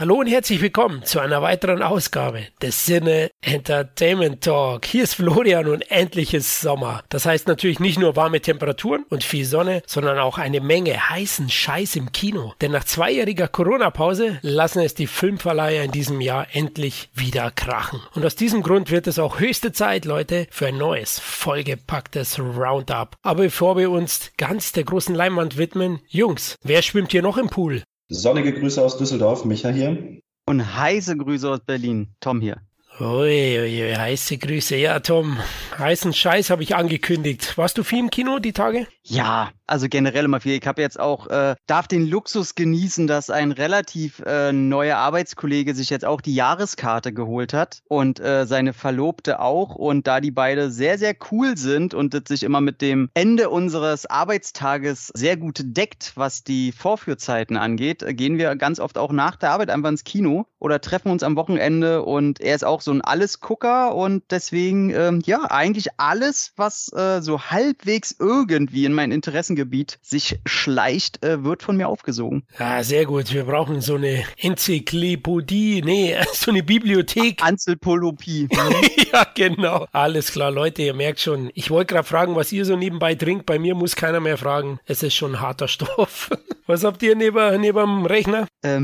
Hallo und herzlich willkommen zu einer weiteren Ausgabe des Sinne Entertainment Talk. Hier ist Florian und endlich ist Sommer. Das heißt natürlich nicht nur warme Temperaturen und viel Sonne, sondern auch eine Menge heißen Scheiß im Kino. Denn nach zweijähriger Corona-Pause lassen es die Filmverleiher in diesem Jahr endlich wieder krachen. Und aus diesem Grund wird es auch höchste Zeit, Leute, für ein neues, vollgepacktes Roundup. Aber bevor wir uns ganz der großen Leinwand widmen, Jungs, wer schwimmt hier noch im Pool? Sonnige Grüße aus Düsseldorf, Micha hier. Und heiße Grüße aus Berlin, Tom hier. Ui, ui, ui, heiße Grüße. Ja, Tom, heißen Scheiß habe ich angekündigt. Warst du viel im Kino die Tage? Ja, also generell immer viel. Ich habe jetzt auch, äh, darf den Luxus genießen, dass ein relativ äh, neuer Arbeitskollege sich jetzt auch die Jahreskarte geholt hat und äh, seine Verlobte auch. Und da die beide sehr, sehr cool sind und das sich immer mit dem Ende unseres Arbeitstages sehr gut deckt, was die Vorführzeiten angeht, gehen wir ganz oft auch nach der Arbeit einfach ins Kino oder treffen uns am Wochenende und er ist auch so ein Allesgucker und deswegen, ähm, ja, eigentlich alles, was äh, so halbwegs irgendwie in mein Interessengebiet sich schleicht, äh, wird von mir aufgesogen. Ja, sehr gut. Wir brauchen so eine Enzyklopädie, nee, so eine Bibliothek. Anthropologie. ja, genau. Alles klar, Leute, ihr merkt schon. Ich wollte gerade fragen, was ihr so nebenbei trinkt. Bei mir muss keiner mehr fragen. Es ist schon harter Stoff. Was habt ihr neben, neben dem Rechner? Äh,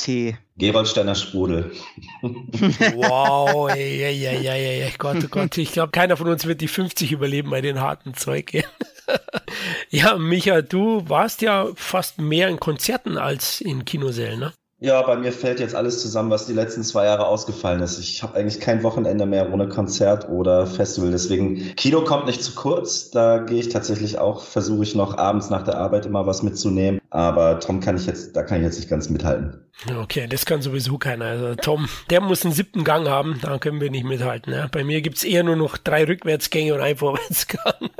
Minztee. Gerolsteiner Sprudel. wow, ey, ey, ey, ey, ey, Gott, oh Gott, ich glaube, keiner von uns wird die 50 überleben bei den harten Zeug. ja, Micha, du warst ja fast mehr in Konzerten als in Kinosälen, ne? Ja, bei mir fällt jetzt alles zusammen, was die letzten zwei Jahre ausgefallen ist. Ich habe eigentlich kein Wochenende mehr ohne Konzert oder Festival. Deswegen, Kino kommt nicht zu kurz. Da gehe ich tatsächlich auch, versuche ich noch abends nach der Arbeit immer was mitzunehmen. Aber Tom kann ich jetzt, da kann ich jetzt nicht ganz mithalten. Okay, das kann sowieso keiner. Also Tom, der muss einen siebten Gang haben, da können wir nicht mithalten. Ja. Bei mir gibt's eher nur noch drei Rückwärtsgänge und ein Vorwärtsgang.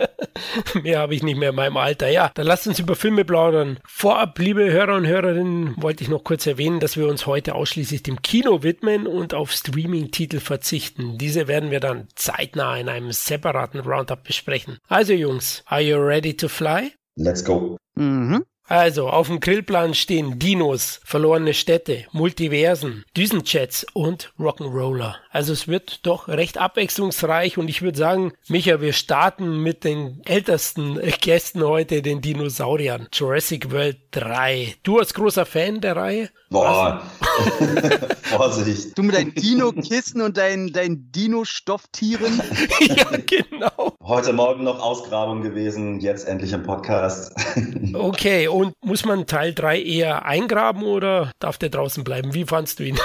Mehr habe ich nicht mehr in meinem Alter. Ja, dann lasst uns über Filme plaudern. Vorab, liebe Hörer und Hörerinnen, wollte ich noch kurz erwähnen, dass wir uns heute ausschließlich dem Kino widmen und auf Streaming-Titel verzichten. Diese werden wir dann zeitnah in einem separaten Roundup besprechen. Also Jungs, are you ready to fly? Let's go. Mhm. Also, auf dem Grillplan stehen Dinos, verlorene Städte, Multiversen, Düsenjets und Rock'n'Roller. Also es wird doch recht abwechslungsreich und ich würde sagen, Micha, wir starten mit den ältesten Gästen heute, den Dinosauriern. Jurassic World 3. Du als großer Fan der Reihe? Boah, Vorsicht. Du mit deinen Dino-Kissen und deinen, deinen Dino-Stofftieren. ja, genau. Heute Morgen noch Ausgrabung gewesen, jetzt endlich im Podcast. okay, und muss man Teil 3 eher eingraben oder darf der draußen bleiben? Wie fandst du ihn?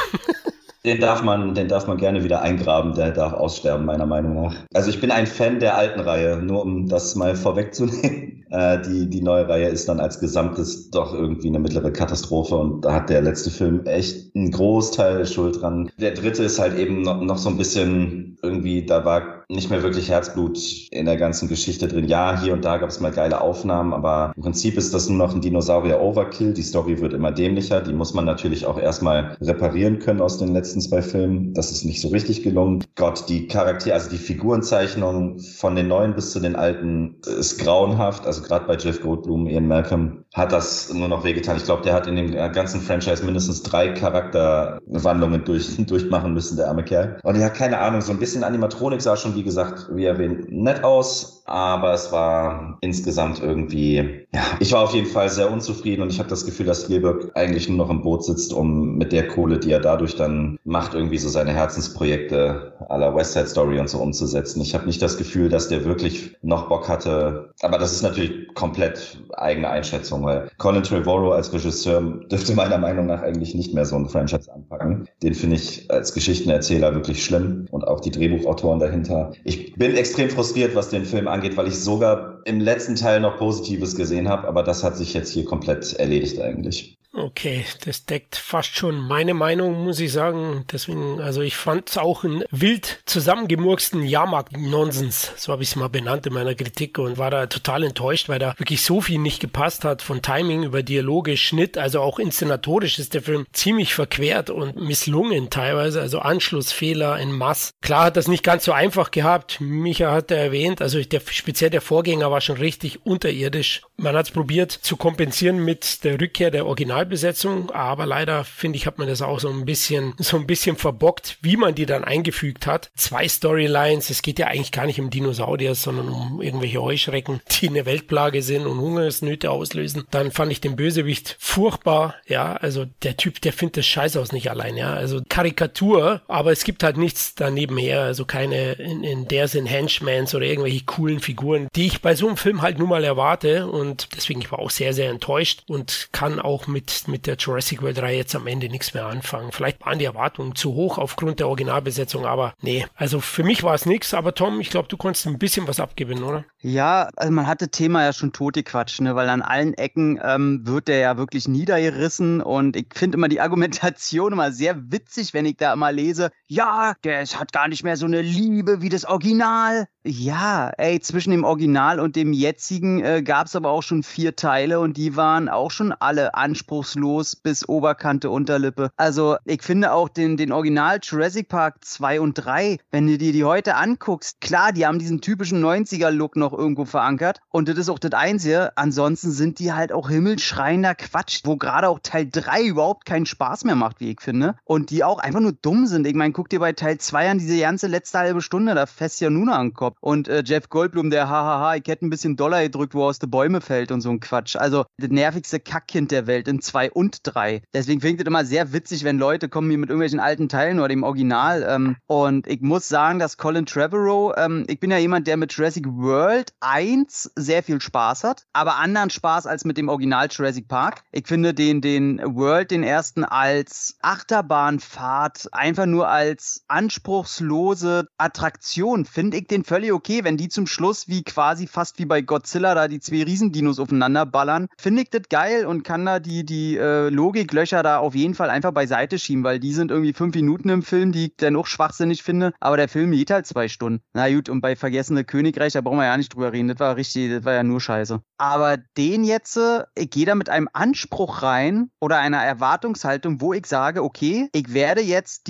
Den darf man, den darf man gerne wieder eingraben, der darf aussterben, meiner Meinung nach. Also ich bin ein Fan der alten Reihe, nur um das mal vorwegzunehmen. Äh, die, die neue Reihe ist dann als Gesamtes doch irgendwie eine mittlere Katastrophe und da hat der letzte Film echt einen Großteil Schuld dran. Der dritte ist halt eben noch, noch so ein bisschen irgendwie, da war nicht mehr wirklich Herzblut in der ganzen Geschichte drin. Ja, hier und da gab es mal geile Aufnahmen, aber im Prinzip ist das nur noch ein Dinosaurier-Overkill. Die Story wird immer dämlicher. Die muss man natürlich auch erstmal reparieren können aus den letzten zwei Filmen. Das ist nicht so richtig gelungen. Gott, die Charaktere, also die Figurenzeichnung von den neuen bis zu den alten ist grauenhaft. Also gerade bei Jeff Goldblum, Ian Malcolm, hat das nur noch wehgetan. Ich glaube, der hat in dem ganzen Franchise mindestens drei Charakterwandlungen durch, durchmachen müssen, der arme Kerl. Und ja, keine Ahnung, so ein bisschen Animatronik sah schon, wie gesagt, wie erwähnt, nett aus, aber es war insgesamt irgendwie, ja, ich war auf jeden Fall sehr unzufrieden und ich habe das Gefühl, dass Spielberg eigentlich nur noch im Boot sitzt, um mit der Kohle, die er dadurch dann macht, irgendwie so seine Herzensprojekte la West Side Story und so umzusetzen. Ich habe nicht das Gefühl, dass der wirklich noch Bock hatte, aber das ist natürlich komplett eigene Einschätzung weil Colin Trevorrow als Regisseur dürfte meiner Meinung nach eigentlich nicht mehr so ein Franchise anpacken. Den finde ich als Geschichtenerzähler wirklich schlimm und auch die Drehbuchautoren dahinter. Ich bin extrem frustriert, was den Film angeht, weil ich sogar im letzten Teil noch Positives gesehen habe, aber das hat sich jetzt hier komplett erledigt eigentlich. Okay, das deckt fast schon meine Meinung, muss ich sagen. Deswegen, also ich fand es auch einen wild zusammengemurksten Jahrmarkt-Nonsens, so habe ich es mal benannt in meiner Kritik und war da total enttäuscht, weil da wirklich so viel nicht gepasst hat, von Timing über Dialoge, Schnitt, also auch inszenatorisch ist der Film ziemlich verquert und misslungen teilweise, also Anschlussfehler in Mass. Klar hat das nicht ganz so einfach gehabt, Micha hat er erwähnt, also der, speziell der Vorgänger war schon richtig unterirdisch. Man hat es probiert zu kompensieren mit der Rückkehr der Original Originalbesetzung, aber leider finde ich, hat man das auch so ein bisschen, so ein bisschen verbockt, wie man die dann eingefügt hat. Zwei Storylines, es geht ja eigentlich gar nicht um Dinosaurier, sondern um irgendwelche Heuschrecken, die eine Weltplage sind und Hungersnöte auslösen. Dann fand ich den Bösewicht furchtbar, ja, also der Typ, der findet das Scheiß aus nicht allein, ja, also Karikatur, aber es gibt halt nichts daneben her, also keine in, in der Sinn Henchmans oder irgendwelche coolen Figuren, die ich bei so einem Film halt nun mal erwarte und deswegen ich war auch sehr, sehr enttäuscht und kann auch mit mit der Jurassic World 3 jetzt am Ende nichts mehr anfangen. Vielleicht waren die Erwartungen zu hoch aufgrund der Originalbesetzung, aber nee, also für mich war es nichts. Aber Tom, ich glaube, du konntest ein bisschen was abgewinnen, oder? Ja, also man hatte Thema ja schon tote Quatsch, ne? weil an allen Ecken ähm, wird der ja wirklich niedergerissen und ich finde immer die Argumentation immer sehr witzig, wenn ich da immer lese, ja, der hat gar nicht mehr so eine Liebe wie das Original. Ja, ey, zwischen dem Original und dem jetzigen äh, gab es aber auch schon vier Teile und die waren auch schon alle anspruchslos bis Oberkante, Unterlippe. Also ich finde auch den, den Original Jurassic Park 2 und 3, wenn du dir die heute anguckst, klar, die haben diesen typischen 90er-Look noch irgendwo verankert und das ist auch das Einzige. Ansonsten sind die halt auch himmelschreiender Quatsch, wo gerade auch Teil 3 überhaupt keinen Spaß mehr macht, wie ich finde. Und die auch einfach nur dumm sind. Ich meine, guck dir bei Teil 2 an diese ganze letzte halbe Stunde, da fässt ja noch an den Kopf. Und äh, Jeff Goldblum, der hahaha, ich hätte ein bisschen Dollar gedrückt, wo aus den Bäume fällt und so ein Quatsch. Also das nervigste Kackkind der Welt in 2 und 3. Deswegen finde ich das immer sehr witzig, wenn Leute kommen hier mit irgendwelchen alten Teilen oder dem Original. Ähm, und ich muss sagen, dass Colin Trevorrow, ähm, ich bin ja jemand, der mit Jurassic World 1 sehr viel Spaß hat, aber anderen Spaß als mit dem Original Jurassic Park. Ich finde den, den World, den ersten, als Achterbahnfahrt, einfach nur als anspruchslose Attraktion, finde ich den völlig okay, wenn die zum Schluss wie quasi fast wie bei Godzilla da die zwei Riesendinos aufeinander ballern. Finde ich das geil und kann da die, die äh, Logiklöcher da auf jeden Fall einfach beiseite schieben, weil die sind irgendwie fünf Minuten im Film, die ich dann auch schwachsinnig finde, aber der Film geht halt zwei Stunden. Na gut, und bei Vergessene Königreich, da brauchen wir ja nicht drüber reden, das war richtig, das war ja nur scheiße. Aber den jetzt, äh, ich gehe da mit einem Anspruch rein oder einer Erwartungshaltung, wo ich sage, okay, ich werde jetzt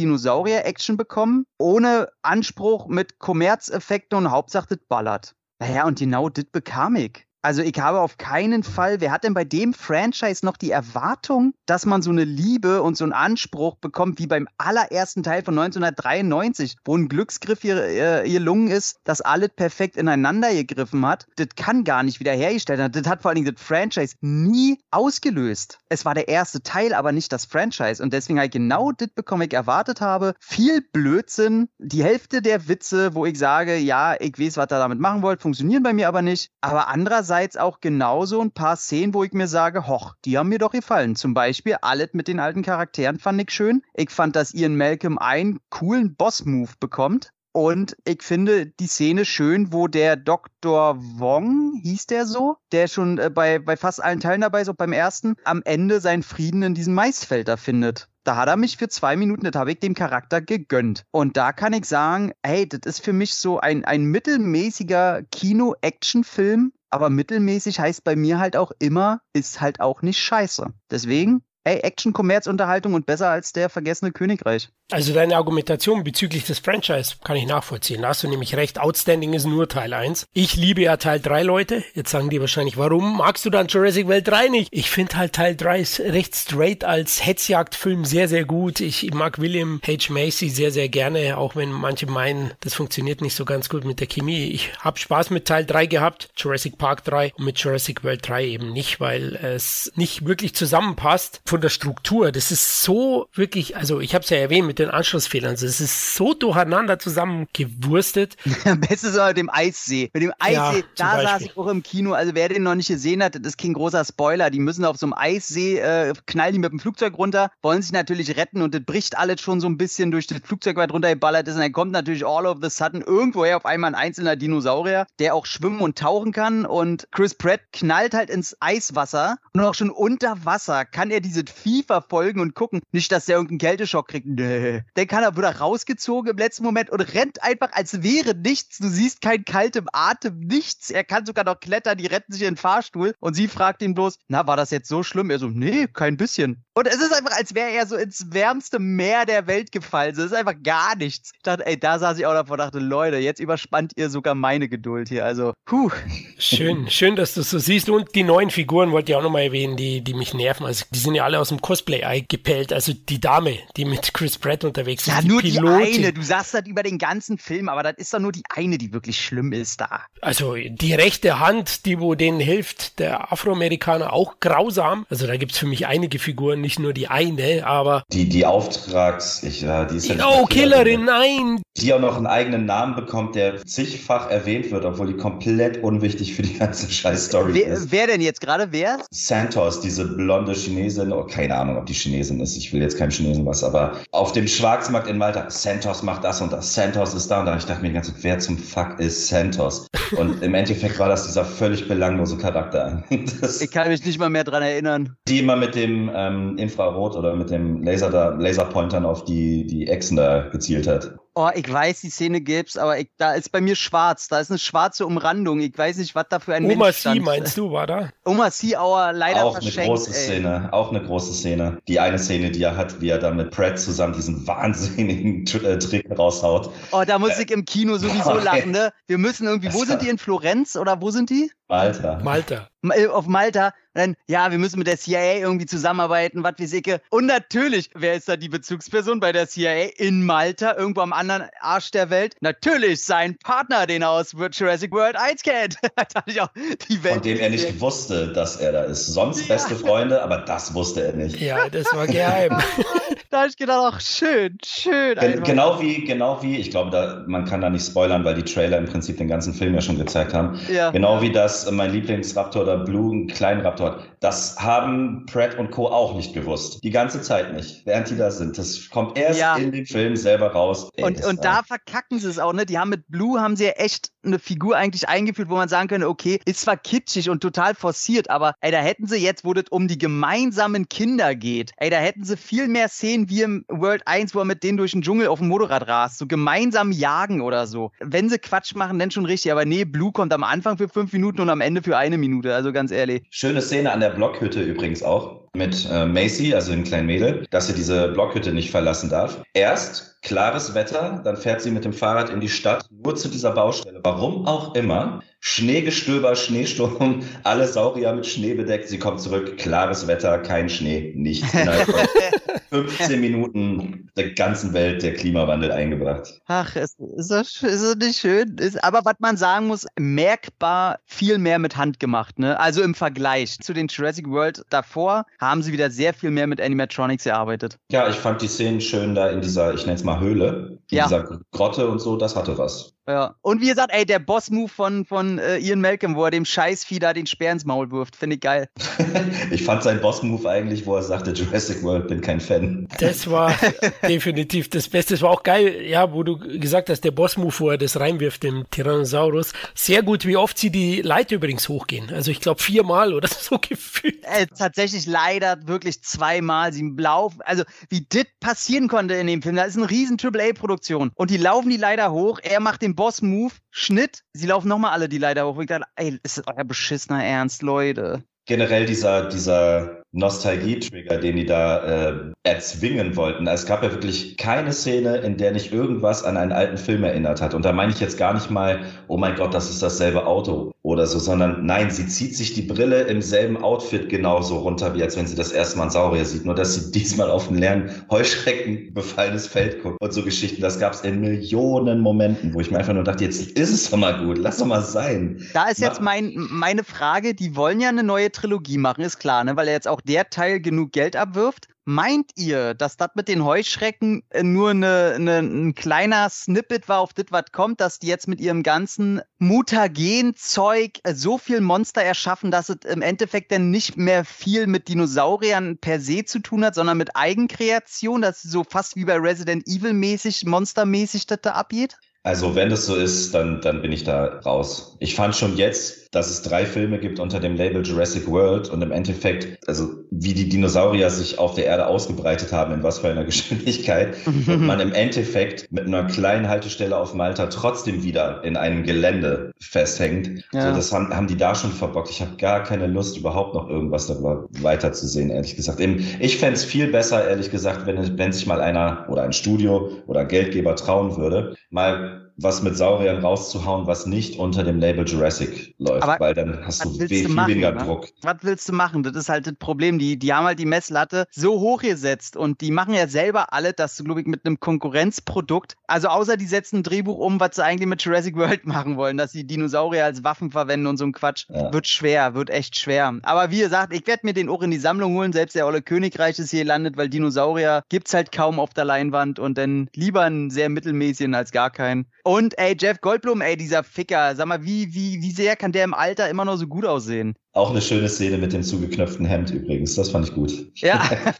Dinosaurier-Action bekommen, ohne Anspruch mit Kommerzeffekten und Hauptsache das ballert. Naja, und genau das bekam ich. Also ich habe auf keinen Fall, wer hat denn bei dem Franchise noch die Erwartung, dass man so eine Liebe und so einen Anspruch bekommt wie beim allerersten Teil von 1993, wo ein Glücksgriff ihr, ihr, ihr Lungen ist, dass alles perfekt ineinander gegriffen hat. Das kann gar nicht wiederhergestellt werden. Das hat vor allen Dingen das Franchise nie ausgelöst. Es war der erste Teil, aber nicht das Franchise. Und deswegen halt genau das bekommen, ich erwartet habe. Viel Blödsinn. Die Hälfte der Witze, wo ich sage, ja, ich weiß, was ihr damit machen wollt, funktionieren bei mir aber nicht. Aber andererseits andererseits auch genauso ein paar Szenen, wo ich mir sage, hoch, die haben mir doch gefallen. Zum Beispiel alles mit den alten Charakteren fand ich schön. Ich fand, dass Ian Malcolm einen coolen Boss-Move bekommt. Und ich finde die Szene schön, wo der Dr. Wong, hieß der so, der schon äh, bei, bei fast allen Teilen dabei ist, auch beim ersten, am Ende seinen Frieden in diesem Maisfeld findet. Da hat er mich für zwei Minuten, das habe ich dem Charakter gegönnt. Und da kann ich sagen, hey, das ist für mich so ein, ein mittelmäßiger Kino-Action-Film, aber mittelmäßig heißt bei mir halt auch immer, ist halt auch nicht scheiße. Deswegen, ey, Action, Kommerz, Unterhaltung und besser als der vergessene Königreich. Also deine Argumentation bezüglich des Franchise kann ich nachvollziehen. Da hast du nämlich recht. Outstanding ist nur Teil 1. Ich liebe ja Teil 3, Leute. Jetzt sagen die wahrscheinlich, warum magst du dann Jurassic World 3 nicht? Ich finde halt Teil 3 ist recht straight als Hetzjagdfilm sehr, sehr gut. Ich mag William H. Macy sehr, sehr gerne, auch wenn manche meinen, das funktioniert nicht so ganz gut mit der Chemie. Ich habe Spaß mit Teil 3 gehabt, Jurassic Park 3 und mit Jurassic World 3 eben nicht, weil es nicht wirklich zusammenpasst. von der Struktur, das ist so wirklich, also ich habe es ja erwähnt mit den Anschlussfehlern, also es ist so durcheinander zusammengewurstet. Am besten so mit dem Eissee. Mit dem Eissee, ja, da saß ich auch im Kino. Also wer den noch nicht gesehen hat, das ist kein großer Spoiler. Die müssen auf so einem Eissee, äh, knallen die mit dem Flugzeug runter, wollen sich natürlich retten und das bricht alles schon so ein bisschen durch das Flugzeug, was runtergeballert ist. Und dann kommt natürlich all of the sudden irgendwoher auf einmal ein einzelner Dinosaurier, der auch schwimmen und tauchen kann. Und Chris Pratt knallt halt ins Eiswasser und auch schon unter Wasser kann er dieses Vieh verfolgen und gucken. Nicht, dass der irgendeinen Kälteschock kriegt. Nee. Dann kann er wieder rausgezogen im letzten Moment und rennt einfach, als wäre nichts. Du siehst kein kaltem Atem, nichts. Er kann sogar noch klettern, die retten sich in den Fahrstuhl und sie fragt ihn bloß, na, war das jetzt so schlimm? Er so, nee, kein bisschen. Und es ist einfach, als wäre er so ins wärmste Meer der Welt gefallen. Es ist einfach gar nichts. Ich dachte, ey, da saß ich auch davor dachte, Leute, jetzt überspannt ihr sogar meine Geduld hier. Also, puh. Schön, schön, dass du es so siehst. Und die neuen Figuren wollte ich auch nochmal erwähnen, die, die mich nerven. Also, die sind ja alle aus dem Cosplay-Ei gepellt. Also, die Dame, die mit Chris Pratt unterwegs ist. Ja, nur Pilotin. die eine. Du sagst das über den ganzen Film, aber das ist doch nur die eine, die wirklich schlimm ist da. Also, die rechte Hand, die wo denen hilft, der Afroamerikaner, auch grausam. Also, da gibt es für mich einige Figuren, nicht nur die eine, aber. Die, die Auftrags, ich, ja, die ist ja Oh, Killerin, nein! Die auch noch einen eigenen Namen bekommt, der zigfach erwähnt wird, obwohl die komplett unwichtig für die ganze Scheiß-Story ist. Wer denn jetzt gerade? Wer? Santos, diese blonde Chinesin, oh, keine Ahnung, ob die Chinesin ist, ich will jetzt keinem Chinesen was, aber auf dem Schwarzmarkt in Malta, Santos macht das und das, Santos ist da und da. Ich dachte mir die ganze Zeit, wer zum Fuck ist Santos? Und im Endeffekt war das dieser völlig belanglose Charakter. Das ich kann mich nicht mal mehr dran erinnern. Die immer mit dem ähm, Infrarot oder mit dem Laser da, Laserpointern auf die, die Echsen da gezielt hat. Oh, ich weiß, die Szene gibt's, aber ich, da ist bei mir schwarz. Da ist eine schwarze Umrandung. Ich weiß nicht, was da für ein Oma Mensch stand. meinst du, war da? Oma Seauer leider Auch eine große ey. Szene. Auch eine große Szene. Die eine Szene, die er hat, wie er da mit Pratt zusammen diesen wahnsinnigen äh, Trick raushaut. Oh, da muss ich im Kino sowieso lachen, ne? Wir müssen irgendwie, wo sind die in Florenz oder wo sind die? Malta. Malta. Äh, auf Malta. dann, ja, wir müssen mit der CIA irgendwie zusammenarbeiten, was wir sicke. Und natürlich, wer ist da die Bezugsperson bei der CIA in Malta, irgendwo am anderen Arsch der Welt? Natürlich sein Partner, den er aus Jurassic World 1 kennt. da ich auch die Welt Von dem er nicht wusste, dass er da ist. Sonst ja. beste Freunde, aber das wusste er nicht. Ja, das war geheim. da habe ich gedacht, ach, schön, schön. Gen genau wie, genau wie, ich glaube, da, man kann da nicht spoilern, weil die Trailer im Prinzip den ganzen Film ja schon gezeigt haben. Ja. Genau wie das, mein Lieblingsraptor oder Blue einen kleinen Raptor hat. Das haben Pratt und Co. auch nicht gewusst. Die ganze Zeit nicht, während die da sind. Das kommt erst ja. in dem Film selber raus. Ey, und, und da verkacken sie es auch, ne? Die haben mit Blue haben sie ja echt eine Figur eigentlich eingeführt, wo man sagen könnte, okay, ist zwar kitschig und total forciert, aber ey, da hätten sie jetzt, wo das um die gemeinsamen Kinder geht, ey, da hätten sie viel mehr Szenen wie im World 1, wo er mit denen durch den Dschungel auf dem Motorrad rast, so gemeinsam jagen oder so. Wenn sie Quatsch machen, dann schon richtig, aber nee, Blue kommt am Anfang für fünf Minuten und am Ende für eine Minute, also ganz ehrlich. Schöne Szene an der Blockhütte übrigens auch mit äh, Macy, also dem kleinen Mädel, dass sie diese Blockhütte nicht verlassen darf. Erst klares Wetter, dann fährt sie mit dem Fahrrad in die Stadt, nur zu dieser Baustelle. Warum auch immer. Schneegestöber, Schneesturm, alle Saurier mit Schnee bedeckt. Sie kommt zurück, klares Wetter, kein Schnee, nichts. Innerhalb von 15 Minuten der ganzen Welt der Klimawandel eingebracht. Ach, ist, ist, das, ist das nicht schön? Ist, aber was man sagen muss, merkbar viel mehr mit Hand gemacht. Ne? Also im Vergleich zu den Jurassic World davor haben sie wieder sehr viel mehr mit Animatronics gearbeitet. Ja, ich fand die Szenen schön da in dieser, ich nenne es mal Höhle, in ja. dieser Grotte und so, das hatte was. Ja. Und wie gesagt, ey, der Boss-Move von, von äh, Ian Malcolm, wo er dem Scheißvieh da den Speer ins Maul wirft, finde ich geil. ich fand seinen Boss-Move eigentlich, wo er sagte, Jurassic World, bin kein Fan. Das war definitiv das Beste. Es war auch geil, ja, wo du gesagt hast, der Boss-Move, wo er das reinwirft, dem Tyrannosaurus. Sehr gut, wie oft sie die Leiter übrigens hochgehen. Also ich glaube viermal oder so gefühlt. Äh, tatsächlich leider wirklich zweimal. Sie laufen, also wie das passieren konnte in dem Film, da ist eine riesen AAA-Produktion. Und die laufen die Leiter hoch, er macht den Boss-Move, Schnitt, sie laufen nochmal alle die Leiter hoch. Ich dachte, ey, ist das euer beschissener Ernst, Leute? Generell dieser, dieser Nostalgie-Trigger, den die da äh, erzwingen wollten. Es gab ja wirklich keine Szene, in der nicht irgendwas an einen alten Film erinnert hat. Und da meine ich jetzt gar nicht mal, oh mein Gott, das ist dasselbe Auto oder so, sondern nein, sie zieht sich die Brille im selben Outfit genauso runter, wie als wenn sie das erste Mal einen Saurier sieht. Nur, dass sie diesmal auf einen leeren Heuschrecken befallenes Feld guckt und so Geschichten. Das gab es in Millionen Momenten, wo ich mir einfach nur dachte, jetzt ist es doch mal gut, lass doch mal sein. Da ist jetzt mein, meine Frage, die wollen ja eine neue Trilogie machen, ist klar, ne? weil er jetzt auch der Teil genug Geld abwirft. Meint ihr, dass das mit den Heuschrecken äh, nur eine, eine, ein kleiner Snippet war auf das, was kommt, dass die jetzt mit ihrem ganzen Mutagen-Zeug äh, so viel Monster erschaffen, dass es im Endeffekt dann nicht mehr viel mit Dinosauriern per se zu tun hat, sondern mit Eigenkreation, dass so fast wie bei Resident Evil mäßig, monstermäßig das da abgeht? Also wenn das so ist, dann, dann bin ich da raus. Ich fand schon jetzt, dass es drei Filme gibt unter dem Label Jurassic World und im Endeffekt, also wie die Dinosaurier sich auf der Erde ausgebreitet haben, in was für einer Geschwindigkeit, und man im Endeffekt mit einer kleinen Haltestelle auf Malta trotzdem wieder in einem Gelände festhängt. Ja. So, das haben, haben die da schon verbockt. Ich habe gar keine Lust, überhaupt noch irgendwas darüber weiterzusehen, ehrlich gesagt. Ich fände es viel besser, ehrlich gesagt, wenn, wenn sich mal einer oder ein Studio oder Geldgeber trauen würde, mal was mit Sauriern rauszuhauen, was nicht unter dem Label Jurassic läuft, Aber weil dann hast du viel du machen, weniger ne? Druck. Was willst du machen? Das ist halt das Problem. Die, die haben halt die Messlatte so hoch gesetzt und die machen ja selber alle, dass du, glaube ich, mit einem Konkurrenzprodukt, also außer die setzen ein Drehbuch um, was sie eigentlich mit Jurassic World machen wollen, dass sie Dinosaurier als Waffen verwenden und so ein Quatsch, ja. wird schwer, wird echt schwer. Aber wie gesagt, ich werde mir den auch in die Sammlung holen, selbst der Olle Königreich ist hier gelandet, weil Dinosaurier gibt's halt kaum auf der Leinwand und dann lieber einen sehr mittelmäßigen als gar keinen. Und ey, Jeff Goldblum, ey, dieser Ficker, sag mal, wie, wie, wie sehr kann der im Alter immer noch so gut aussehen? Auch eine schöne Szene mit dem zugeknöpften Hemd übrigens. Das fand ich gut. Ja,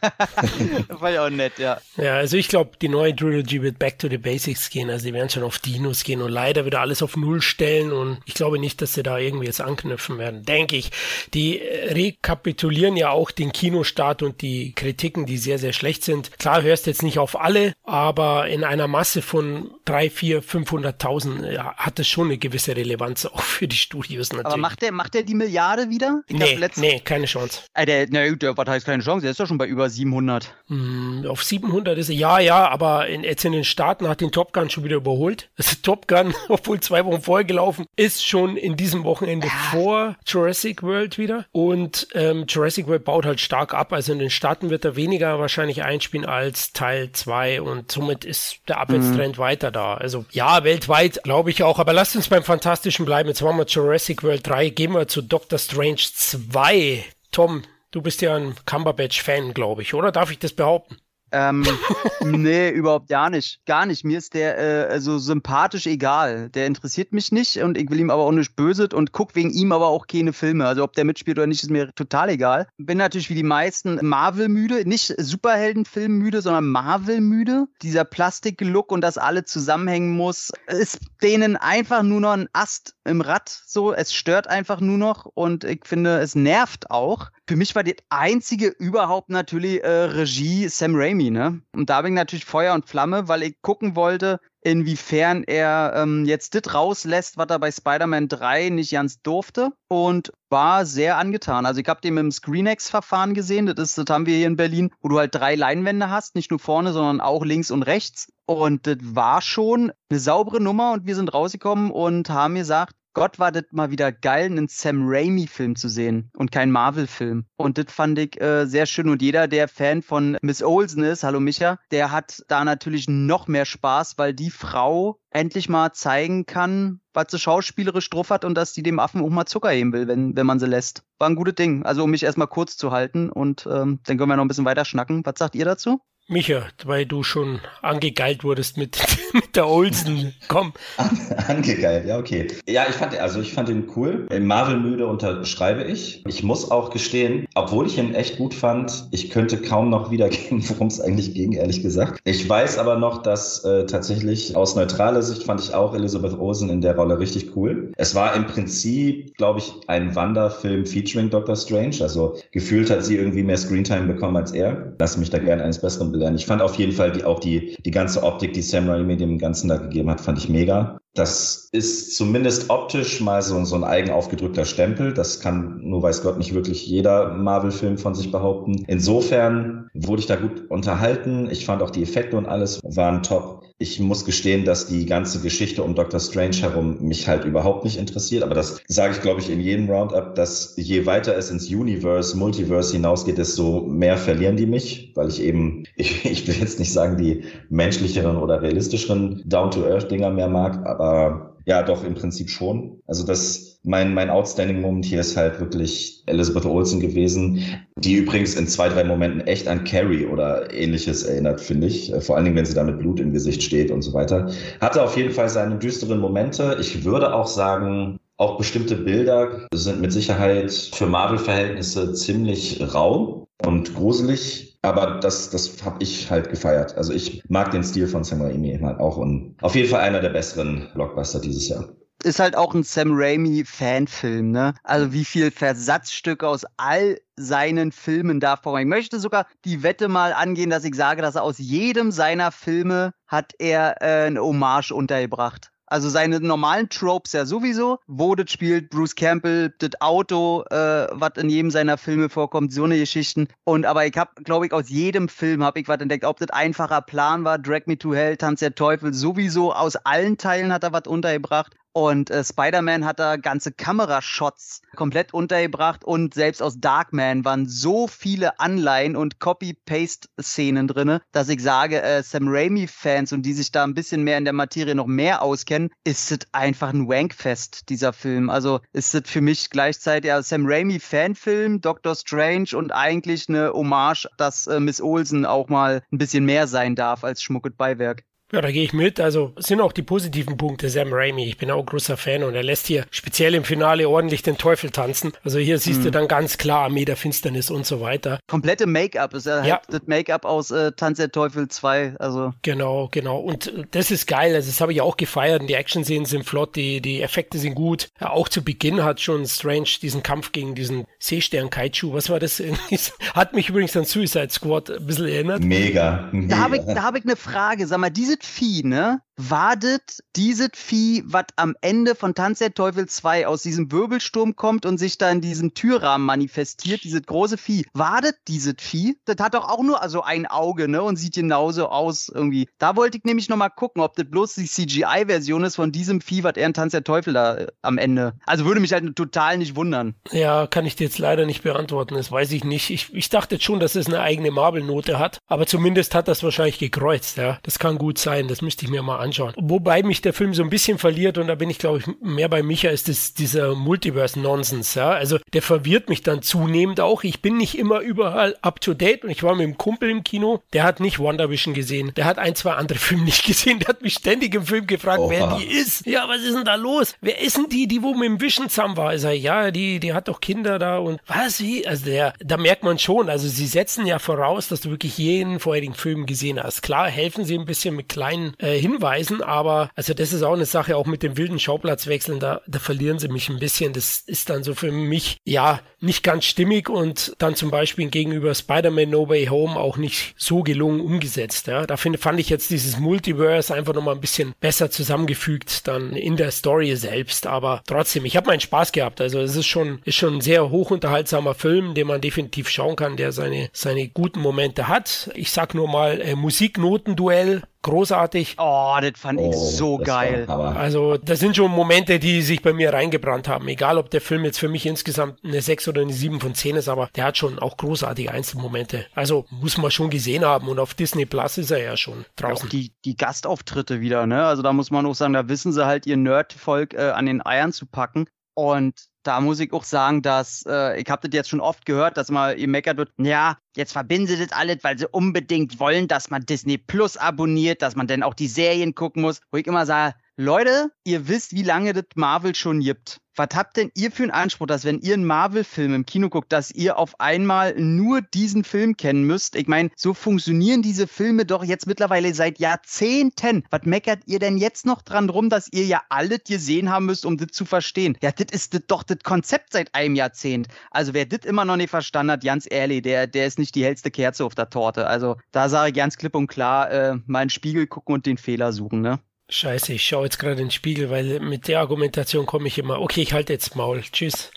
das fand ich auch nett, ja. Ja, also ich glaube, die neue Trilogy wird back to the basics gehen. Also die werden schon auf Dinos gehen und leider wieder alles auf Null stellen und ich glaube nicht, dass sie da irgendwie jetzt anknüpfen werden. Denke ich. Die rekapitulieren ja auch den Kinostart und die Kritiken, die sehr, sehr schlecht sind. Klar, hörst jetzt nicht auf alle, aber in einer Masse von drei, vier, 500.000 ja, hat es schon eine gewisse Relevanz auch für die Studios natürlich. Aber macht der, macht der die Milliarde wieder? Wieder? Ich nee, glaub, nee, keine Chance. Äh, der, na, der, was heißt keine Chance? Der ist doch schon bei über 700. Hm, auf 700 ist er, ja, ja, aber in, jetzt in den Staaten hat den Top Gun schon wieder überholt. Also Top Gun, obwohl zwei Wochen vorher gelaufen, ist schon in diesem Wochenende ja. vor Jurassic World wieder. Und ähm, Jurassic World baut halt stark ab. Also in den Staaten wird er weniger wahrscheinlich einspielen als Teil 2 und somit ist der Abwärtstrend mhm. weiter da. Also ja, weltweit glaube ich auch. Aber lasst uns beim Fantastischen bleiben. Jetzt machen wir Jurassic World 3. Gehen wir zu Doctor Strange 2. Tom, du bist ja ein Cumberbatch-Fan, glaube ich, oder? Darf ich das behaupten? Ähm, nee, überhaupt gar nicht. Gar nicht. Mir ist der äh, also sympathisch egal. Der interessiert mich nicht und ich will ihm aber auch nicht böse und guck wegen ihm aber auch keine Filme. Also ob der mitspielt oder nicht, ist mir total egal. Bin natürlich wie die meisten Marvel müde. Nicht Superheldenfilm müde, sondern Marvel müde. Dieser Plastik-Look und das alle zusammenhängen muss, ist denen einfach nur noch ein Ast im Rad. So, es stört einfach nur noch und ich finde, es nervt auch. Für mich war die einzige überhaupt natürlich äh, Regie Sam Raimi, ne? Und da bin ich natürlich Feuer und Flamme, weil ich gucken wollte, inwiefern er ähm, jetzt das rauslässt, was er bei Spider-Man 3 nicht ganz durfte und war sehr angetan. Also ich habe den dem ScreenX-Verfahren gesehen, das, ist, das haben wir hier in Berlin, wo du halt drei Leinwände hast, nicht nur vorne, sondern auch links und rechts. Und das war schon eine saubere Nummer und wir sind rausgekommen und haben gesagt, Gott war das mal wieder geil, einen Sam Raimi-Film zu sehen und kein Marvel-Film. Und das fand ich äh, sehr schön. Und jeder, der Fan von Miss Olsen ist, hallo Micha, der hat da natürlich noch mehr Spaß, weil die Frau endlich mal zeigen kann, was sie schauspielerisch drauf hat und dass die dem Affen auch mal Zucker heben will, wenn, wenn man sie lässt. War ein gutes Ding. Also um mich erstmal kurz zu halten und ähm, dann können wir noch ein bisschen weiter schnacken. Was sagt ihr dazu? Micha, weil du schon angegeilt wurdest mit, mit der Olsen. Komm. angegeilt, ja, okay. Ja, ich fand, also ich fand ihn cool. Marvel-Müde unterschreibe ich. Ich muss auch gestehen, obwohl ich ihn echt gut fand, ich könnte kaum noch wiedergeben, worum es eigentlich ging, ehrlich gesagt. Ich weiß aber noch, dass äh, tatsächlich aus neutraler Sicht fand ich auch Elizabeth Olsen in der Rolle richtig cool. Es war im Prinzip, glaube ich, ein Wanderfilm featuring Doctor Strange. Also gefühlt hat sie irgendwie mehr Screentime bekommen als er. Lass mich da gerne eines Besseren lernen. Ich fand auf jeden Fall die, auch die, die ganze Optik, die Sam Raimi dem Ganzen da gegeben hat, fand ich mega. Das ist zumindest optisch mal so, so ein eigen aufgedrückter Stempel. Das kann nur weiß Gott nicht wirklich jeder Marvel-Film von sich behaupten. Insofern wurde ich da gut unterhalten. Ich fand auch die Effekte und alles waren top. Ich muss gestehen, dass die ganze Geschichte um Doctor Strange herum mich halt überhaupt nicht interessiert. Aber das sage ich, glaube ich, in jedem Roundup, dass je weiter es ins Universe, Multiverse hinausgeht, desto mehr verlieren die mich, weil ich eben, ich, ich will jetzt nicht sagen, die menschlicheren oder realistischeren Down-to-Earth-Dinger mehr mag, aber ja, doch, im Prinzip schon. Also das, mein, mein Outstanding-Moment hier ist halt wirklich Elizabeth Olsen gewesen, die übrigens in zwei, drei Momenten echt an Carrie oder ähnliches erinnert, finde ich. Äh, vor allen Dingen, wenn sie da mit Blut im Gesicht steht und so weiter. Hatte auf jeden Fall seine düsteren Momente. Ich würde auch sagen, auch bestimmte Bilder sind mit Sicherheit für Marvel-Verhältnisse ziemlich rau und gruselig. Aber das, das habe ich halt gefeiert. Also ich mag den Stil von Sam Raimi halt auch und auf jeden Fall einer der besseren Blockbuster dieses Jahr ist halt auch ein Sam Raimi Fanfilm, ne? Also wie viel Versatzstücke aus all seinen Filmen da vorkommen. Ich möchte sogar die Wette mal angehen, dass ich sage, dass er aus jedem seiner Filme hat er äh, eine Hommage untergebracht. Also seine normalen Tropes ja sowieso. Wo das spielt, Bruce Campbell, das Auto, äh, was in jedem seiner Filme vorkommt, so eine Geschichten. Und aber ich habe, glaube ich, aus jedem Film habe ich was entdeckt. Ob das einfacher Plan war, Drag Me to Hell, Tanz der Teufel, sowieso aus allen Teilen hat er was untergebracht. Und äh, Spider-Man hat da ganze Kamerashots komplett untergebracht und selbst aus Darkman waren so viele Anleihen und Copy-Paste-Szenen drin, dass ich sage, äh, Sam Raimi-Fans und die sich da ein bisschen mehr in der Materie noch mehr auskennen, ist es einfach ein Wankfest, dieser Film. Also ist es für mich gleichzeitig ja, Sam Raimi-Fanfilm, Doctor Strange und eigentlich eine Hommage, dass äh, Miss Olsen auch mal ein bisschen mehr sein darf als Schmuck und Beiwerk. Ja, da gehe ich mit. Also sind auch die positiven Punkte Sam Raimi. Ich bin auch großer Fan und er lässt hier speziell im Finale ordentlich den Teufel tanzen. Also hier siehst mhm. du dann ganz klar Armee der Finsternis und so weiter. Komplette Make-up ist ja, ja. das Make-up aus äh, Tanz der Teufel 2. Also. Genau, genau. Und äh, das ist geil. Also das habe ich auch gefeiert. Die Action-Szenen sind flott, die, die Effekte sind gut. Ja, auch zu Beginn hat schon Strange diesen Kampf gegen diesen Seestern Kaiju. Was war das? hat mich übrigens an Suicide Squad ein bisschen erinnert. Mega. Mega. Da habe ich, hab ich eine Frage. Sag mal, diese Vieh, ne? Wartet dieses Vieh, was am Ende von Tanz der Teufel 2 aus diesem Wirbelsturm kommt und sich da in diesem Türrahmen manifestiert, dieses große Vieh, wartet dieses Vieh? Das hat doch auch nur also ein Auge, ne? Und sieht genauso aus irgendwie. Da wollte ich nämlich nochmal gucken, ob das bloß die CGI-Version ist von diesem Vieh, was er in Tanz der Teufel da äh, am Ende. Also würde mich halt total nicht wundern. Ja, kann ich dir jetzt leider nicht beantworten. Das weiß ich nicht. Ich, ich dachte schon, dass es eine eigene Marvel-Note hat, aber zumindest hat das wahrscheinlich gekreuzt, ja. Das kann gut sein. Das müsste ich mir mal anschauen. Wobei mich der Film so ein bisschen verliert und da bin ich, glaube ich, mehr bei Micha, ist das dieser Multiverse-Nonsens, ja. Also der verwirrt mich dann zunehmend auch. Ich bin nicht immer überall up to date und ich war mit dem Kumpel im Kino, der hat nicht WandaVision gesehen. Der hat ein, zwei andere Filme nicht gesehen. Der hat mich ständig im Film gefragt, Oha. wer die ist. Ja, was ist denn da los? Wer ist denn die, die wo mit dem Vision zusammen war? Ich sage, ja, die, die hat doch Kinder da und was, wie? Also der, da merkt man schon, also sie setzen ja voraus, dass du wirklich jeden vorherigen Film gesehen hast. Klar, helfen sie ein bisschen mit kleinen äh, Hinweisen, aber also das ist auch eine Sache, auch mit dem wilden Schauplatzwechseln, da, da verlieren sie mich ein bisschen. Das ist dann so für mich, ja, nicht ganz stimmig und dann zum Beispiel gegenüber Spider-Man No Way Home auch nicht so gelungen umgesetzt. Ja. Da find, fand ich jetzt dieses Multiverse einfach nochmal ein bisschen besser zusammengefügt dann in der Story selbst, aber trotzdem, ich habe meinen Spaß gehabt. Also es ist schon, ist schon ein sehr hochunterhaltsamer Film, den man definitiv schauen kann, der seine, seine guten Momente hat. Ich sag nur mal äh, Musiknotenduell großartig. Oh, das fand ich oh, so geil. Also, das sind schon Momente, die sich bei mir reingebrannt haben. Egal, ob der Film jetzt für mich insgesamt eine 6 oder eine 7 von 10 ist, aber der hat schon auch großartige Einzelmomente. Also, muss man schon gesehen haben und auf Disney Plus ist er ja schon draußen. Auch die, die Gastauftritte wieder, ne? Also, da muss man auch sagen, da wissen sie halt ihr Nerdvolk äh, an den Eiern zu packen. Und da muss ich auch sagen, dass äh, ich habe das jetzt schon oft gehört, dass mal ihr meckert wird, ja, jetzt verbinden sie das alles, weil sie unbedingt wollen, dass man Disney Plus abonniert, dass man dann auch die Serien gucken muss, wo ich immer sage, Leute, ihr wisst, wie lange das Marvel schon gibt. Was habt denn ihr für einen Anspruch, dass wenn ihr einen Marvel-Film im Kino guckt, dass ihr auf einmal nur diesen Film kennen müsst? Ich meine, so funktionieren diese Filme doch jetzt mittlerweile seit Jahrzehnten. Was meckert ihr denn jetzt noch dran rum, dass ihr ja alles gesehen haben müsst, um das zu verstehen? Ja, das ist das doch das Konzept seit einem Jahrzehnt. Also wer das immer noch nicht verstanden hat, ganz ehrlich, der, der ist nicht die hellste Kerze auf der Torte. Also da sage ich ganz klipp und klar, äh, mal einen Spiegel gucken und den Fehler suchen, ne? Scheiße, ich schaue jetzt gerade in den Spiegel, weil mit der Argumentation komme ich immer. Okay, ich halte jetzt Maul. Tschüss.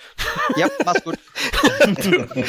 Ja, mach's gut.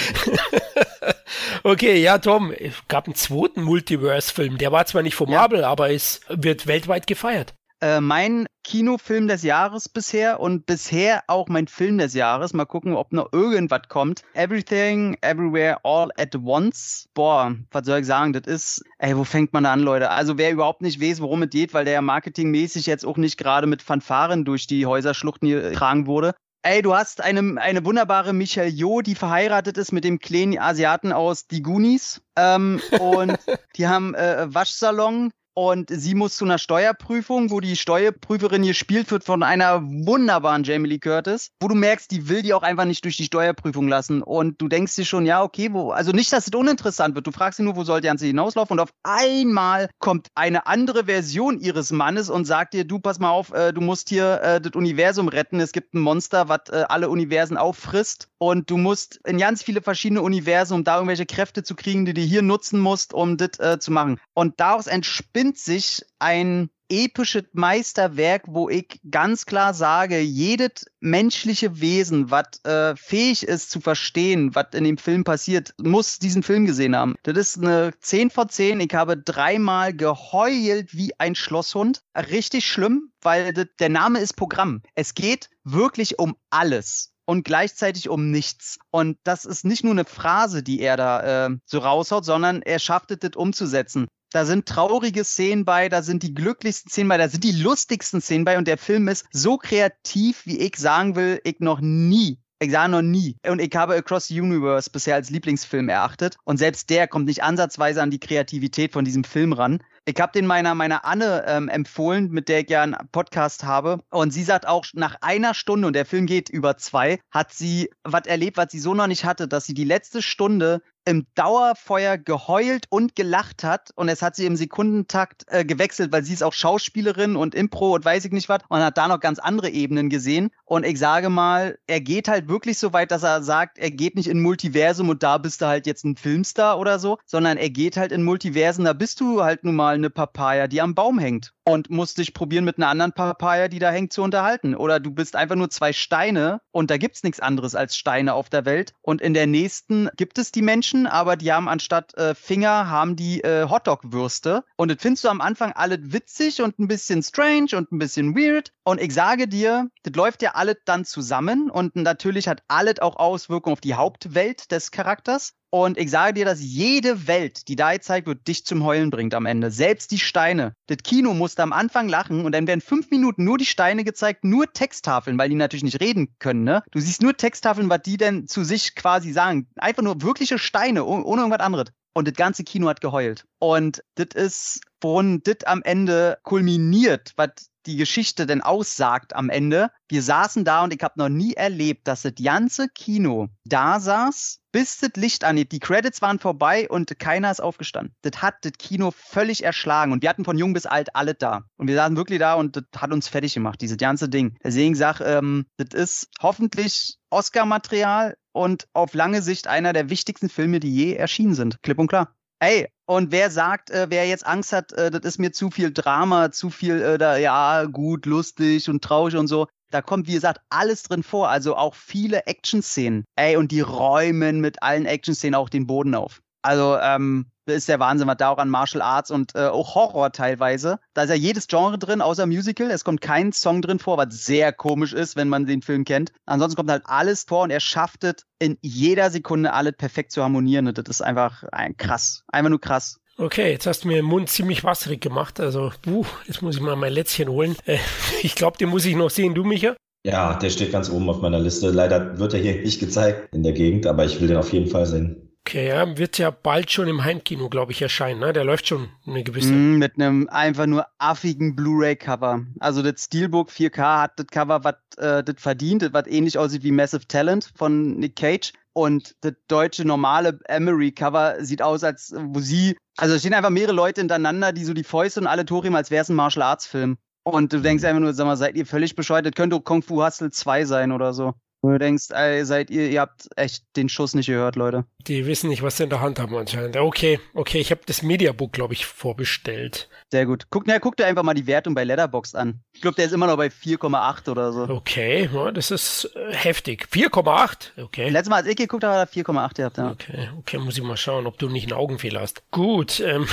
okay, ja, Tom, es gab einen zweiten Multiverse-Film. Der war zwar nicht von Marvel, ja. aber es wird weltweit gefeiert. Äh, mein Kinofilm des Jahres bisher und bisher auch mein Film des Jahres. Mal gucken, ob noch irgendwas kommt. Everything, Everywhere, All at Once. Boah, was soll ich sagen? Das ist, ey, wo fängt man da an, Leute? Also wer überhaupt nicht weiß, worum es geht, weil der ja marketingmäßig jetzt auch nicht gerade mit Fanfaren durch die Häuserschluchten getragen wurde. Ey, du hast eine, eine wunderbare Michelle Jo, die verheiratet ist mit dem kleinen Asiaten aus Die Goonies. Ähm, und die haben äh, Waschsalon, und sie muss zu einer Steuerprüfung, wo die Steuerprüferin gespielt wird von einer wunderbaren Jamie Lee Curtis, wo du merkst, die will die auch einfach nicht durch die Steuerprüfung lassen. Und du denkst dir schon, ja, okay, wo, also nicht, dass es uninteressant wird. Du fragst sie nur, wo soll die Ganze hinauslaufen? Und auf einmal kommt eine andere Version ihres Mannes und sagt dir, du, pass mal auf, äh, du musst hier äh, das Universum retten. Es gibt ein Monster, was äh, alle Universen auffrisst. Und du musst in ganz viele verschiedene Universen, um da irgendwelche Kräfte zu kriegen, die du hier nutzen musst, um das äh, zu machen. Und daraus entspinnt entspinnt sich ein episches Meisterwerk, wo ich ganz klar sage, jedes menschliche Wesen, was äh, fähig ist zu verstehen, was in dem Film passiert, muss diesen Film gesehen haben. Das ist eine 10 von 10. Ich habe dreimal geheult wie ein Schlosshund. Richtig schlimm, weil der Name ist Programm. Es geht wirklich um alles und gleichzeitig um nichts. Und das ist nicht nur eine Phrase, die er da äh, so raushaut, sondern er schafft es, das umzusetzen. Da sind traurige Szenen bei, da sind die glücklichsten Szenen bei, da sind die lustigsten Szenen bei und der Film ist so kreativ, wie ich sagen will, ich noch nie ich sah noch nie. Und ich habe Across the Universe bisher als Lieblingsfilm erachtet. Und selbst der kommt nicht ansatzweise an die Kreativität von diesem Film ran. Ich habe den meiner, meiner Anne ähm, empfohlen, mit der ich ja einen Podcast habe. Und sie sagt auch, nach einer Stunde, und der Film geht über zwei, hat sie was erlebt, was sie so noch nicht hatte, dass sie die letzte Stunde im Dauerfeuer geheult und gelacht hat. Und es hat sie im Sekundentakt äh, gewechselt, weil sie ist auch Schauspielerin und Impro und weiß ich nicht was. Und hat da noch ganz andere Ebenen gesehen. Und ich sage mal, er geht halt wirklich so weit, dass er sagt, er geht nicht in Multiversum und da bist du halt jetzt ein Filmstar oder so, sondern er geht halt in Multiversen, da bist du halt nun mal eine Papaya, die am Baum hängt und musst dich probieren mit einer anderen Papaya, die da hängt, zu unterhalten oder du bist einfach nur zwei Steine und da gibt's nichts anderes als Steine auf der Welt und in der nächsten gibt es die Menschen Menschen, aber die haben anstatt äh, Finger, haben die äh, Hotdog-Würste. Und das findest du am Anfang alles witzig und ein bisschen strange und ein bisschen weird. Und ich sage dir, das läuft ja alles dann zusammen und natürlich hat alles auch Auswirkungen auf die Hauptwelt des Charakters. Und ich sage dir, dass jede Welt, die da gezeigt wird, dich zum Heulen bringt am Ende. Selbst die Steine. Das Kino musste am Anfang lachen und dann werden fünf Minuten nur die Steine gezeigt, nur Texttafeln, weil die natürlich nicht reden können, ne? Du siehst nur Texttafeln, was die denn zu sich quasi sagen. Einfach nur wirkliche Steine, ohne irgendwas anderes. Und das ganze Kino hat geheult. Und das ist, worin das am Ende kulminiert, was die Geschichte denn aussagt am Ende. Wir saßen da und ich habe noch nie erlebt, dass das ganze Kino da saß, bis das Licht angeht. Die Credits waren vorbei und keiner ist aufgestanden. Das hat das Kino völlig erschlagen und wir hatten von jung bis alt alle da. Und wir saßen wirklich da und das hat uns fertig gemacht, dieses ganze Ding. Deswegen sag, ähm, das ist hoffentlich Oscar-Material und auf lange Sicht einer der wichtigsten Filme, die je erschienen sind. Klipp und klar. Ey, und wer sagt, äh, wer jetzt Angst hat, äh, das ist mir zu viel Drama, zu viel, äh, da, ja, gut, lustig und traurig und so, da kommt, wie gesagt, alles drin vor. Also auch viele Action-Szenen. Ey, und die räumen mit allen Action-Szenen auch den Boden auf. Also, ähm, ist der Wahnsinn, was da auch an Martial Arts und äh, auch Horror teilweise. Da ist ja jedes Genre drin, außer Musical. Es kommt kein Song drin vor, was sehr komisch ist, wenn man den Film kennt. Ansonsten kommt halt alles vor und er schafft es in jeder Sekunde alles perfekt zu harmonieren. Und das ist einfach ein, krass. Einfach nur krass. Okay, jetzt hast du mir den Mund ziemlich wasserig gemacht. Also, uh, jetzt muss ich mal mein Lätzchen holen. Äh, ich glaube, den muss ich noch sehen. Du, Micha? Ja, der steht ganz oben auf meiner Liste. Leider wird er hier nicht gezeigt in der Gegend, aber ich will den auf jeden Fall sehen. Okay, ja, wird ja bald schon im Heimkino, glaube ich, erscheinen. Ne? Der läuft schon eine gewisse. Mm, mit einem einfach nur affigen Blu-ray-Cover. Also das Steelbook 4K hat das Cover, was äh, das verdient, was ähnlich aussieht wie Massive Talent von Nick Cage. Und das deutsche normale Emery-Cover sieht aus, als wo sie, also es stehen einfach mehrere Leute hintereinander, die so die Fäuste und alle Torium, als wäre es ein Martial Arts-Film. Und du denkst einfach nur, sag mal, seid ihr völlig bescheuert? Das könnte Kung Fu Hustle 2 sein oder so. Wo du denkst, ey, seid ihr, ihr habt echt den Schuss nicht gehört, Leute. Die wissen nicht, was sie in der Hand haben anscheinend. Okay, okay, ich habe das Mediabook, glaube ich, vorbestellt. Sehr gut. Guck, na, guck dir einfach mal die Wertung bei Letterboxd an. Ich glaube, der ist immer noch bei 4,8 oder so. Okay, ja, das ist äh, heftig. 4,8? Okay. Letztes Mal, als ich geguckt habe, hat er 4,8 gehabt, ja. Okay, okay, muss ich mal schauen, ob du nicht einen Augenfehler hast. Gut, ähm,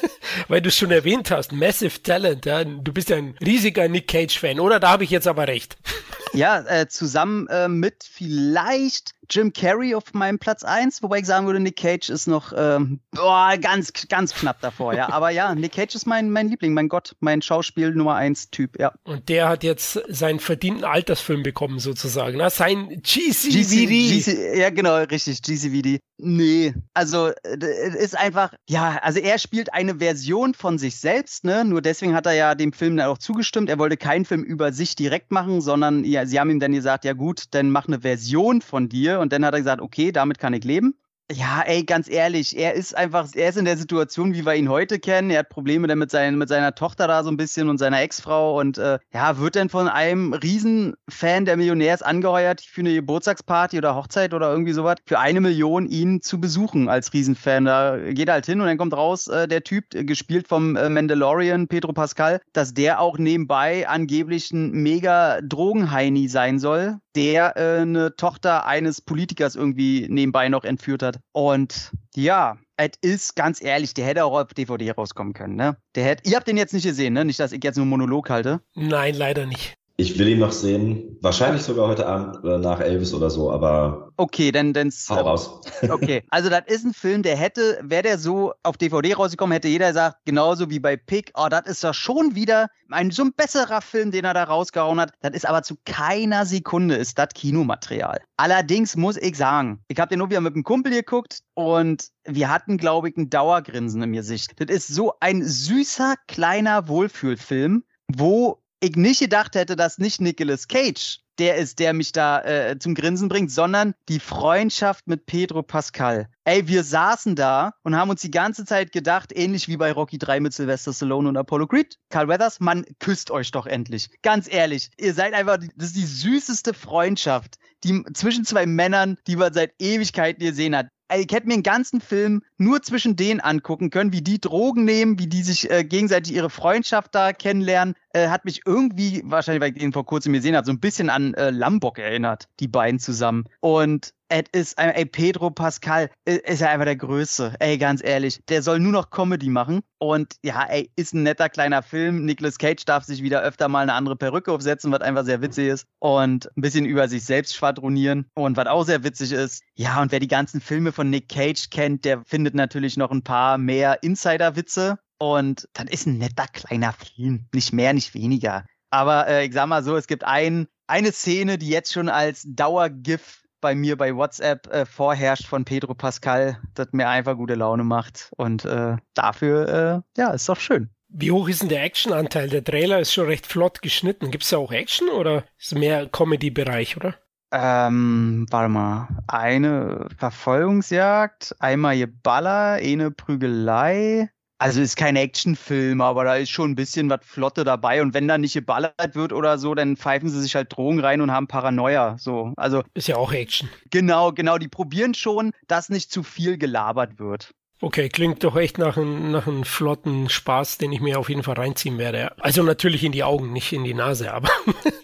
weil du es schon erwähnt hast, Massive Talent, ja, du bist ja ein riesiger Nick Cage-Fan, oder? Da habe ich jetzt aber recht. Ja, äh, zusammen äh, mit vielleicht Jim Carrey auf meinem Platz 1, wobei ich sagen würde, Nick Cage ist noch ähm, boah, ganz, ganz knapp davor, ja. Aber ja, Nick Cage ist mein, mein Liebling, mein Gott, mein Schauspiel Nummer 1 Typ, ja. Und der hat jetzt seinen verdienten Altersfilm bekommen, sozusagen. Ne? Sein GCVD. GC, ja, genau, richtig, GCVD. Nee, also ist einfach, ja, also er spielt eine Version von sich selbst, ne? Nur deswegen hat er ja dem Film dann auch zugestimmt. Er wollte keinen Film über sich direkt machen, sondern ja, sie haben ihm dann gesagt, ja gut, dann mach eine Version von dir und dann hat er gesagt, okay, damit kann ich leben. Ja, ey, ganz ehrlich, er ist einfach, er ist in der Situation, wie wir ihn heute kennen. Er hat Probleme dann mit, seinen, mit seiner Tochter da so ein bisschen und seiner Ex-Frau und äh, ja, wird dann von einem Riesenfan der Millionärs angeheuert für eine Geburtstagsparty oder Hochzeit oder irgendwie sowas, für eine Million ihn zu besuchen als Riesenfan. Da geht er halt hin und dann kommt raus, äh, der Typ, äh, gespielt vom äh, Mandalorian, Pedro Pascal, dass der auch nebenbei angeblich ein mega Drogenheini sein soll, der äh, eine Tochter eines Politikers irgendwie nebenbei noch entführt hat. Und ja, es ist ganz ehrlich, der hätte auch auf DVD rauskommen können, ne? Der hätte, ihr habt den jetzt nicht gesehen, ne? Nicht, dass ich jetzt nur Monolog halte. Nein, leider nicht. Ich will ihn noch sehen. Wahrscheinlich sogar heute Abend oder nach Elvis oder so, aber. Okay, dann, dann. Hau raus. okay. Also, das ist ein Film, der hätte, wäre der so auf DVD rausgekommen, hätte jeder gesagt, genauso wie bei Pick, oh, das ist doch schon wieder ein so ein besserer Film, den er da rausgehauen hat. Das ist aber zu keiner Sekunde, ist das Kinomaterial. Allerdings muss ich sagen, ich habe den nur wieder mit einem Kumpel geguckt und wir hatten, glaube ich, ein Dauergrinsen in mir Sicht. Das ist so ein süßer, kleiner Wohlfühlfilm, wo ich nicht gedacht hätte, dass nicht Nicolas Cage der ist, der mich da äh, zum Grinsen bringt, sondern die Freundschaft mit Pedro Pascal. Ey, wir saßen da und haben uns die ganze Zeit gedacht, ähnlich wie bei Rocky 3 mit Sylvester Stallone und Apollo Creed, Carl Weathers, man küsst euch doch endlich. Ganz ehrlich, ihr seid einfach, das ist die süßeste Freundschaft, die zwischen zwei Männern, die man seit Ewigkeiten gesehen hat ich hätte mir einen ganzen Film nur zwischen denen angucken können, wie die Drogen nehmen, wie die sich äh, gegenseitig ihre Freundschaft da kennenlernen. Äh, hat mich irgendwie, wahrscheinlich, weil ich ihn vor kurzem gesehen habe, so ein bisschen an äh, Lambok erinnert, die beiden zusammen. Und es ist, ey, Pedro Pascal ist ja einfach der Größte. Ey, ganz ehrlich. Der soll nur noch Comedy machen. Und ja, ey, ist ein netter kleiner Film. Nicolas Cage darf sich wieder öfter mal eine andere Perücke aufsetzen, was einfach sehr witzig ist. Und ein bisschen über sich selbst schwadronieren. Und was auch sehr witzig ist. Ja, und wer die ganzen Filme von Nick Cage kennt, der findet natürlich noch ein paar mehr Insider-Witze. Und dann ist ein netter kleiner Film. Nicht mehr, nicht weniger. Aber äh, ich sag mal so, es gibt ein, eine Szene, die jetzt schon als Dauergif bei mir bei WhatsApp äh, vorherrscht von Pedro Pascal, das mir einfach gute Laune macht. Und äh, dafür, äh, ja, ist doch schön. Wie hoch ist denn der Actionanteil? Der Trailer ist schon recht flott geschnitten. Gibt es da auch Action oder ist es mehr Comedy-Bereich, oder? Ähm, warte mal. Eine Verfolgungsjagd, einmal Geballer, eine Prügelei, also ist kein Actionfilm, aber da ist schon ein bisschen was Flotte dabei. Und wenn da nicht geballert wird oder so, dann pfeifen sie sich halt Drogen rein und haben Paranoia. So, also ist ja auch Action. Genau, genau. Die probieren schon, dass nicht zu viel gelabert wird. Okay, klingt doch echt nach einem, nach einem flotten Spaß, den ich mir auf jeden Fall reinziehen werde. Also natürlich in die Augen, nicht in die Nase, aber,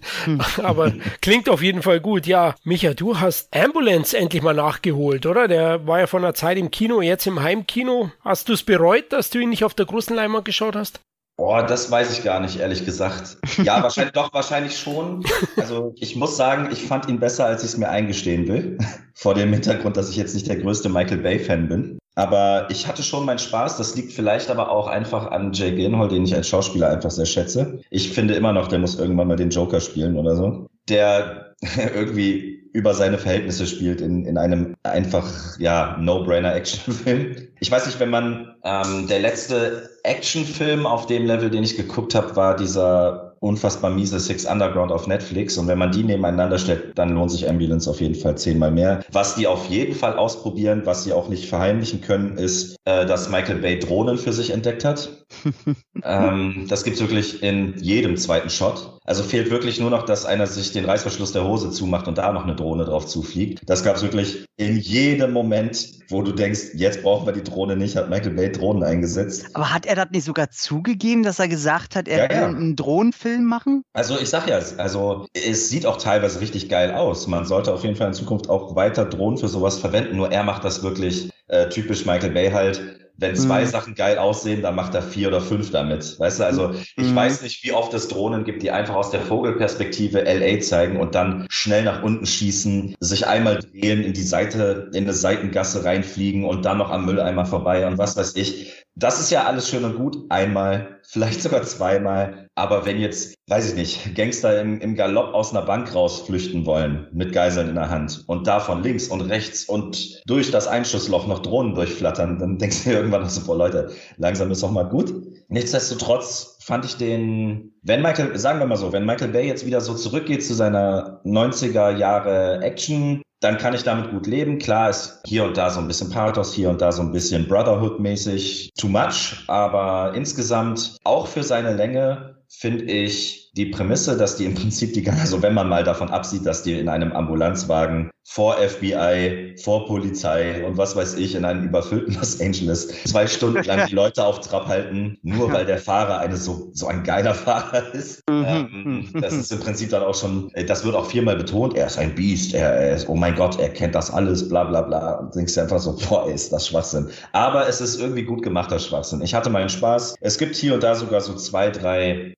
aber klingt auf jeden Fall gut. Ja, Micha, du hast Ambulance endlich mal nachgeholt, oder? Der war ja vor einer Zeit im Kino, jetzt im Heimkino. Hast du es bereut, dass du ihn nicht auf der großen Leinwand geschaut hast? Boah, das weiß ich gar nicht, ehrlich gesagt. Ja, wahrscheinlich, doch, wahrscheinlich schon. Also ich muss sagen, ich fand ihn besser, als ich es mir eingestehen will. Vor dem Hintergrund, dass ich jetzt nicht der größte Michael Bay-Fan bin. Aber ich hatte schon meinen Spaß. Das liegt vielleicht aber auch einfach an Jay Gyllenhaal, den ich als Schauspieler einfach sehr schätze. Ich finde immer noch, der muss irgendwann mal den Joker spielen oder so. Der irgendwie über seine Verhältnisse spielt in, in einem einfach, ja, No-Brainer-Actionfilm. Ich weiß nicht, wenn man, ähm, der letzte Actionfilm auf dem Level, den ich geguckt habe, war dieser unfassbar miese Six Underground auf Netflix. Und wenn man die nebeneinander stellt, dann lohnt sich Ambulance auf jeden Fall zehnmal mehr. Was die auf jeden Fall ausprobieren, was sie auch nicht verheimlichen können, ist, äh, dass Michael Bay Drohnen für sich entdeckt hat. ähm, das gibt's wirklich in jedem zweiten Shot. Also fehlt wirklich nur noch, dass einer sich den Reißverschluss der Hose zumacht und da noch eine Drohne drauf zufliegt. Das gab's wirklich in jedem Moment, wo du denkst, jetzt brauchen wir die Drohne nicht, hat Michael Bay Drohnen eingesetzt. Aber hat er das nicht sogar zugegeben, dass er gesagt hat, er ja, will ja. einen Drohnenfilm machen? Also ich sag ja, also es sieht auch teilweise richtig geil aus. Man sollte auf jeden Fall in Zukunft auch weiter Drohnen für sowas verwenden. Nur er macht das wirklich äh, typisch Michael Bay halt wenn zwei mhm. Sachen geil aussehen, dann macht er vier oder fünf damit. Weißt du, also ich mhm. weiß nicht, wie oft es Drohnen gibt, die einfach aus der Vogelperspektive LA zeigen und dann schnell nach unten schießen, sich einmal drehen, in die Seite, in eine Seitengasse reinfliegen und dann noch am Mülleimer vorbei und was weiß ich. Das ist ja alles schön und gut. Einmal, vielleicht sogar zweimal. Aber wenn jetzt, weiß ich nicht, Gangster im, im Galopp aus einer Bank rausflüchten wollen, mit Geiseln in der Hand und davon links und rechts und durch das Einschussloch noch Drohnen durchflattern, dann denkst du irgendwann so, boah Leute, langsam ist doch mal gut. Nichtsdestotrotz fand ich den, wenn Michael, sagen wir mal so, wenn Michael Bay jetzt wieder so zurückgeht zu seiner 90er Jahre Action, dann kann ich damit gut leben. Klar ist hier und da so ein bisschen Pathos, hier und da so ein bisschen Brotherhood-mäßig too much, aber insgesamt auch für seine Länge finde ich die Prämisse, dass die im Prinzip die, also wenn man mal davon absieht, dass die in einem Ambulanzwagen vor FBI, vor Polizei und was weiß ich in einem überfüllten Los Angeles zwei Stunden lang die Leute auf Trab halten, nur weil der Fahrer eine so, so ein geiler Fahrer ist. Mhm. ähm, das ist im Prinzip dann auch schon, äh, das wird auch viermal betont, er ist ein Biest, er, er ist, oh mein Gott, er kennt das alles, bla bla bla. Und denkst du einfach so, boah, ist das Schwachsinn. Aber es ist irgendwie gut gemachter Schwachsinn. Ich hatte meinen Spaß. Es gibt hier und da sogar so zwei, drei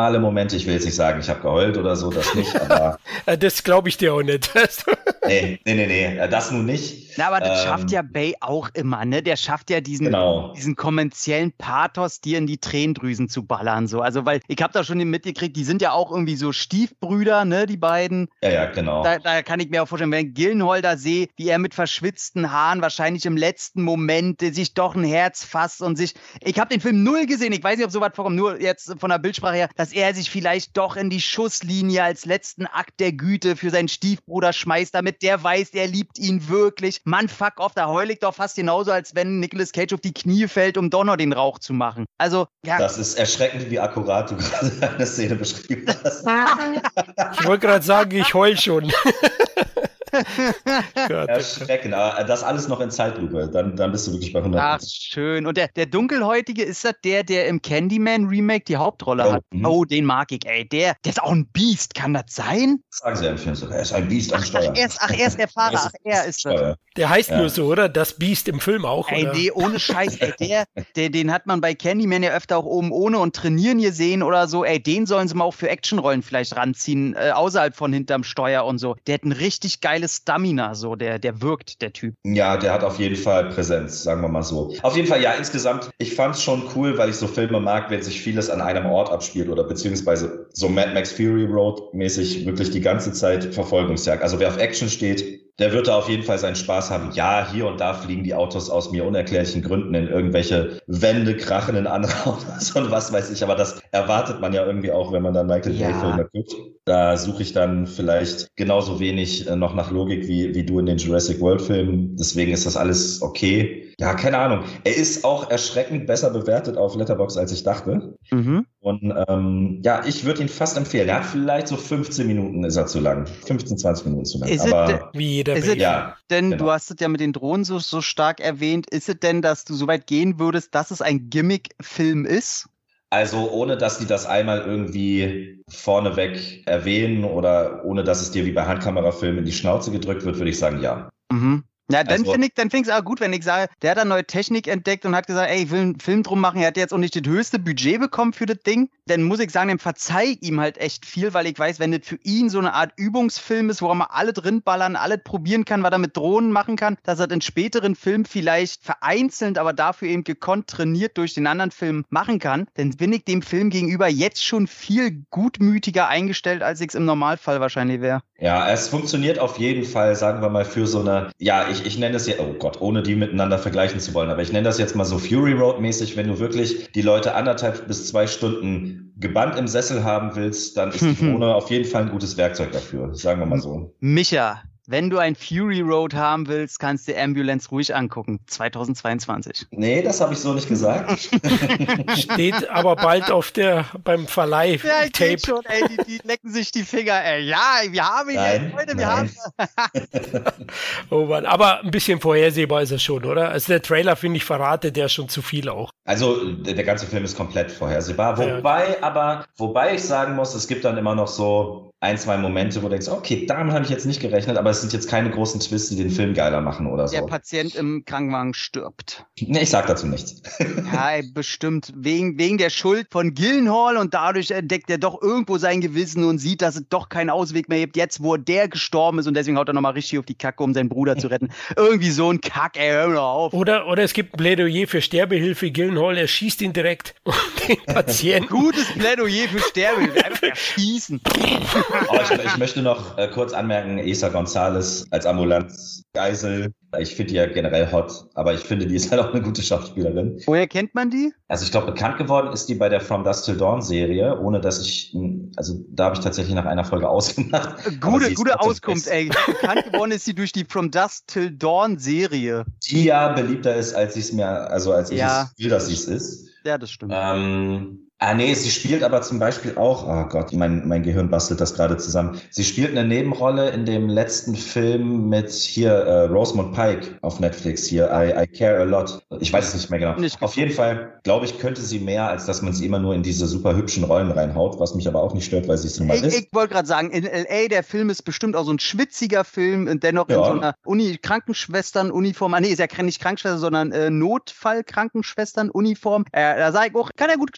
emotionale Momente. Ich will jetzt nicht sagen, ich habe geheult oder so, das nicht, aber. das glaube ich dir auch nicht. nee, nee, nee, nee, das nun nicht. Na, aber das ähm, schafft ja Bay auch immer, ne? Der schafft ja diesen, genau. diesen kommerziellen Pathos, dir in die Tränendrüsen zu ballern. So. Also, weil ich habe da schon mitgekriegt, die sind ja auch irgendwie so Stiefbrüder, ne, die beiden. Ja, ja, genau. Da, da kann ich mir auch vorstellen, wenn ich Gillenholder sehe, wie er mit verschwitzten Haaren wahrscheinlich im letzten Moment sich doch ein Herz fasst und sich. Ich habe den Film null gesehen, ich weiß nicht, ob so was vorkommt, nur jetzt von der Bildsprache her, dass er sich vielleicht doch in die Schusslinie als letzten Akt der Güte für seinen Stiefbruder schmeißt, damit der weiß, er liebt ihn wirklich. Mann, fuck off, da heul ich doch fast genauso, als wenn Nicolas Cage auf die Knie fällt, um Donner den Rauch zu machen. Also, ja. Das ist erschreckend, wie akkurat du gerade eine Szene beschrieben hast. ich wollte gerade sagen, ich heul schon. Erschreckend, aber das alles noch in Zeitlupe, dann, dann bist du wirklich bei 100. Ach, schön. Und der, der Dunkelhäutige, ist das der, der im Candyman Remake die Hauptrolle oh, hat? Mh. Oh, den mag ich, ey. Der, der ist auch ein Biest, kann das sein? Sagen sie im Film sogar, er ist ein Biest am Steuer. Ach, er ist, ach, er ist der Fahrer, ach, er ist das. Der heißt ja. nur so, oder? Das Biest im Film auch, ey, oder? Nee, ohne Scheiß, ey, der, der, den hat man bei Candyman ja öfter auch oben ohne und trainieren gesehen oder so. Ey, den sollen sie mal auch für Actionrollen vielleicht ranziehen, äh, außerhalb von hinterm Steuer und so. Der hat ein richtig geiles Stamina, so, der, der wirkt, der Typ. Ja, der hat auf jeden Fall Präsenz, sagen wir mal so. Auf jeden Fall, ja, insgesamt, ich fand es schon cool, weil ich so Filme mag, wenn sich vieles an einem Ort abspielt oder beziehungsweise so Mad Max Fury Road mäßig wirklich die ganze Zeit Verfolgungsjagd. Also wer auf Action steht, der wird da auf jeden Fall seinen Spaß haben. Ja, hier und da fliegen die Autos aus mir unerklärlichen Gründen in irgendwelche Wände, krachen in andere Autos und was weiß ich. Aber das erwartet man ja irgendwie auch, wenn man dann Michael Bay Filme guckt. Da suche ich dann vielleicht genauso wenig äh, noch nach Logik wie, wie du in den Jurassic World Filmen. Deswegen ist das alles okay. Ja, keine Ahnung. Er ist auch erschreckend besser bewertet auf Letterbox als ich dachte. Mhm. Und ähm, ja, ich würde ihn fast empfehlen. Er hat vielleicht so 15 Minuten ist er zu lang. 15, 20 Minuten zu lang. Ist aber wie jeder ist ja, denn genau. du hast es ja mit den Drohnen so, so stark erwähnt. Ist es denn, dass du so weit gehen würdest, dass es ein Gimmick-Film ist? Also ohne dass die das einmal irgendwie vorneweg erwähnen oder ohne dass es dir wie bei Handkamerafilmen in die Schnauze gedrückt wird, würde ich sagen, ja. Mhm. Ja, dann also, finde ich, es auch gut, wenn ich sage, der hat eine neue Technik entdeckt und hat gesagt, ey, ich will einen Film drum machen. Er hat jetzt auch nicht das höchste Budget bekommen für das Ding. Dann muss ich sagen, dann verzeih ihm halt echt viel, weil ich weiß, wenn das für ihn so eine Art Übungsfilm ist, wo er mal alle drin ballern, alles probieren kann, was er mit Drohnen machen kann, dass er den späteren Film vielleicht vereinzelt, aber dafür eben gekonnt trainiert durch den anderen Film machen kann, dann bin ich dem Film gegenüber jetzt schon viel gutmütiger eingestellt, als ich es im Normalfall wahrscheinlich wäre. Ja, es funktioniert auf jeden Fall, sagen wir mal, für so eine, ja, ich, ich nenne das ja, oh Gott, ohne die miteinander vergleichen zu wollen, aber ich nenne das jetzt mal so Fury Road mäßig, wenn du wirklich die Leute anderthalb bis zwei Stunden gebannt im Sessel haben willst, dann ist die Drohne auf jeden Fall ein gutes Werkzeug dafür, sagen wir mal so. Micha, wenn du ein Fury Road haben willst, kannst du Ambulance ruhig angucken. 2022. Nee, das habe ich so nicht gesagt. Steht aber bald auf der beim Verleih. Ja, ich Tape. schon, ey, die, die, lecken sich die Finger, ey. Ja, wir haben ihn nein, Leute, wir nein. haben. oh Mann, aber ein bisschen vorhersehbar ist es schon, oder? Also der Trailer, finde ich, verratet der schon zu viel auch. Also der, der ganze Film ist komplett vorhersehbar. Wobei, ja. aber, wobei ich sagen muss, es gibt dann immer noch so ein, zwei Momente, wo du denkst, okay, damit habe ich jetzt nicht gerechnet, aber es sind jetzt keine großen Twists, die den Film geiler machen oder so. Der Patient im Krankenwagen stirbt. Nee, ich sag dazu nichts. ja, bestimmt wegen, wegen der Schuld von Gillenhall und dadurch entdeckt er doch irgendwo sein Gewissen und sieht, dass es doch keinen Ausweg mehr gibt, jetzt wo der gestorben ist und deswegen haut er nochmal richtig auf die Kacke, um seinen Bruder zu retten. Irgendwie so ein Kack, ey, hör mir auf. Oder, oder es gibt ein Plädoyer für Sterbehilfe. Gillenhall, er schießt ihn direkt und den Patienten. Gutes Plädoyer für Sterbehilfe. Einfach erschießen. Oh, ich, ich, möchte noch äh, kurz anmerken, Esa Gonzalez als Ambulanzgeisel. Ich finde die ja generell hot, aber ich finde, die ist halt auch eine gute Schauspielerin. Woher kennt man die? Also ich glaube, bekannt geworden ist die bei der From Dust Till Dawn Serie, ohne dass ich, also da habe ich tatsächlich nach einer Folge ausgemacht. Gute, gute Auskunft, ey. bekannt geworden ist sie durch die From Dust Till Dawn Serie. Die ja beliebter ist, als ich es mir, also als ich ja. es will, dass sie es ist. Ja, das stimmt. Ähm, Ah nee, sie spielt aber zum Beispiel auch, oh Gott, mein, mein Gehirn bastelt das gerade zusammen. Sie spielt eine Nebenrolle in dem letzten Film mit hier äh, Rosamund Pike auf Netflix hier, I, I Care a Lot. Ich weiß es nicht mehr genau. Nicht auf jeden Fall, glaube ich, könnte sie mehr, als dass man sie immer nur in diese super hübschen Rollen reinhaut, was mich aber auch nicht stört, weil sie es nun mal ich, ist. Ich wollte gerade sagen, in L.A., der Film ist bestimmt auch so ein schwitziger Film und dennoch ja. in so einer Uni Krankenschwestern-Uniform, ah, nee, ist ja nicht Krankenschwester, sondern äh, Notfall-Krankenschwestern-Uniform. Äh, da sage ich auch, kann er gut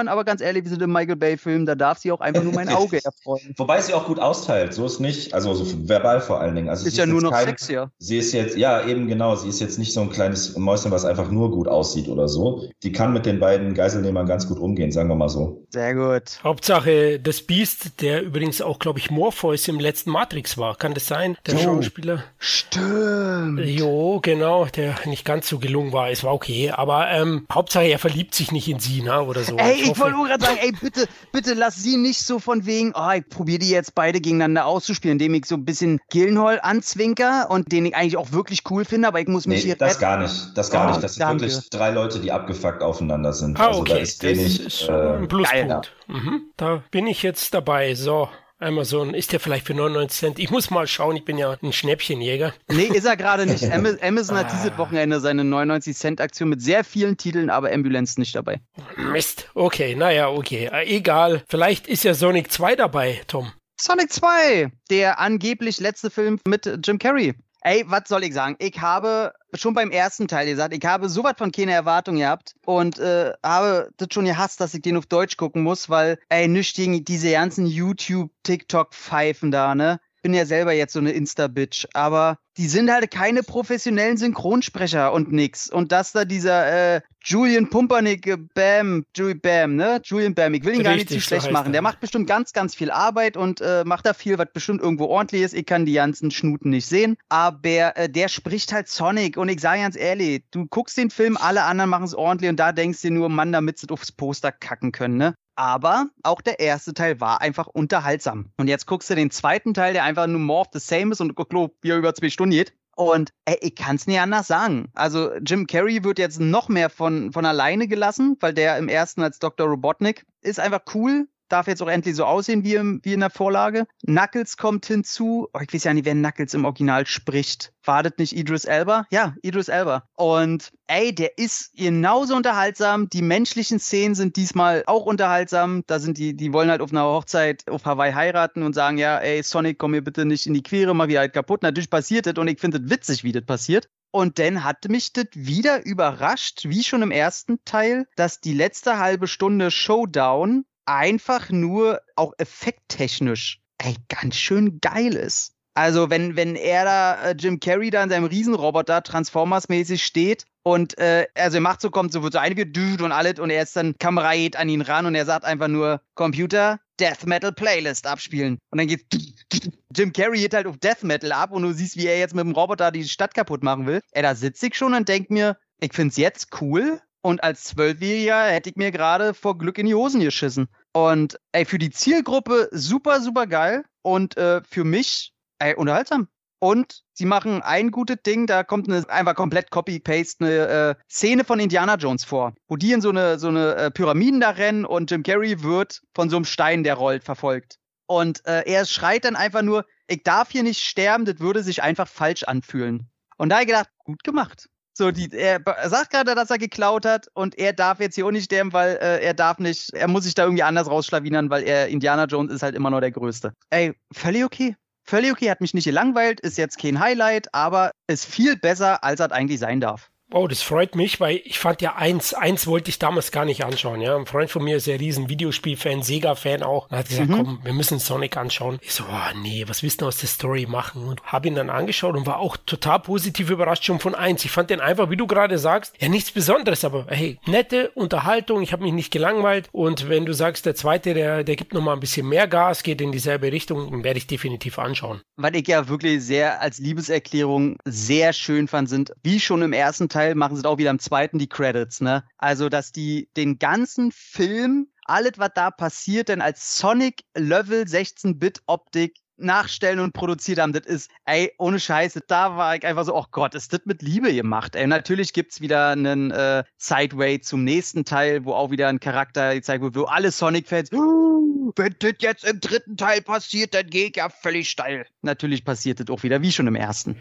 Schauspielern, aber ganz ehrlich, wir sind im Michael Bay-Film, da darf sie auch einfach nur mein Auge erfreuen. Wobei sie auch gut austeilt, so ist nicht, also so verbal vor allen Dingen. Also ist ja ist nur noch kein, sexier. Sie ist jetzt, ja, eben genau, sie ist jetzt nicht so ein kleines Mäuschen, was einfach nur gut aussieht oder so. Die kann mit den beiden Geiselnehmern ganz gut umgehen, sagen wir mal so. Sehr gut. Hauptsache das Beast, der übrigens auch, glaube ich, Morpheus im letzten Matrix war. Kann das sein? Der oh. Schauspieler. Stimmt. Jo, genau, der nicht ganz so gelungen war. Es war okay, aber ähm, Hauptsache er verliebt sich nicht in sie, ne, oder so. Ey, ich, ich wollte gerade sagen, ey, bitte, bitte lass sie nicht so von wegen, oh, ich probiere die jetzt beide gegeneinander auszuspielen, indem ich so ein bisschen Gillenhall anzwinker und den ich eigentlich auch wirklich cool finde, aber ich muss mich nee, hier das retten. gar nicht, das gar Oh, nicht. Das sind danke. wirklich drei Leute, die abgefuckt aufeinander sind. Ah, Also da okay. ist das wenig, ist schon äh, ein Pluspunkt. Mhm. Da bin ich jetzt dabei. So. Amazon, ist der vielleicht für 99 Cent? Ich muss mal schauen, ich bin ja ein Schnäppchenjäger. Nee, ist er gerade nicht. Ama- Amazon hat dieses Wochenende seine 99-Cent-Aktion mit sehr vielen Titeln, aber Ambulance nicht dabei. Mist. Okay, naja, okay. Äh, egal. Vielleicht ist ja Sonic 2 dabei, Tom. Sonic 2, der angeblich letzte Film mit Jim Carrey. Ey, was soll ich sagen? Ich habe schon beim ersten Teil gesagt, ich habe so was von keine Erwartung gehabt und äh, habe das schon gehasst, dass ich den auf Deutsch gucken muss, weil, ey, nichts gegen diese ganzen YouTube-TikTok-Pfeifen da, ne? Bin ja selber jetzt so eine Insta-Bitch, aber die sind halt keine professionellen Synchronsprecher und nix. Und dass da dieser äh, Julian Pumpernick, äh, Bam, Julie Bam, ne? Julian Bam, ich will ihn gar nicht zu Richtig, so schlecht machen. er. Der macht bestimmt ganz, ganz viel Arbeit und äh, macht da viel, was bestimmt irgendwo ordentlich ist. Ich kann die ganzen Schnuten nicht sehen. Aber äh, der spricht halt Sonic. Und ich sage ganz ehrlich, du guckst den Film, alle anderen machen es ordentlich und da denkst du dir nur, Mann, damit sie es aufs Poster kacken können, ne? Aber auch der erste Teil war einfach unterhaltsam. Und jetzt guckst du den zweiten Teil, der einfach nur more of the same ist und wie er über zwei Stunden geht. Und ey, ich kann es nicht anders sagen. Also Jim Carrey wird jetzt noch mehr von, von alleine gelassen, weil der im ersten als Dr. Robotnik ist einfach cool. Darf jetzt auch endlich so aussehen wie, im, wie in der Vorlage. Knuckles kommt hinzu. Oh, ich weiß ja nicht, wer Knuckles im Original spricht. War das nicht Idris Elba? Ja, Idris Elba. Und ey, der ist genauso unterhaltsam. Die menschlichen Szenen sind diesmal auch unterhaltsam. Da sind die, die wollen halt auf einer Hochzeit auf Hawaii heiraten und sagen, ja, ey, Sonic, komm mir bitte nicht in die Quere, mach wieder halt kaputt. Natürlich passiert das und ich finde es witzig, wie das passiert. Und dann hat mich das wieder überrascht, wie schon im ersten Teil, dass die letzte halbe Stunde Showdown einfach nur auch effekttechnisch ey, ganz schön geil ist. Also wenn, wenn er da, äh, Jim Carrey da in seinem Riesenroboter Transformers-mäßig steht und äh, also er macht so, kommt so, wird so eingedüht und alles und er ist dann Kamera geht an ihn ran und er sagt einfach nur, Computer, Death Metal Playlist abspielen. Und dann geht Jim Carrey geht halt auf Death Metal ab und du siehst, wie er jetzt mit dem Roboter die Stadt kaputt machen will. Ey, da sitze ich schon und denk mir, ich find's jetzt cool und als Zwölfjähriger hätte ich mir gerade vor Glück in die Hosen geschissen. Und ey, für die Zielgruppe super, super geil und äh, für mich ey, unterhaltsam. Und sie machen ein gutes Ding, da kommt eine, einfach komplett Copy-Paste eine äh, Szene von Indiana Jones vor, wo die in so eine, so eine äh, Pyramiden da rennen und Jim Carrey wird von so einem Stein, der rollt, verfolgt. Und äh, er schreit dann einfach nur, ich darf hier nicht sterben, das würde sich einfach falsch anfühlen. Und da habe ich gedacht, gut gemacht. So, die, er sagt gerade, dass er geklaut hat und er darf jetzt hier auch nicht sterben, weil äh, er darf nicht, er muss sich da irgendwie anders rausschlawinern, weil er Indiana Jones ist halt immer noch der Größte. Ey, völlig okay. Völlig okay, hat mich nicht gelangweilt, ist jetzt kein Highlight, aber ist viel besser, als er eigentlich sein darf. Oh, das freut mich, weil ich fand ja eins, eins wollte ich damals gar nicht anschauen. Ja, ein Freund von mir ist ja riesen Videospielfan, Sega-Fan auch. Und hat gesagt, mhm. komm, wir müssen Sonic anschauen. Ich so, oh, nee, was willst du aus der Story machen? Und habe ihn dann angeschaut und war auch total positiv überrascht schon von eins. Ich fand den einfach, wie du gerade sagst, ja nichts Besonderes, aber hey, nette Unterhaltung. Ich habe mich nicht gelangweilt. Und wenn du sagst, der zweite, der, der gibt noch mal ein bisschen mehr Gas, geht in dieselbe Richtung, dann werde ich definitiv anschauen. Was ich ja wirklich sehr als Liebeserklärung sehr schön fand, sind wie schon im ersten Teil Teil machen sie auch wieder im zweiten die Credits, ne? Also, dass die den ganzen Film, alles, was da passiert, denn als Sonic Level 16-Bit-Optik nachstellen und produziert haben, das ist, ey, ohne Scheiße, da war ich einfach so, oh Gott, ist das mit Liebe gemacht, ey. Natürlich gibt's wieder einen äh, Sideway zum nächsten Teil, wo auch wieder ein Charakter gezeigt wird, wo alle Sonic-Fans, wenn das jetzt im dritten Teil passiert, dann gehe ich ja völlig steil. Natürlich passiert das auch wieder, wie schon im ersten.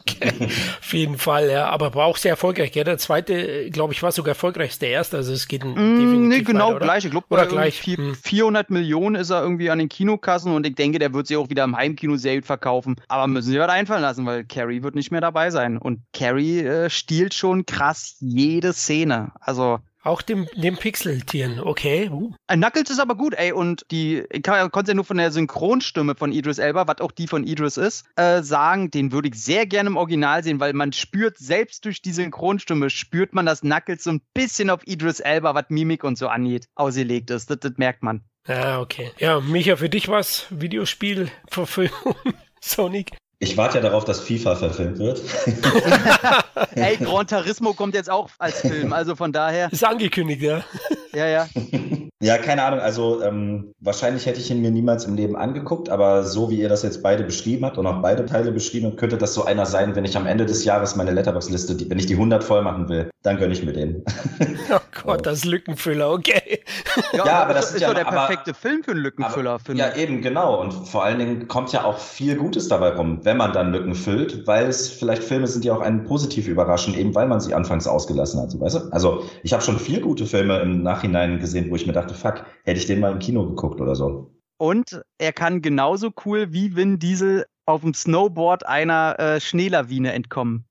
Okay. Auf jeden Fall, ja, aber war auch sehr erfolgreich, gell? Der zweite, glaube ich, war sogar erfolgreich als der erste, also es geht mm, definitiv Nee, genau, weiter, gleich. Ich glaube, oder gleich. 400 hm. Millionen ist er irgendwie an den Kinokassen und ich denke, der wird sie auch wieder im Heimkino sehr gut verkaufen. Aber müssen sie was einfallen lassen, weil Carrie wird nicht mehr dabei sein. Und Carrie äh, stiehlt schon krass jede Szene. Also auch dem, dem Pixeltieren, okay. Uh. Knuckles ist aber gut, ey. Und die, ich konnte ja nur von der Synchronstimme von Idris Elba, was auch die von Idris ist, äh, sagen, den würde ich sehr gerne im Original sehen, weil man spürt, selbst durch die Synchronstimme, spürt man, dass Knuckles so ein bisschen auf Idris Elba, was Mimik und so angeht, ausgelegt ist. Das, das merkt man. Ja, okay. Ja, Micha, für dich was? Videospielverfilmung? Sonic? Ich warte ja darauf, dass FIFA verfilmt wird. Ey, Gran Turismo kommt jetzt auch als Film, also von daher. Ist angekündigt, ja. Ja, ja. Ja, keine Ahnung. Also ähm, wahrscheinlich hätte ich ihn mir niemals im Leben angeguckt, aber so wie ihr das jetzt beide beschrieben habt und auch beide Teile beschrieben habt, könnte das so einer sein, wenn ich am Ende des Jahres meine Letterbox-Liste, wenn ich die 100 voll machen will, dann gönne ich mir den. Oh Gott, das Lückenfüller, okay. Ja, ja aber, das, das ist ja der perfekte aber, Film für einen Lückenfüller. Aber, ja, eben, genau. Und vor allen Dingen kommt ja auch viel Gutes dabei rum, wenn man dann Lücken füllt, weil es vielleicht Filme sind, die auch einen positiv überraschen, eben weil man sie anfangs ausgelassen hat. Weißt du? Also ich habe schon vier gute Filme im Nachhinein gesehen, wo ich mir dachte, fuck, hätte ich den mal im Kino geguckt oder so. Und er kann genauso cool wie Vin Diesel auf dem Snowboard einer äh, Schneelawine entkommen.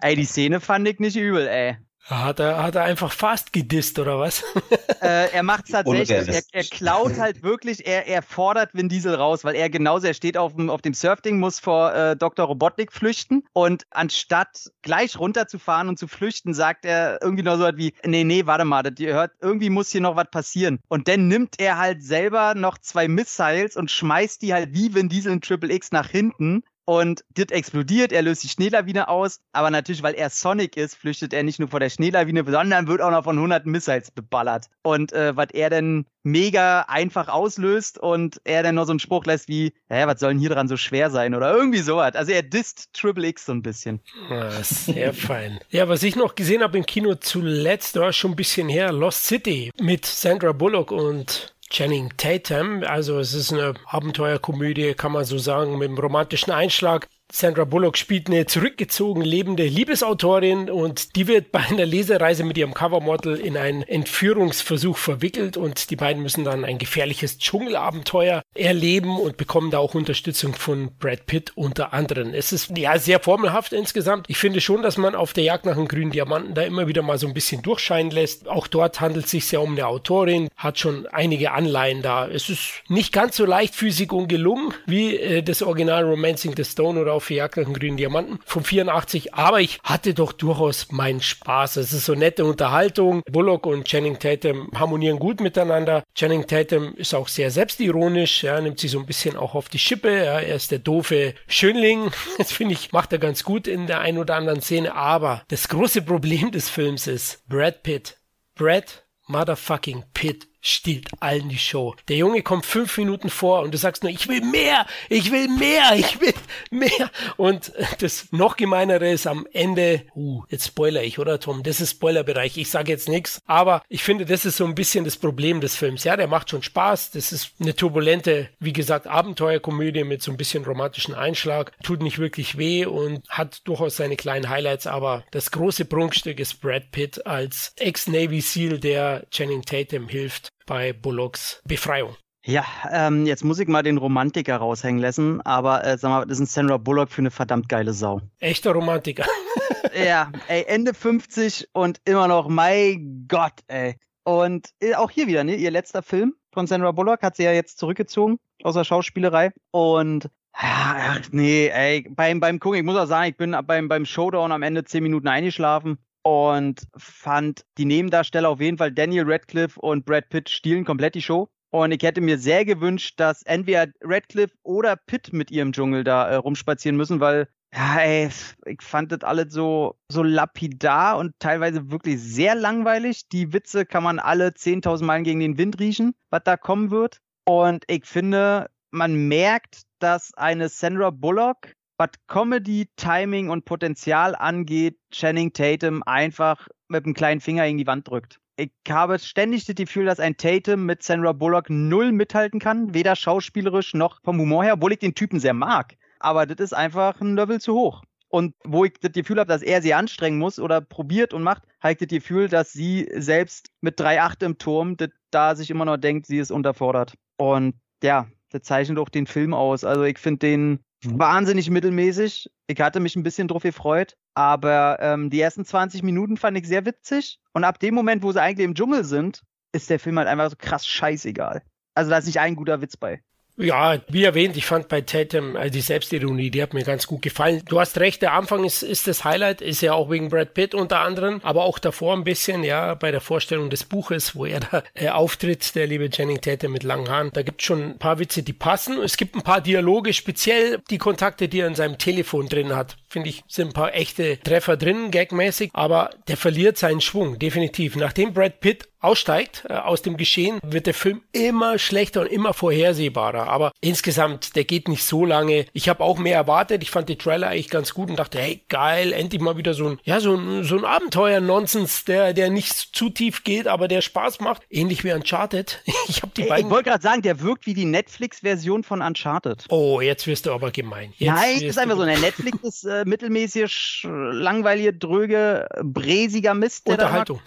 ey, die Szene fand ich nicht übel, ey. Hat er, hat er einfach fast gedisst oder was? Äh, er macht tatsächlich, er, er, klaut halt wirklich, er, er fordert Vin Diesel raus, weil er genauso, er steht auf dem, auf dem Surfding, muss vor äh, Dr. Robotnik flüchten und anstatt gleich runterzufahren und zu flüchten, sagt er irgendwie noch so was wie, nee, nee, warte mal, das, ihr hört, irgendwie muss hier noch was passieren. Und dann nimmt er halt selber noch zwei Missiles und schmeißt die halt wie Vin Diesel in Triple X nach hinten und das explodiert, er löst die Schneelawine aus, aber natürlich, weil er Sonic ist, flüchtet er nicht nur vor der Schneelawine, sondern wird auch noch von 100 Missiles beballert. Und äh, was er dann mega einfach auslöst und er dann noch so einen Spruch lässt wie, ja, was soll denn hier dran so schwer sein oder irgendwie sowas. Also er disst Triple X so ein bisschen. Ja, sehr fein. Ja, was ich noch gesehen habe im Kino zuletzt, war schon ein bisschen her, Lost City mit Sandra Bullock und Channing Tatum. Also es ist eine Abenteuerkomödie, kann man so sagen, mit einem romantischen Einschlag. Sandra Bullock spielt eine zurückgezogen lebende Liebesautorin und die wird bei einer Lesereise mit ihrem Covermodel in einen Entführungsversuch verwickelt und die beiden müssen dann ein gefährliches Dschungelabenteuer erleben und bekommen da auch Unterstützung von Brad Pitt unter anderem. Es ist ja sehr formelhaft insgesamt. Ich finde schon, dass man auf der Jagd nach einem grünen Diamanten da immer wieder mal so ein bisschen durchscheinen lässt. Auch dort handelt es sich ja um eine Autorin, hat schon einige Anleihen da. Es ist nicht ganz so leichtfüßig und gelungen wie äh, das Original Romancing the Stone oder auf dem grünen Diamanten von 84, aber ich hatte doch durchaus meinen Spaß. Es ist so nette Unterhaltung. Bullock und Channing Tatum harmonieren gut miteinander. Channing Tatum ist auch sehr selbstironisch, ja, nimmt sich so ein bisschen auch auf die Schippe. Er ist der doofe Schönling. Das finde ich, macht er ganz gut in der ein oder anderen Szene. Aber das große Problem des Films ist Brad Pitt. Brad motherfucking Pitt stiehlt allen die Show. Der Junge kommt fünf Minuten vor und du sagst nur, ich will mehr, ich will mehr, ich will mehr. Und das noch gemeinere ist am Ende, uh, jetzt spoiler ich, oder Tom? Das ist Spoilerbereich. Ich sage jetzt nichts, aber ich finde, das ist so ein bisschen das Problem des Films. Ja, der macht schon Spaß. Das ist eine turbulente, wie gesagt, Abenteuerkomödie mit so ein bisschen romantischen Einschlag. Tut nicht wirklich weh und hat durchaus seine kleinen Highlights, aber das große Prunkstück ist Brad Pitt als Ex-Navy SEAL, der Channing Tatum hilft bei Bullocks Befreiung. Ja, ähm, jetzt muss ich mal den Romantiker raushängen lassen, aber äh, sag mal, das ist ein Sandra Bullock für eine verdammt geile Sau. Echter Romantiker. ja, ey, Ende 50 und immer noch, mein Gott, ey. Und äh, auch hier wieder, ne, ihr letzter Film von Sandra Bullock hat sie ja jetzt zurückgezogen aus der Schauspielerei und Ach, nee, ey, beim, beim Gucken, ich muss auch sagen, ich bin beim, beim Showdown am Ende zehn Minuten eingeschlafen und fand die Nebendarsteller auf jeden Fall Daniel Radcliffe und Brad Pitt stiehlen komplett die Show. Und ich hätte mir sehr gewünscht, dass entweder Radcliffe oder Pitt mit ihrem Dschungel da äh, rumspazieren müssen, weil, ja, ey, ich fand das alles so, so lapidar und teilweise wirklich sehr langweilig. Die Witze kann man alle 10.000 Meilen gegen den Wind riechen, was da kommen wird. Und ich finde, man merkt, dass eine Sandra Bullock, was Comedy, Timing und Potenzial angeht, Channing Tatum einfach mit einem kleinen Finger in die Wand drückt. Ich habe ständig das Gefühl, dass ein Tatum mit Sandra Bullock null mithalten kann, weder schauspielerisch noch vom Humor her, obwohl ich den Typen sehr mag. Aber das ist einfach ein Level zu hoch. Und wo ich das Gefühl habe, dass er sie anstrengen muss oder probiert und macht, habe ich das Gefühl, dass sie selbst mit 3,8 im Turm da sich immer noch denkt, sie ist unterfordert. Und ja, der zeichnet auch den Film aus. Also ich finde den wahnsinnig mittelmäßig. Ich hatte mich ein bisschen drauf gefreut, aber ähm, die ersten 20 Minuten fand ich sehr witzig. Und ab dem Moment, wo sie eigentlich im Dschungel sind, ist der Film halt einfach so krass scheißegal. Also da ist nicht ein guter Witz bei. Ja, wie erwähnt, ich fand bei Tatum also die Selbstironie, die hat mir ganz gut gefallen. Du hast recht, der Anfang ist, ist das Highlight, ist ja auch wegen Brad Pitt unter anderem, aber auch davor ein bisschen, ja, bei der Vorstellung des Buches, wo er da äh, auftritt, der liebe Channing Tatum mit langen Haaren. Da gibt es schon ein paar Witze, die passen. Es gibt ein paar Dialoge, speziell die Kontakte, die er in seinem Telefon drin hat. Finde ich, sind ein paar echte Treffer drin, gagmäßig, aber der verliert seinen Schwung, definitiv. Nachdem Brad Pitt aussteigt äh, aus dem Geschehen, wird der Film immer schlechter und immer vorhersehbarer. Aber insgesamt, der geht nicht so lange. Ich habe auch mehr erwartet. Ich fand die Trailer eigentlich ganz gut und dachte, hey, geil, endlich mal wieder so ein, ja, so ein, so ein Abenteuer-Nonsens, der, der nicht zu tief geht, aber der Spaß macht. Ähnlich wie Uncharted. Ich habe die beiden. Ich wollte gerade sagen, der wirkt wie die Netflix-Version von Uncharted. Oh, jetzt wirst du aber gemein. Jetzt Nein, ist einfach so. Der Netflix ist äh, mittelmäßig, langweilige, dröge, bräsiger Mist. Unterhaltung.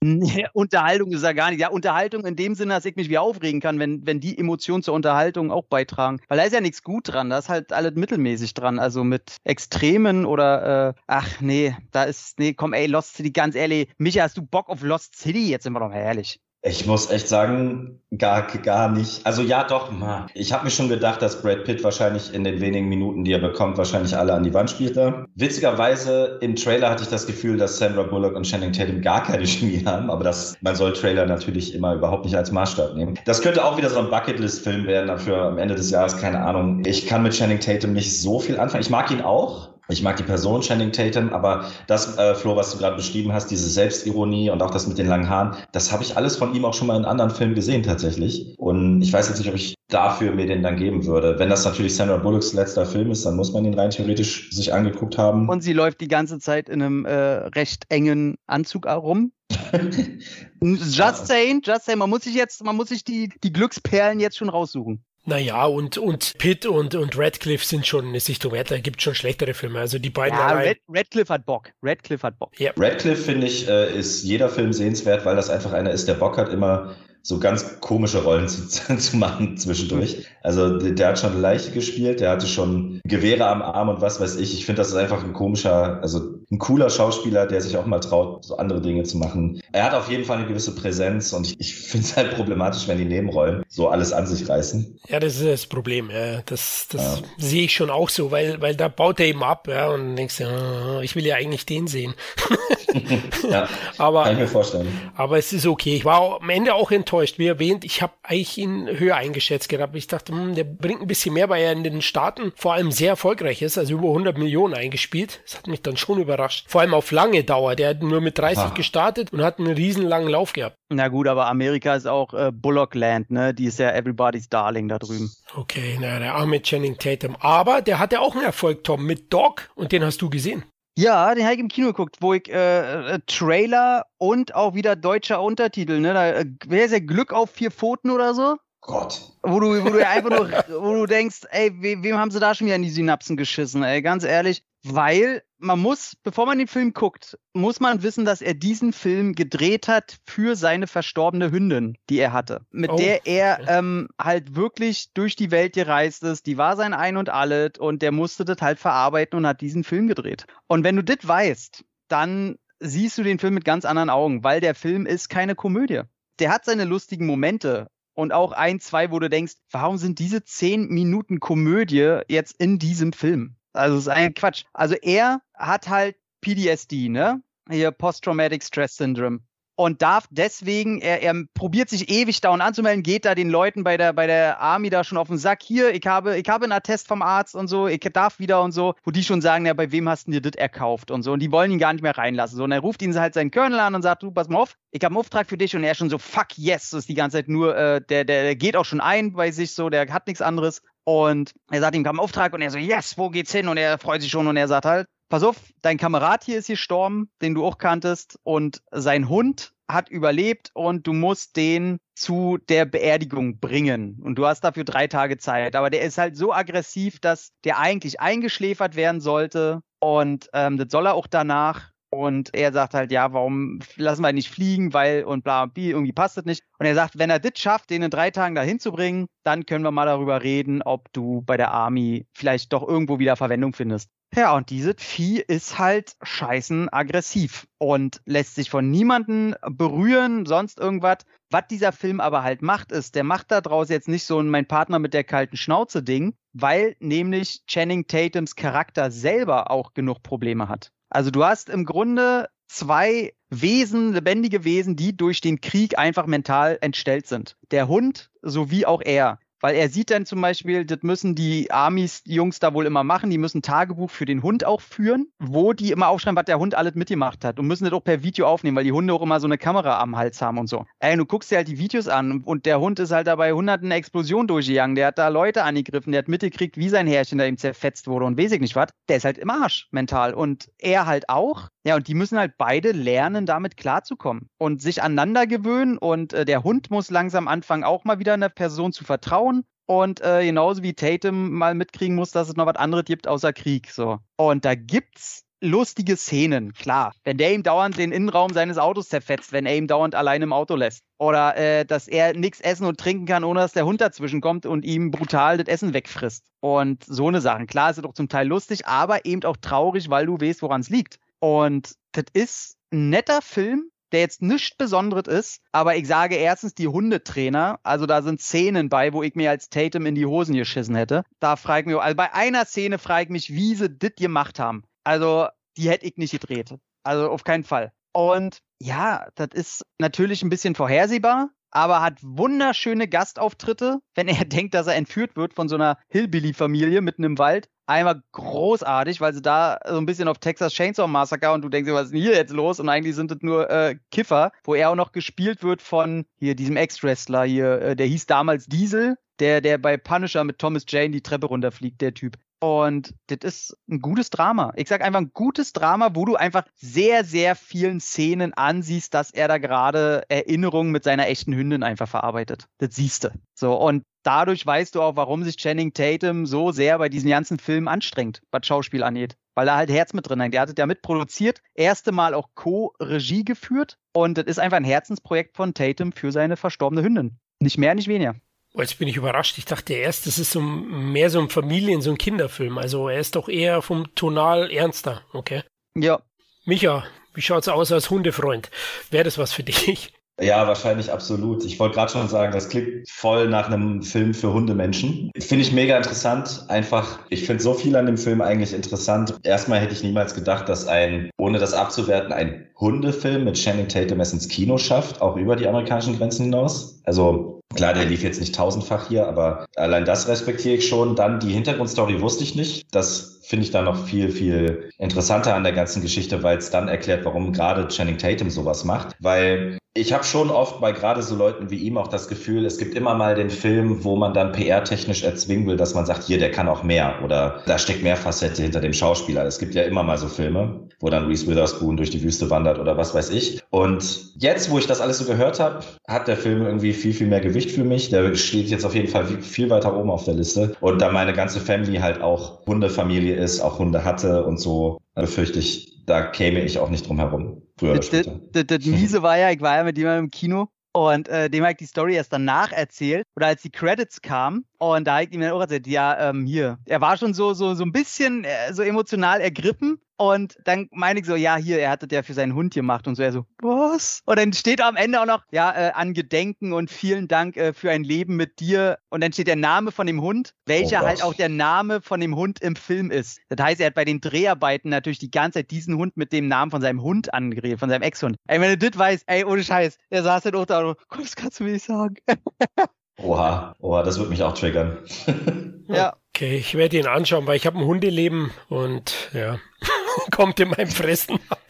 Nee, Unterhaltung ist ja gar nicht. Ja, Unterhaltung in dem Sinne, dass ich mich wie aufregen kann, wenn, wenn die Emotionen zur Unterhaltung auch beitragen. Weil da ist ja nichts gut dran, da ist halt alles mittelmäßig dran. Also mit Extremen oder, äh, ach nee, da ist, nee, komm ey, Lost City, ganz ehrlich. Micha, hast du Bock auf Lost City? Jetzt sind wir doch herrlich. Ich muss echt sagen, gar, gar nicht. Also ja, doch. Ich habe mir schon gedacht, dass Brad Pitt wahrscheinlich in den wenigen Minuten, die er bekommt, wahrscheinlich alle an die Wand spielt. Witzigerweise im Trailer hatte ich das Gefühl, dass Sandra Bullock und Channing Tatum gar keine Chemie haben, aber das, man soll Trailer natürlich immer überhaupt nicht als Maßstab nehmen. Das könnte auch wieder so ein Bucketlist-Film werden, dafür am Ende des Jahres, keine Ahnung. Ich kann mit Channing Tatum nicht so viel anfangen. Ich mag ihn auch, ich mag die Person Channing Tatum, aber das, äh, Flo, was du gerade beschrieben hast, diese Selbstironie und auch das mit den langen Haaren, das habe ich alles von ihm auch schon mal in anderen Filmen gesehen tatsächlich. Und ich weiß jetzt nicht, ob ich dafür mir den dann geben würde. Wenn das natürlich Sandra Bullocks letzter Film ist, dann muss man ihn rein theoretisch sich angeguckt haben. Und sie läuft die ganze Zeit in einem äh, recht engen Anzug herum. just saying, just saying, man muss sich jetzt, man muss sich die, die Glücksperlen jetzt schon raussuchen. Naja, und, und Pitt und, und Radcliffe sind schon eine Sichtung weiter. Es gibt schon schlechtere Filme. Also die beiden. Ja, Red, Radcliffe hat Bock. Radcliffe hat Bock. Ja. Radcliffe, finde ich, äh, ist jeder Film sehenswert, weil das einfach einer ist, der Bock hat, immer so ganz komische Rollen zu, zu machen zwischendurch. Also der, hat schon Leiche gespielt, der hatte schon Gewehre am Arm und was weiß ich. Ich finde, das ist einfach ein komischer, also ein cooler Schauspieler, der sich auch mal traut, so andere Dinge zu machen. Er hat auf jeden Fall eine gewisse Präsenz und ich, ich finde es halt problematisch, wenn die Nebenrollen so alles an sich reißen. Ja, das ist das Problem. Ja. Das, das ja. sehe ich schon auch so, weil, weil da baut er eben ab ja, und denkst, ja, ich will ja eigentlich den sehen. ja, aber, kann ich mir vorstellen. Aber es ist okay. Ich war am Ende auch enttäuscht. Wie erwähnt, ich habe eigentlich ihn höher eingeschätzt gehabt. Ich dachte, hm, der bringt ein bisschen mehr, weil er in den Staaten vor allem sehr erfolgreich ist, also über 100 Millionen eingespielt. Das hat mich dann schon überrascht überrascht. Vor allem auf lange Dauer. Der hat nur mit 30 Ach. gestartet und hat einen riesen langen Lauf gehabt. Na gut, aber Amerika ist auch äh, Bullockland, ne? Die ist ja everybody's darling da drüben. Okay, na, der arme Channing Tatum. Aber der hatte auch einen Erfolg, Tom, mit Dog und den hast du gesehen. Ja, den habe ich im Kino geguckt, wo ich äh, äh, Trailer und auch wieder deutscher Untertitel, ne? Da, wer ist der Glück auf vier Pfoten oder so? Gott. Wo du, wo du einfach nur, wo du denkst, ey, we, wem haben sie da schon wieder in die Synapsen geschissen, ey, ganz ehrlich. Weil man muss, bevor man den Film guckt, muss man wissen, dass er diesen Film gedreht hat für seine verstorbene Hündin, die er hatte. Mit oh. der er ähm, halt wirklich durch die Welt gereist ist. Die war sein Ein und Alles und der musste das halt verarbeiten und hat diesen Film gedreht. Und wenn du das weißt, dann siehst du den Film mit ganz anderen Augen, weil der Film ist keine Komödie. Der hat seine lustigen Momente, und auch ein, zwei, wo du denkst, warum sind diese zehn Minuten Komödie jetzt in diesem Film? Also es ist ein Quatsch. Also er hat halt PTSD, ne? Hier Post-Traumatic Stress Syndrome und darf deswegen, er, er probiert sich ewig dauernd anzumelden, geht da den Leuten bei der, bei der Army da schon auf den Sack. Hier, ich habe, ich habe einen Attest vom Arzt und so, ich darf wieder und so, wo die schon sagen, ja, bei wem hast du dir das erkauft und so. Und die wollen ihn gar nicht mehr reinlassen. So, und er ruft ihn halt seinen Colonel an und sagt, du, pass mal auf, ich habe einen Auftrag für dich und er schon so, fuck yes, das ist die ganze Zeit nur, äh, der, der, der geht auch schon ein bei sich so, der hat nichts anderes. Und er sagt ihm, kam Auftrag und er so, yes, wo geht's hin? Und er freut sich schon und er sagt halt, pass auf, dein Kamerad hier ist gestorben, den du auch kanntest, und sein Hund hat überlebt und du musst den zu der Beerdigung bringen. Und du hast dafür drei Tage Zeit. Aber der ist halt so aggressiv, dass der eigentlich eingeschläfert werden sollte. Und ähm, das soll er auch danach. Und er sagt halt, ja, warum lassen wir ihn nicht fliegen, weil und bla und irgendwie passt das nicht. Und er sagt, wenn er das schafft, den in drei Tagen dahin zu bringen, dann können wir mal darüber reden, ob du bei der Army vielleicht doch irgendwo wieder Verwendung findest. Ja, und dieses Vieh ist halt scheißen aggressiv und lässt sich von niemanden berühren, sonst irgendwas. Was dieser Film aber halt macht, ist, der macht da draus jetzt nicht so ein mein Partner mit der kalten Schnauze Ding, weil nämlich Channing Tatums Charakter selber auch genug Probleme hat. Also du hast im Grunde zwei Wesen, lebendige Wesen, die durch den Krieg einfach mental entstellt sind. Der Hund sowie auch er. Weil er sieht dann zum Beispiel, das müssen die Armies-Jungs da wohl immer machen, die müssen Tagebuch für den Hund auch führen, wo die immer aufschreiben, was der Hund alles mitgemacht hat und müssen das auch per Video aufnehmen, weil die Hunde auch immer so eine Kamera am Hals haben und so. Ey, du guckst dir halt die Videos an und der Hund ist halt dabei hunderten Explosionen durchgegangen, der hat da Leute angegriffen, der hat mitgekriegt, wie sein Härchen da ihm zerfetzt wurde und weiß ich nicht was. Der ist halt im Arsch mental und er halt auch. Ja, und die müssen halt beide lernen, damit klarzukommen und sich aneinander gewöhnen und äh, der Hund muss langsam anfangen, auch mal wieder einer Person zu vertrauen und äh, genauso wie Tatum mal mitkriegen muss, dass es noch was anderes gibt außer Krieg. So. Und da gibt's lustige Szenen, klar. Wenn der ihm dauernd den Innenraum seines Autos zerfetzt, wenn er ihm dauernd allein im Auto lässt. Oder äh, dass er nichts essen und trinken kann, ohne dass der Hund dazwischen kommt und ihm brutal das Essen wegfrisst. Und so eine Sachen. Klar ist es doch zum Teil lustig, aber eben auch traurig, weil du weißt, woran es liegt. Und das ist ein netter Film, der jetzt nichts Besonderes ist, aber ich sage erstens die Hundetrainer, also da sind Szenen bei, wo ich mir als Tatum in die Hosen geschissen hätte. Da frage ich mich, also bei einer Szene frage ich mich, wie sie das gemacht haben. Also die hätte ich nicht gedreht. Also auf keinen Fall. Und ja, das ist natürlich ein bisschen vorhersehbar, aber hat wunderschöne Gastauftritte, wenn er denkt, dass er entführt wird von so einer Hillbilly-Familie mitten im Wald. Einmal großartig, weil sie da so ein bisschen auf Texas Chainsaw Massacre und du denkst, was ist denn hier jetzt los? Und eigentlich sind das nur äh, Kiffer, wo er auch noch gespielt wird von hier diesem Ex-Wrestler hier, äh, der hieß damals Diesel, der, der bei Punisher mit Thomas Jane die Treppe runterfliegt, der Typ. Und das ist ein gutes Drama. Ich sag einfach ein gutes Drama, wo du einfach sehr, sehr vielen Szenen ansiehst, dass er da gerade Erinnerungen mit seiner echten Hündin einfach verarbeitet. Das siehst du. So, und dadurch weißt du auch, warum sich Channing Tatum so sehr bei diesen ganzen Filmen anstrengt, was Schauspiel angeht. Weil er halt Herz mit drin hat. Der hat es ja mitproduziert, erste Mal auch Co-Regie geführt. Und das ist einfach ein Herzensprojekt von Tatum für seine verstorbene Hündin. Nicht mehr, nicht weniger. Jetzt bin ich überrascht. Ich dachte erst, das ist so mehr so ein Familien-, so ein Kinderfilm. Also er ist doch eher vom Tonal ernster, okay? Ja. Micha, wie schaut's aus als Hundefreund? Wäre das was für dich? Ja, wahrscheinlich absolut. Ich wollte gerade schon sagen, das klingt voll nach einem Film für Hundemenschen. Finde ich mega interessant. Einfach, ich finde so viel an dem Film eigentlich interessant. Erstmal hätte ich niemals gedacht, dass ein, ohne das abzuwerten, ein Hundefilm mit Channing Tatum es ins Kino schafft, auch über die amerikanischen Grenzen hinaus. Also Klar, der lief jetzt nicht tausendfach hier, aber allein das respektiere ich schon. Dann die Hintergrundstory wusste ich nicht. Das finde ich dann noch viel, viel interessanter an der ganzen Geschichte, weil es dann erklärt, warum gerade Channing Tatum sowas macht. Weil ich habe schon oft bei gerade so Leuten wie ihm auch das Gefühl, es gibt immer mal den Film, wo man dann PR-technisch erzwingen will, dass man sagt, hier, der kann auch mehr oder da steckt mehr Facette hinter dem Schauspieler. Es gibt ja immer mal so Filme, wo dann Reese Witherspoon durch die Wüste wandert oder was weiß ich. Und jetzt, wo ich das alles so gehört habe, hat der Film irgendwie viel, viel mehr Gewicht für mich. Der steht jetzt auf jeden Fall viel weiter oben auf der Liste. Und da meine ganze Family halt auch Hundefamilie ist, auch Hunde hatte und so, befürchte ich, da käme ich auch nicht drum herum. Früher oder später. Das, das, das Miese war ja, ich war ja mit jemandem im Kino und äh, dem habe ich die Story erst danach erzählt. Oder als die Credits kamen, und da ich ihm dann auch erzählt, ja, ähm, hier. Er war schon so, so, so ein bisschen äh, so emotional ergriffen. Und dann meine ich so, ja, hier, er hatte der für seinen Hund gemacht und so. Er so, was? Und dann steht am Ende auch noch, ja, äh, an Gedenken und vielen Dank äh, für ein Leben mit dir. Und dann steht der Name von dem Hund, welcher oh halt auch der Name von dem Hund im Film ist. Das heißt, er hat bei den Dreharbeiten natürlich die ganze Zeit diesen Hund mit dem Namen von seinem Hund angeredet, von seinem Ex-Hund. Ey, wenn du das weißt, ey, ohne Scheiß, der saß dann auch da und, komm, das kannst du mir nicht sagen. Oha, oha, das wird mich auch triggern. ja. Okay, ich werde ihn anschauen, weil ich habe ein Hundeleben und ja, kommt in meinem Fressen ab.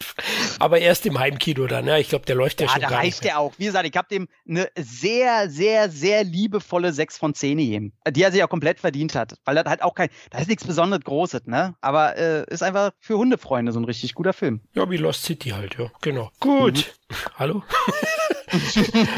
Aber erst im Heimkino dann, ja. Ich glaube, der läuft ja, ja schon. Ja, da reicht der auch. Wie gesagt, ich habe dem eine sehr, sehr, sehr liebevolle 6 von 10 gegeben, die er sich auch komplett verdient hat. Weil das halt auch kein, das ist nichts besonders Großes, ne? Aber äh, ist einfach für Hundefreunde so ein richtig guter Film. Ja, wie Lost City halt, ja. Genau. Gut. Mhm. Hallo?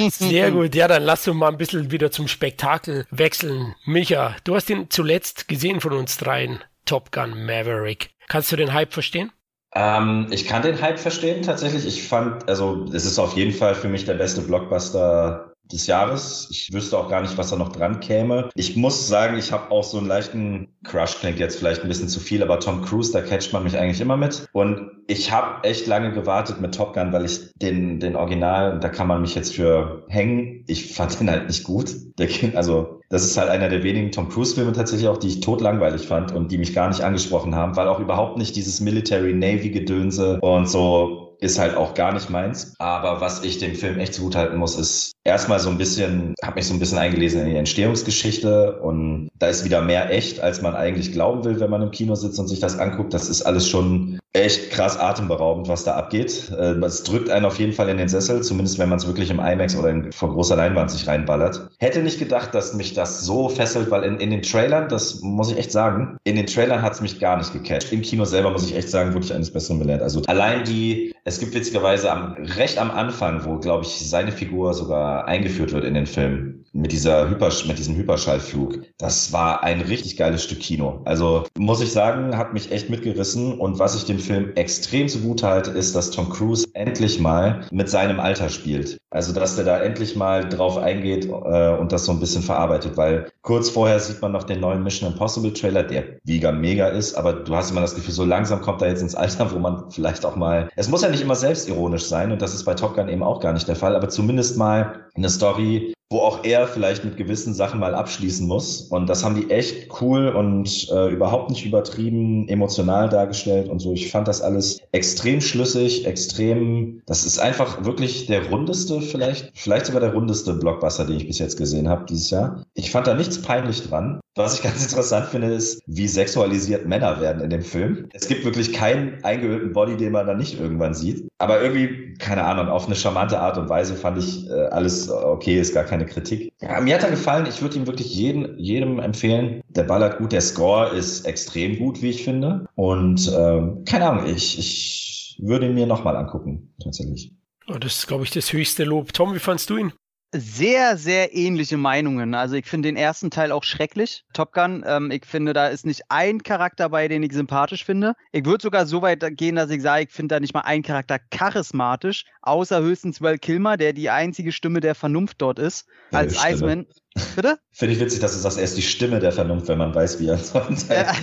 Sehr gut. Ja, dann lass uns mal ein bisschen wieder zum Spektakel wechseln. Micha, du hast ihn zuletzt gesehen von uns dreien. Top Gun Maverick. Kannst du den Hype verstehen? Ähm, ich kann den Hype verstehen tatsächlich. Ich fand, also es ist auf jeden Fall für mich der beste Blockbuster des Jahres. Ich wüsste auch gar nicht, was da noch dran käme. Ich muss sagen, ich habe auch so einen leichten Crush, klingt jetzt vielleicht ein bisschen zu viel, aber Tom Cruise, da catcht man mich eigentlich immer mit. Und ich habe echt lange gewartet mit Top Gun, weil ich den, den Original, da kann man mich jetzt für hängen. Ich fand den halt nicht gut. Der, also das ist halt einer der wenigen Tom Cruise-Filme tatsächlich auch, die ich totlangweilig fand und die mich gar nicht angesprochen haben, weil auch überhaupt nicht dieses Military-Navy-Gedönse und so ist halt auch gar nicht meins. Aber was ich dem Film echt zugutehalten muss, ist erstmal so ein bisschen, habe mich so ein bisschen eingelesen in die Entstehungsgeschichte und da ist wieder mehr echt, als man eigentlich glauben will, wenn man im Kino sitzt und sich das anguckt. Das ist alles schon echt krass atemberaubend, was da abgeht. Äh, es drückt einen auf jeden Fall in den Sessel, zumindest wenn man es wirklich im IMAX oder in, vor großer Leinwand sich reinballert. Hätte nicht gedacht, dass mich das so fesselt, weil in, in den Trailern, das muss ich echt sagen, in den Trailern hat es mich gar nicht gecatcht. Im Kino selber, muss ich echt sagen, wurde ich eines Besseren belehrt. Also allein die, es gibt witzigerweise am, recht am Anfang, wo, glaube ich, seine Figur sogar eingeführt wird in den Film, mit dieser Hyper, mit diesem Hyperschallflug. Das war ein richtig geiles Stück Kino. Also muss ich sagen, hat mich echt mitgerissen und was ich dem Film extrem zugute halte, ist, dass Tom Cruise endlich mal mit seinem Alter spielt. Also, dass der da endlich mal drauf eingeht äh, und das so ein bisschen verarbeitet, weil kurz vorher sieht man noch den neuen Mission Impossible Trailer, der mega mega ist, aber du hast immer das Gefühl, so langsam kommt er jetzt ins Alter, wo man vielleicht auch mal, es muss ja nicht immer selbstironisch sein und das ist bei Top Gun eben auch gar nicht der Fall, aber zumindest mal eine Story, wo auch er vielleicht mit gewissen Sachen mal abschließen muss. Und das haben die echt cool und äh, überhaupt nicht übertrieben emotional dargestellt und so. Ich fand das alles extrem schlüssig, extrem, das ist einfach wirklich der rundeste, vielleicht, vielleicht sogar der rundeste Blockbuster, den ich bis jetzt gesehen habe dieses Jahr. Ich fand da nichts peinlich dran. Was ich ganz interessant finde, ist, wie sexualisiert Männer werden in dem Film. Es gibt wirklich keinen eingehüllten Body, den man da nicht irgendwann sieht. Aber irgendwie, keine Ahnung, auf eine charmante Art und Weise fand ich äh, alles okay, ist gar keine Kritik. Ja, mir hat er gefallen. Ich würde ihm wirklich jeden, jedem empfehlen. Der ballert gut. Der Score ist extrem gut, wie ich finde. Und ähm, keine Ahnung, ich, ich würde ihn mir nochmal angucken, tatsächlich. das ist, glaube ich, das höchste Lob. Tom, wie fandst du ihn? Sehr, sehr ähnliche Meinungen. Also ich finde den ersten Teil auch schrecklich, Top Gun. Ähm, ich finde, da ist nicht ein Charakter bei, den ich sympathisch finde. Ich würde sogar so weit gehen, dass ich sage, ich finde da nicht mal ein Charakter charismatisch, außer höchstens Well Kilmer, der die einzige Stimme der Vernunft dort ist, als Iceman. Bitte? Finde ich witzig, dass du sagst, er ist die Stimme der Vernunft, wenn man weiß, wie er soll Ja,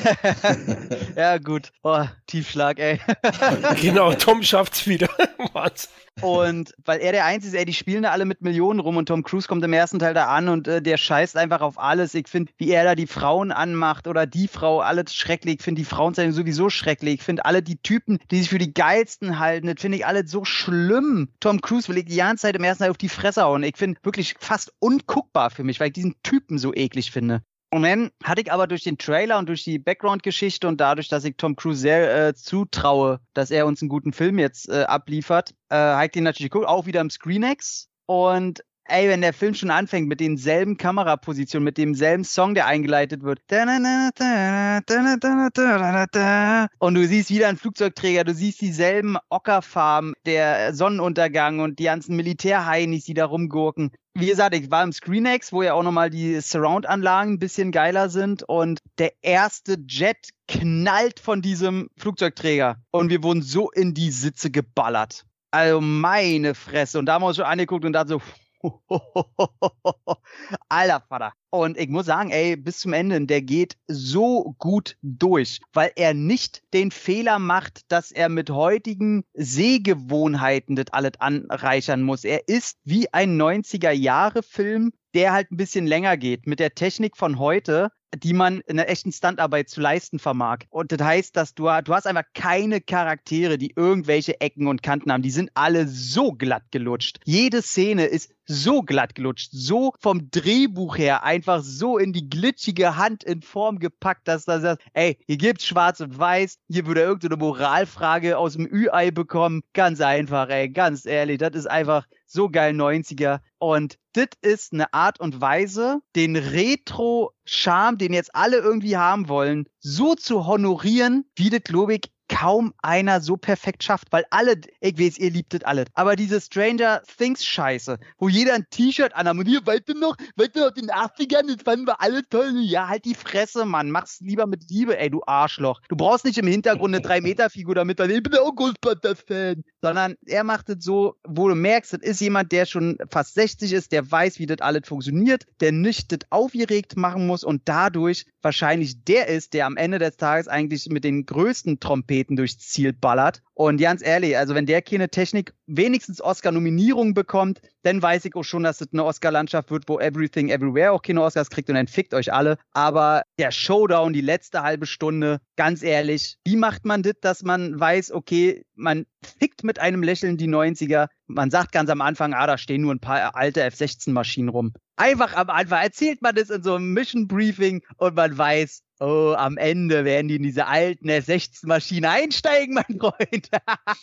ja gut. Oh, Tiefschlag, ey. genau, Tom schafft's wieder. Was? Und weil er der Einzige ist, ey, die spielen da alle mit Millionen rum und Tom Cruise kommt im ersten Teil da an und äh, der scheißt einfach auf alles. Ich finde, wie er da die Frauen anmacht oder die Frau, alles schrecklich. Ich finde die Frauen sowieso schrecklich. Ich finde alle die Typen, die sich für die geilsten halten, das finde ich alles so schlimm. Tom Cruise will ich die ganze Zeit im ersten Teil auf die Fresse hauen. Ich finde wirklich fast unguckbar für mich, weil ich diesen Typen so eklig finde. Und dann hatte ich aber durch den Trailer und durch die Background-Geschichte und dadurch, dass ich Tom Cruise sehr äh, zutraue, dass er uns einen guten Film jetzt äh, abliefert, äh, habe ich den natürlich geguckt, auch wieder im ScreenX. Und ey, wenn der Film schon anfängt mit denselben Kamerapositionen, mit demselben Song, der eingeleitet wird. Und du siehst wieder einen Flugzeugträger, du siehst dieselben Ockerfarben, der Sonnenuntergang und die ganzen Militärheinis, die da rumgurken wie gesagt, ich war im ScreenX, wo ja auch nochmal die Surround-Anlagen ein bisschen geiler sind und der erste Jet knallt von diesem Flugzeugträger und wir wurden so in die Sitze geballert. Also meine Fresse. Und da haben wir uns schon angeguckt und dachte so, Alter Vater. Und ich muss sagen, ey, bis zum Ende, der geht so gut durch, weil er nicht den Fehler macht, dass er mit heutigen Sehgewohnheiten das alles anreichern muss. Er ist wie ein 90er-Jahre-Film, der halt ein bisschen länger geht. Mit der Technik von heute die man in der echten Standarbeit zu leisten vermag. Und das heißt, dass du, du hast einfach keine Charaktere, die irgendwelche Ecken und Kanten haben. Die sind alle so glatt gelutscht. Jede Szene ist so glatt gelutscht, so vom Drehbuch her einfach so in die glitschige Hand in Form gepackt, dass da sagt, ey, hier gibt's schwarz und weiß, hier würde irgendeine Moralfrage aus dem Ü-Ei bekommen. Ganz einfach, ey, ganz ehrlich, das ist einfach so geil 90er. Und das ist eine Art und Weise, den Retro-Charme, den jetzt alle irgendwie haben wollen, so zu honorieren, wie das, glaube ich, kaum einer so perfekt schafft, weil alle, ich weiß, ihr liebtet alles, aber diese Stranger Things Scheiße, wo jeder ein T-Shirt anhat und hier, weißt du noch, weißt du noch, den 80ern, das fanden wir alle toll. Ja, halt die Fresse, Mann, mach's lieber mit Liebe, ey, du Arschloch. Du brauchst nicht im Hintergrund eine 3-Meter-Figur damit, weil ich bin auch Ghostbusters-Fan, sondern er macht es so, wo du merkst, das ist jemand, der schon fast 60 ist, der weiß, wie das alles funktioniert, der nicht das aufgeregt machen muss und dadurch wahrscheinlich der ist, der am Ende des Tages eigentlich mit den größten Trompeten durchs Ziel ballert. Und ganz ehrlich, also wenn der keine Technik wenigstens Oscar-Nominierungen bekommt, dann weiß ich auch schon, dass es eine Oscar-Landschaft wird, wo Everything Everywhere auch keine Oscars kriegt und dann fickt euch alle. Aber der Showdown, die letzte halbe Stunde, ganz ehrlich, wie macht man das, dass man weiß, okay, man fickt mit einem Lächeln die 90er. Man sagt ganz am Anfang, ah, da stehen nur ein paar alte F-16-Maschinen rum. Einfach am Anfang erzählt man das in so einem Mission Briefing und man weiß, Oh, am Ende werden die in diese alten F-16-Maschine einsteigen, mein Freund.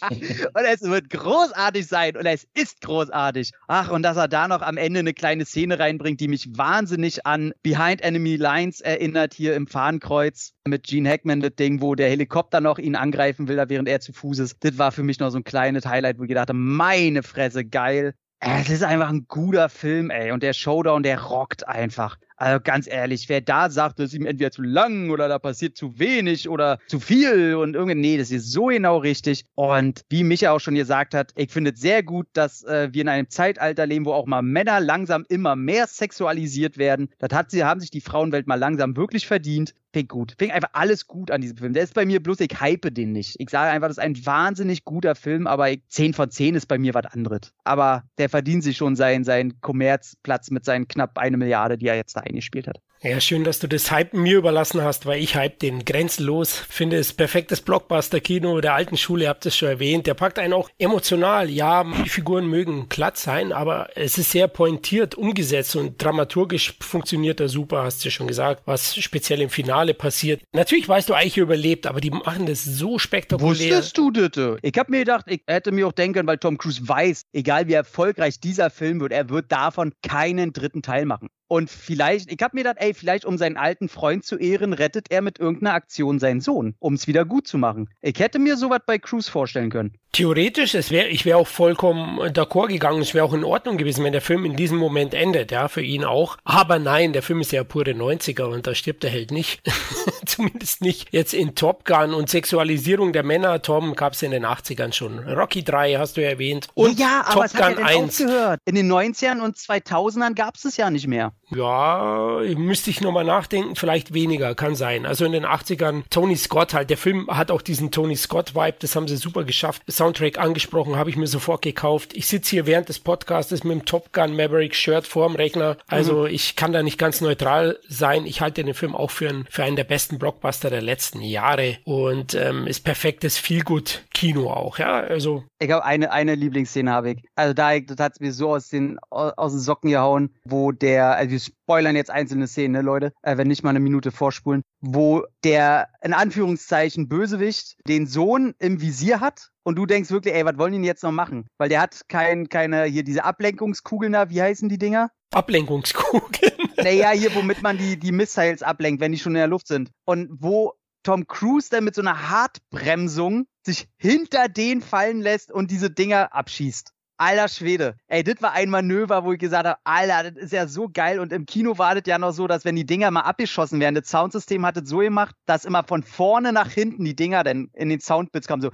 und es wird großartig sein und es ist großartig. Ach, und dass er da noch am Ende eine kleine Szene reinbringt, die mich wahnsinnig an Behind Enemy Lines erinnert, hier im Fahnenkreuz mit Gene Hackman, das Ding, wo der Helikopter noch ihn angreifen will, während er zu Fuß ist. Das war für mich noch so ein kleines Highlight, wo ich gedacht habe, meine Fresse, geil. Es ist einfach ein guter Film, ey. Und der Showdown, der rockt einfach. Also ganz ehrlich, wer da sagt, das ist ihm entweder zu lang oder da passiert zu wenig oder zu viel und irgendwie, nee, das ist so genau richtig. Und wie Micha auch schon gesagt hat, ich finde es sehr gut, dass äh, wir in einem Zeitalter leben, wo auch mal Männer langsam immer mehr sexualisiert werden. Das hat sie, haben sich die Frauenwelt mal langsam wirklich verdient. Finde gut. Finde einfach alles gut an diesem Film. Der ist bei mir bloß, ich hype den nicht. Ich sage einfach, das ist ein wahnsinnig guter Film, aber 10 von 10 ist bei mir was anderes. Aber der verdient sich schon seinen, seinen Kommerzplatz mit seinen knapp eine Milliarde, die er jetzt da eingespielt hat. Ja, schön, dass du das Hype mir überlassen hast, weil ich hype den grenzenlos. Finde es perfektes Blockbuster-Kino der alten Schule, habt es schon erwähnt. Der packt einen auch emotional. Ja, die Figuren mögen glatt sein, aber es ist sehr pointiert umgesetzt und dramaturgisch funktioniert er super, hast du schon gesagt, was speziell im Finale passiert. Natürlich weißt du, Eiche überlebt, aber die machen das so spektakulär. Wusstest du das? Ich habe mir gedacht, ich hätte mir auch denken, weil Tom Cruise weiß, egal wie erfolgreich dieser Film wird, er wird davon keinen dritten Teil machen. Und vielleicht, ich habe mir gedacht, ey, vielleicht um seinen alten Freund zu ehren, rettet er mit irgendeiner Aktion seinen Sohn, um es wieder gut zu machen. Ich hätte mir sowas bei Cruise vorstellen können. Theoretisch, es wäre, ich wäre auch vollkommen d'accord gegangen, es wäre auch in Ordnung gewesen, wenn der Film in diesem Moment endet, ja, für ihn auch. Aber nein, der Film ist ja pure 90er und da stirbt der Held nicht. Zumindest nicht jetzt in Top Gun und Sexualisierung der Männer, Tom, gab es in den 80ern schon. Rocky 3 hast du erwähnt. Und ja, aber Top es hat ja Gun dann 1. aufgehört. In den 90ern und 2000ern gab es es ja nicht mehr. Ja, müsste ich nochmal nachdenken, vielleicht weniger, kann sein. Also in den 80ern, Tony Scott halt, der Film hat auch diesen Tony Scott-Vibe, das haben sie super geschafft. Soundtrack angesprochen, habe ich mir sofort gekauft. Ich sitze hier während des Podcastes mit dem Top Gun Maverick Shirt vorm Rechner. Also Mhm. ich kann da nicht ganz neutral sein. Ich halte den Film auch für, einen für einen der besten Blockbuster der letzten Jahre und ähm, ist perfektes Feelgood-Kino auch, ja. Also Ich glaube, eine, eine Lieblingsszene habe ich. Also da das hat es mir so aus den, aus den Socken gehauen, wo der, also wir spoilern jetzt einzelne Szenen, ne, Leute, äh, wenn nicht mal eine Minute vorspulen, wo der, in Anführungszeichen, Bösewicht den Sohn im Visier hat und du denkst wirklich, ey, was wollen die denn jetzt noch machen? Weil der hat kein, keine, hier diese Ablenkungskugeln da, wie heißen die Dinger? Ablenkungskugeln. Naja, hier, womit man die, die Missiles ablenkt, wenn die schon in der Luft sind. Und wo Tom Cruise dann mit so einer Hartbremsung sich hinter den fallen lässt und diese Dinger abschießt. Alter Schwede. Ey, das war ein Manöver, wo ich gesagt habe, Alter, das ist ja so geil. Und im Kino war das ja noch so, dass wenn die Dinger mal abgeschossen werden, das Soundsystem hat es so gemacht, dass immer von vorne nach hinten die Dinger dann in den Soundbits kamen, so.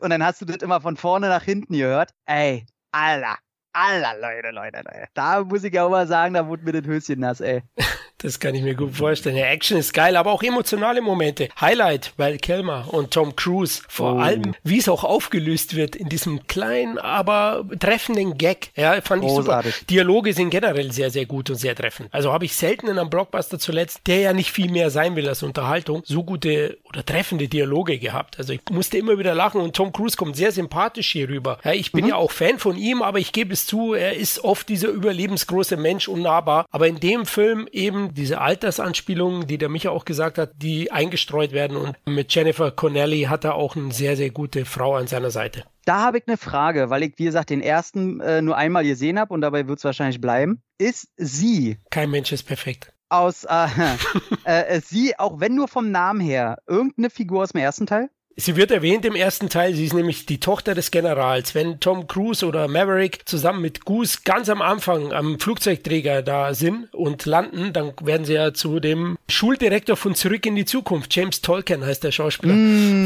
Und dann hast du das immer von vorne nach hinten gehört. Ey, Alter. Alter, Leute, Leute, Leute. Da muss ich ja auch mal sagen, da wurde mir das Höschen nass, ey. Das kann ich mir gut vorstellen. Ja, Action ist geil, aber auch emotionale Momente. Highlight, weil Kelmer und Tom Cruise vor Oh. allem, wie es auch aufgelöst wird in diesem kleinen, aber treffenden Gag. Ja, fand ich Großartig. super. Dialoge sind generell sehr, sehr gut und sehr treffend. Also habe ich selten in einem Blockbuster zuletzt, der ja nicht viel mehr sein will als Unterhaltung, so gute oder treffende Dialoge gehabt. Also ich musste immer wieder lachen und Tom Cruise kommt sehr sympathisch hier rüber. Ja, ich bin ja auch Fan von ihm, aber ich gebe es zu, er ist oft dieser überlebensgroße Mensch, unnahbar. Aber in dem Film eben diese Altersanspielungen, die der Micha auch gesagt hat, die eingestreut werden und mit Jennifer Connelly hat er auch eine sehr, sehr gute Frau an seiner Seite. Da habe ich eine Frage, weil ich, wie gesagt, den ersten äh, nur einmal gesehen habe und dabei wird es wahrscheinlich bleiben. Ist sie Kein Mensch ist perfekt. aus, äh, äh, ist sie, auch wenn nur vom Namen her, irgendeine Figur aus dem ersten Teil? Sie wird erwähnt im ersten Teil, sie ist nämlich die Tochter des Generals. Wenn Tom Cruise oder Maverick zusammen mit Goose ganz am Anfang am Flugzeugträger da sind und landen, dann werden sie ja zu dem Schuldirektor von Zurück in die Zukunft, James Tolkien heißt der Schauspieler,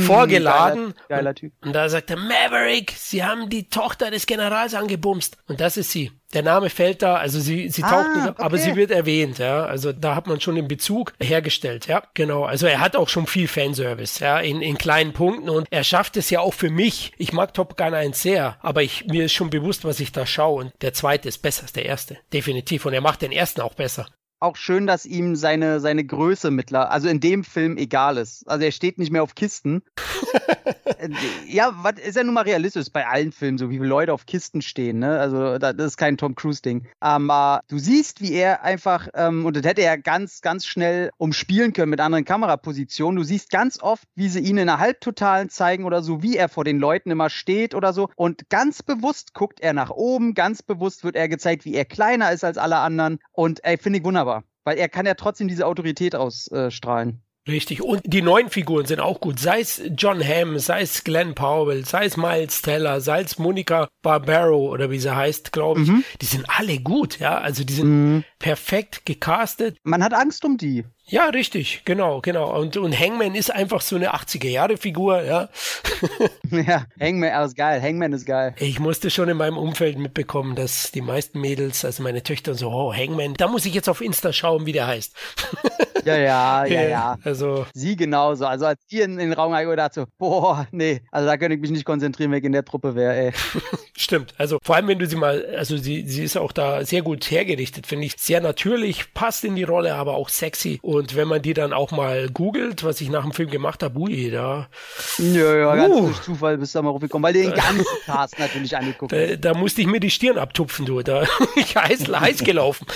vorgeladen. Geiler, geiler Typ. Und da sagt er, Maverick, sie haben die Tochter des Generals angebumst. Und das ist sie. Der Name fällt da, also sie, sie taucht Ah, nicht, auf, aber okay. sie wird erwähnt, ja. Also da hat man schon den Bezug hergestellt, ja. Genau. Also er hat auch schon viel Fanservice, ja, in, in kleinen Punkten und er schafft es ja auch für mich. Ich mag Top Gun 1 sehr, aber ich, mir ist schon bewusst, was ich da schaue und der zweite ist besser als der erste. Definitiv. Und er macht den ersten auch besser. Auch schön, dass ihm seine, seine Größe mittler, also in dem Film egal ist. Also er steht nicht mehr auf Kisten. Äh, ja, was ist ja nun mal realistisch bei allen Filmen, so wie viele Leute auf Kisten stehen, ne? Also da- das ist kein Tom Cruise-Ding. Aber du siehst, wie er einfach, ähm, und das hätte er ganz, ganz schnell umspielen können mit anderen Kamerapositionen. Du siehst ganz oft, wie sie ihn in einer Halbtotalen zeigen oder so, wie er vor den Leuten immer steht oder so. Und ganz bewusst guckt er nach oben, ganz bewusst wird er gezeigt, wie er kleiner ist als alle anderen. Und ey, finde ich wunderbar. Weil er kann ja trotzdem diese Autorität ausstrahlen. Richtig. Und die neuen Figuren sind auch gut. Sei es John Hamm, sei es Glenn Powell, sei es Miles Teller, sei es Monica Barbaro oder wie sie heißt, glaube ich. Die sind alle gut, ja. Also die sind perfekt gecastet. Man hat Angst um die. Ja, richtig, genau, genau. Und, und Hangman ist einfach so eine 80er-Jahre-Figur, ja. ja, Hangman ist geil. Hangman ist geil. Ich musste schon in meinem Umfeld mitbekommen, dass die meisten Mädels, also meine Töchter so, oh, Hangman, da muss ich jetzt auf Insta schauen, wie der heißt. Ja, ja, ja, ja. Also, Sie genauso. Also als die in, in den Raum gegangen dachte so, boah, nee, also da könnte ich mich nicht konzentrieren, wenn ich in der Truppe wäre, ey. Stimmt. Also vor allem, wenn du sie mal, also sie, sie ist auch da sehr gut hergerichtet, finde ich. Sehr natürlich, passt in die Rolle, aber auch sexy. Und wenn man die dann auch mal googelt, was ich nach dem Film gemacht habe, ui, da, Ja, ja, ganz Uh. durch Zufall bist du da mal raufgekommen, weil du den ganzen Cast natürlich angeguckt hast. da, da musste ich mir die Stirn abtupfen, du. Da ich heiß, heiß gelaufen.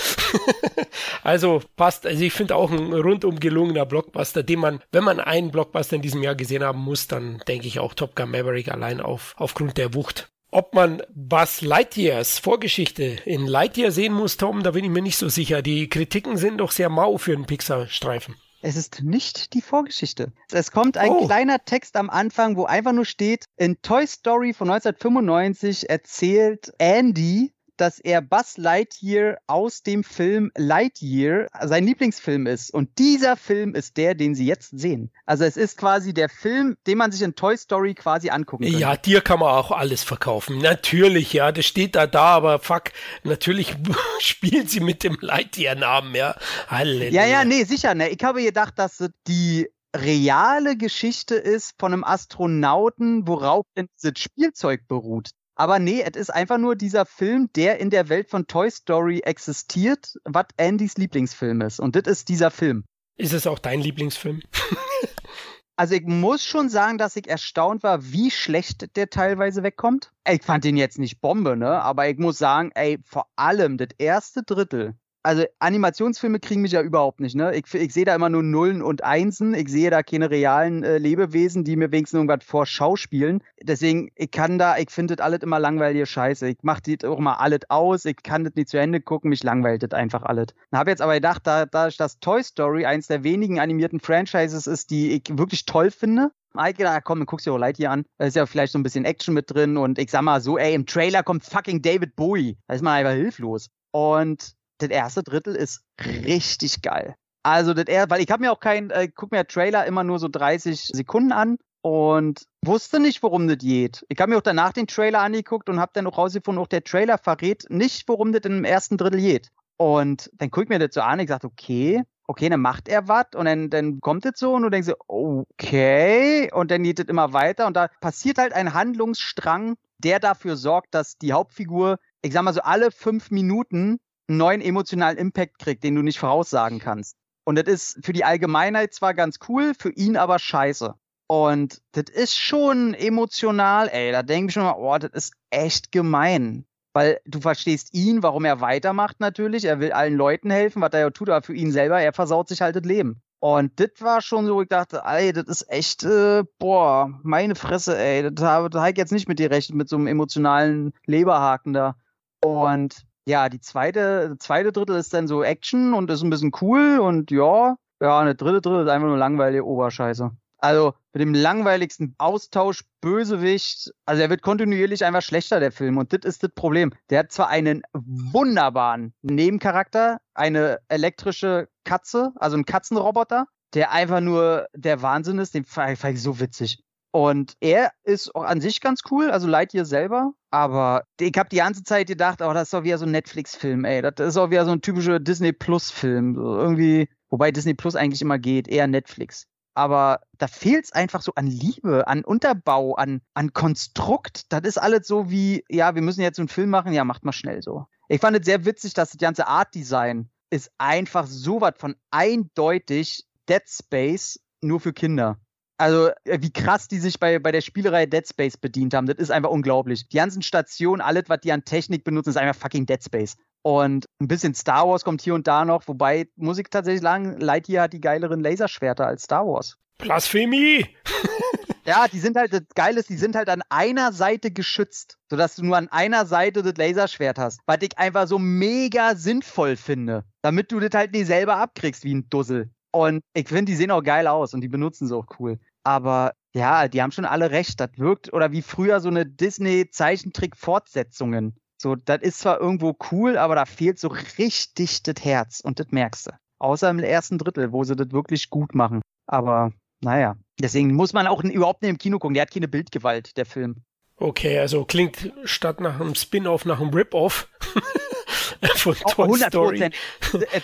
also passt. Also ich finde auch ein rundum gelungener Blockbuster, den man, wenn man einen Blockbuster in diesem Jahr gesehen haben muss, dann denke ich auch Top Gun Maverick allein auf, aufgrund der Wucht. Ob man Buzz Lightyears Vorgeschichte in Lightyear sehen muss, Tom, da bin ich mir nicht so sicher. Die Kritiken sind doch sehr mau für einen Pixar-Streifen. Es ist nicht die Vorgeschichte. Es kommt ein oh. kleiner Text am Anfang, wo einfach nur steht, in Toy Story von 1995 erzählt Andy dass er Buzz Lightyear aus dem Film Lightyear sein Lieblingsfilm ist. Und dieser Film ist der, den Sie jetzt sehen. Also es ist quasi der Film, den man sich in Toy Story quasi angucken kann. Ja, dir kann man auch alles verkaufen. Natürlich, ja, das steht da da, aber fuck, natürlich spielt sie mit dem Lightyear-Namen, ja. Halleluja. Ja, ja, nee, sicher. Ne? Ich habe gedacht, dass die reale Geschichte ist von einem Astronauten, worauf denn dieses Spielzeug beruht. Aber nee, es ist einfach nur dieser Film, der in der Welt von Toy Story existiert, was Andys Lieblingsfilm ist. Und das ist dieser Film. Ist es auch dein Lieblingsfilm? also ich muss schon sagen, dass ich erstaunt war, wie schlecht der teilweise wegkommt. Ich fand den jetzt nicht Bombe, ne? Aber ich muss sagen, ey, vor allem das erste Drittel also Animationsfilme kriegen mich ja überhaupt nicht, ne? Ich, ich sehe da immer nur Nullen und Einsen. Ich sehe da keine realen äh, Lebewesen, die mir wenigstens irgendwas vor Schau spielen. Deswegen, ich kann da, ich finde das alles immer langweilige Scheiße. Ich mache die auch mal alles aus. Ich kann das nicht zu Ende gucken. Mich langweilt das einfach alles. Habe jetzt aber gedacht, da, da das Toy Story eins der wenigen animierten Franchises ist, die ich wirklich toll finde, ich gedacht, komm, dann guckst du auch Lightyear an. Da ist ja vielleicht so ein bisschen Action mit drin und ich sag mal so, ey, im Trailer kommt fucking David Bowie. Da ist man einfach hilflos. Und das erste Drittel ist richtig geil. Also das er, weil ich habe mir auch kein, äh, guck mir Trailer immer nur so 30 Sekunden an und wusste nicht, worum das geht. Ich habe mir auch danach den Trailer angeguckt und habe dann auch rausgefunden, auch der Trailer verrät nicht, worum das im ersten Drittel geht. Und dann guck ich mir das so an, ich sage, okay, okay, dann macht er was und dann, dann kommt das so und du denkst so, okay, und dann geht es immer weiter und da passiert halt ein Handlungsstrang, der dafür sorgt, dass die Hauptfigur, ich sag mal so alle fünf Minuten neuen emotionalen Impact kriegt, den du nicht voraussagen kannst. Und das ist für die Allgemeinheit zwar ganz cool, für ihn aber scheiße. Und das ist schon emotional, ey. Da denke ich schon mal, oh, das ist echt gemein. Weil du verstehst ihn, warum er weitermacht natürlich. Er will allen Leuten helfen, was er ja tut, aber für ihn selber, er versaut sich halt das Leben. Und das war schon so, ich dachte, ey, das ist echt, äh, boah, meine Fresse, ey. Das habe ich jetzt nicht mit dir recht, mit so einem emotionalen Leberhaken da. Und ja, die zweite, zweite Drittel ist dann so Action und ist ein bisschen cool und ja, ja, eine dritte Drittel ist einfach nur langweilige Oberscheiße. Also mit dem langweiligsten Austausch Bösewicht, also er wird kontinuierlich einfach schlechter, der Film. Und das ist das Problem. Der hat zwar einen wunderbaren Nebencharakter, eine elektrische Katze, also ein Katzenroboter, der einfach nur der Wahnsinn ist, den fand ich so witzig. Und er ist auch an sich ganz cool, also Lightyear selber. Aber ich habe die ganze Zeit gedacht, oh, das ist doch wieder so ein Netflix-Film, ey. Das ist auch wieder so ein typischer Disney Plus-Film. So irgendwie, wobei Disney Plus eigentlich immer geht, eher Netflix. Aber da fehlt es einfach so an Liebe, an Unterbau, an, an Konstrukt. Das ist alles so wie, ja, wir müssen jetzt so einen Film machen, ja, macht mal schnell so. Ich fand es sehr witzig, dass das ganze Art-Design ist einfach so was von eindeutig Dead Space nur für Kinder. Also, äh, wie krass die sich bei, bei der Spielerei Dead Space bedient haben, das ist einfach unglaublich. Die ganzen Stationen, alles, was die an Technik benutzen, ist einfach fucking Dead Space. Und ein bisschen Star Wars kommt hier und da noch, wobei, muss ich tatsächlich sagen, Lightyear hat die geileren Laserschwerter als Star Wars. Blasphemie! ja, die sind halt, das Geile ist, die sind halt an einer Seite geschützt, sodass du nur an einer Seite das Laserschwert hast. Was ich einfach so mega sinnvoll finde, damit du das halt nicht selber abkriegst wie ein Dussel. Und ich finde, die sehen auch geil aus und die benutzen sie auch cool. Aber ja, die haben schon alle recht. Das wirkt, oder wie früher so eine Disney-Zeichentrick-Fortsetzungen. So, das ist zwar irgendwo cool, aber da fehlt so richtig das Herz und das merkst du. Außer im ersten Drittel, wo sie das wirklich gut machen. Aber naja, deswegen muss man auch überhaupt nicht im Kino gucken. Der hat keine Bildgewalt, der Film. Okay, also klingt statt nach einem Spin-off nach einem Rip-Off. von Toy 100 Story. Äh,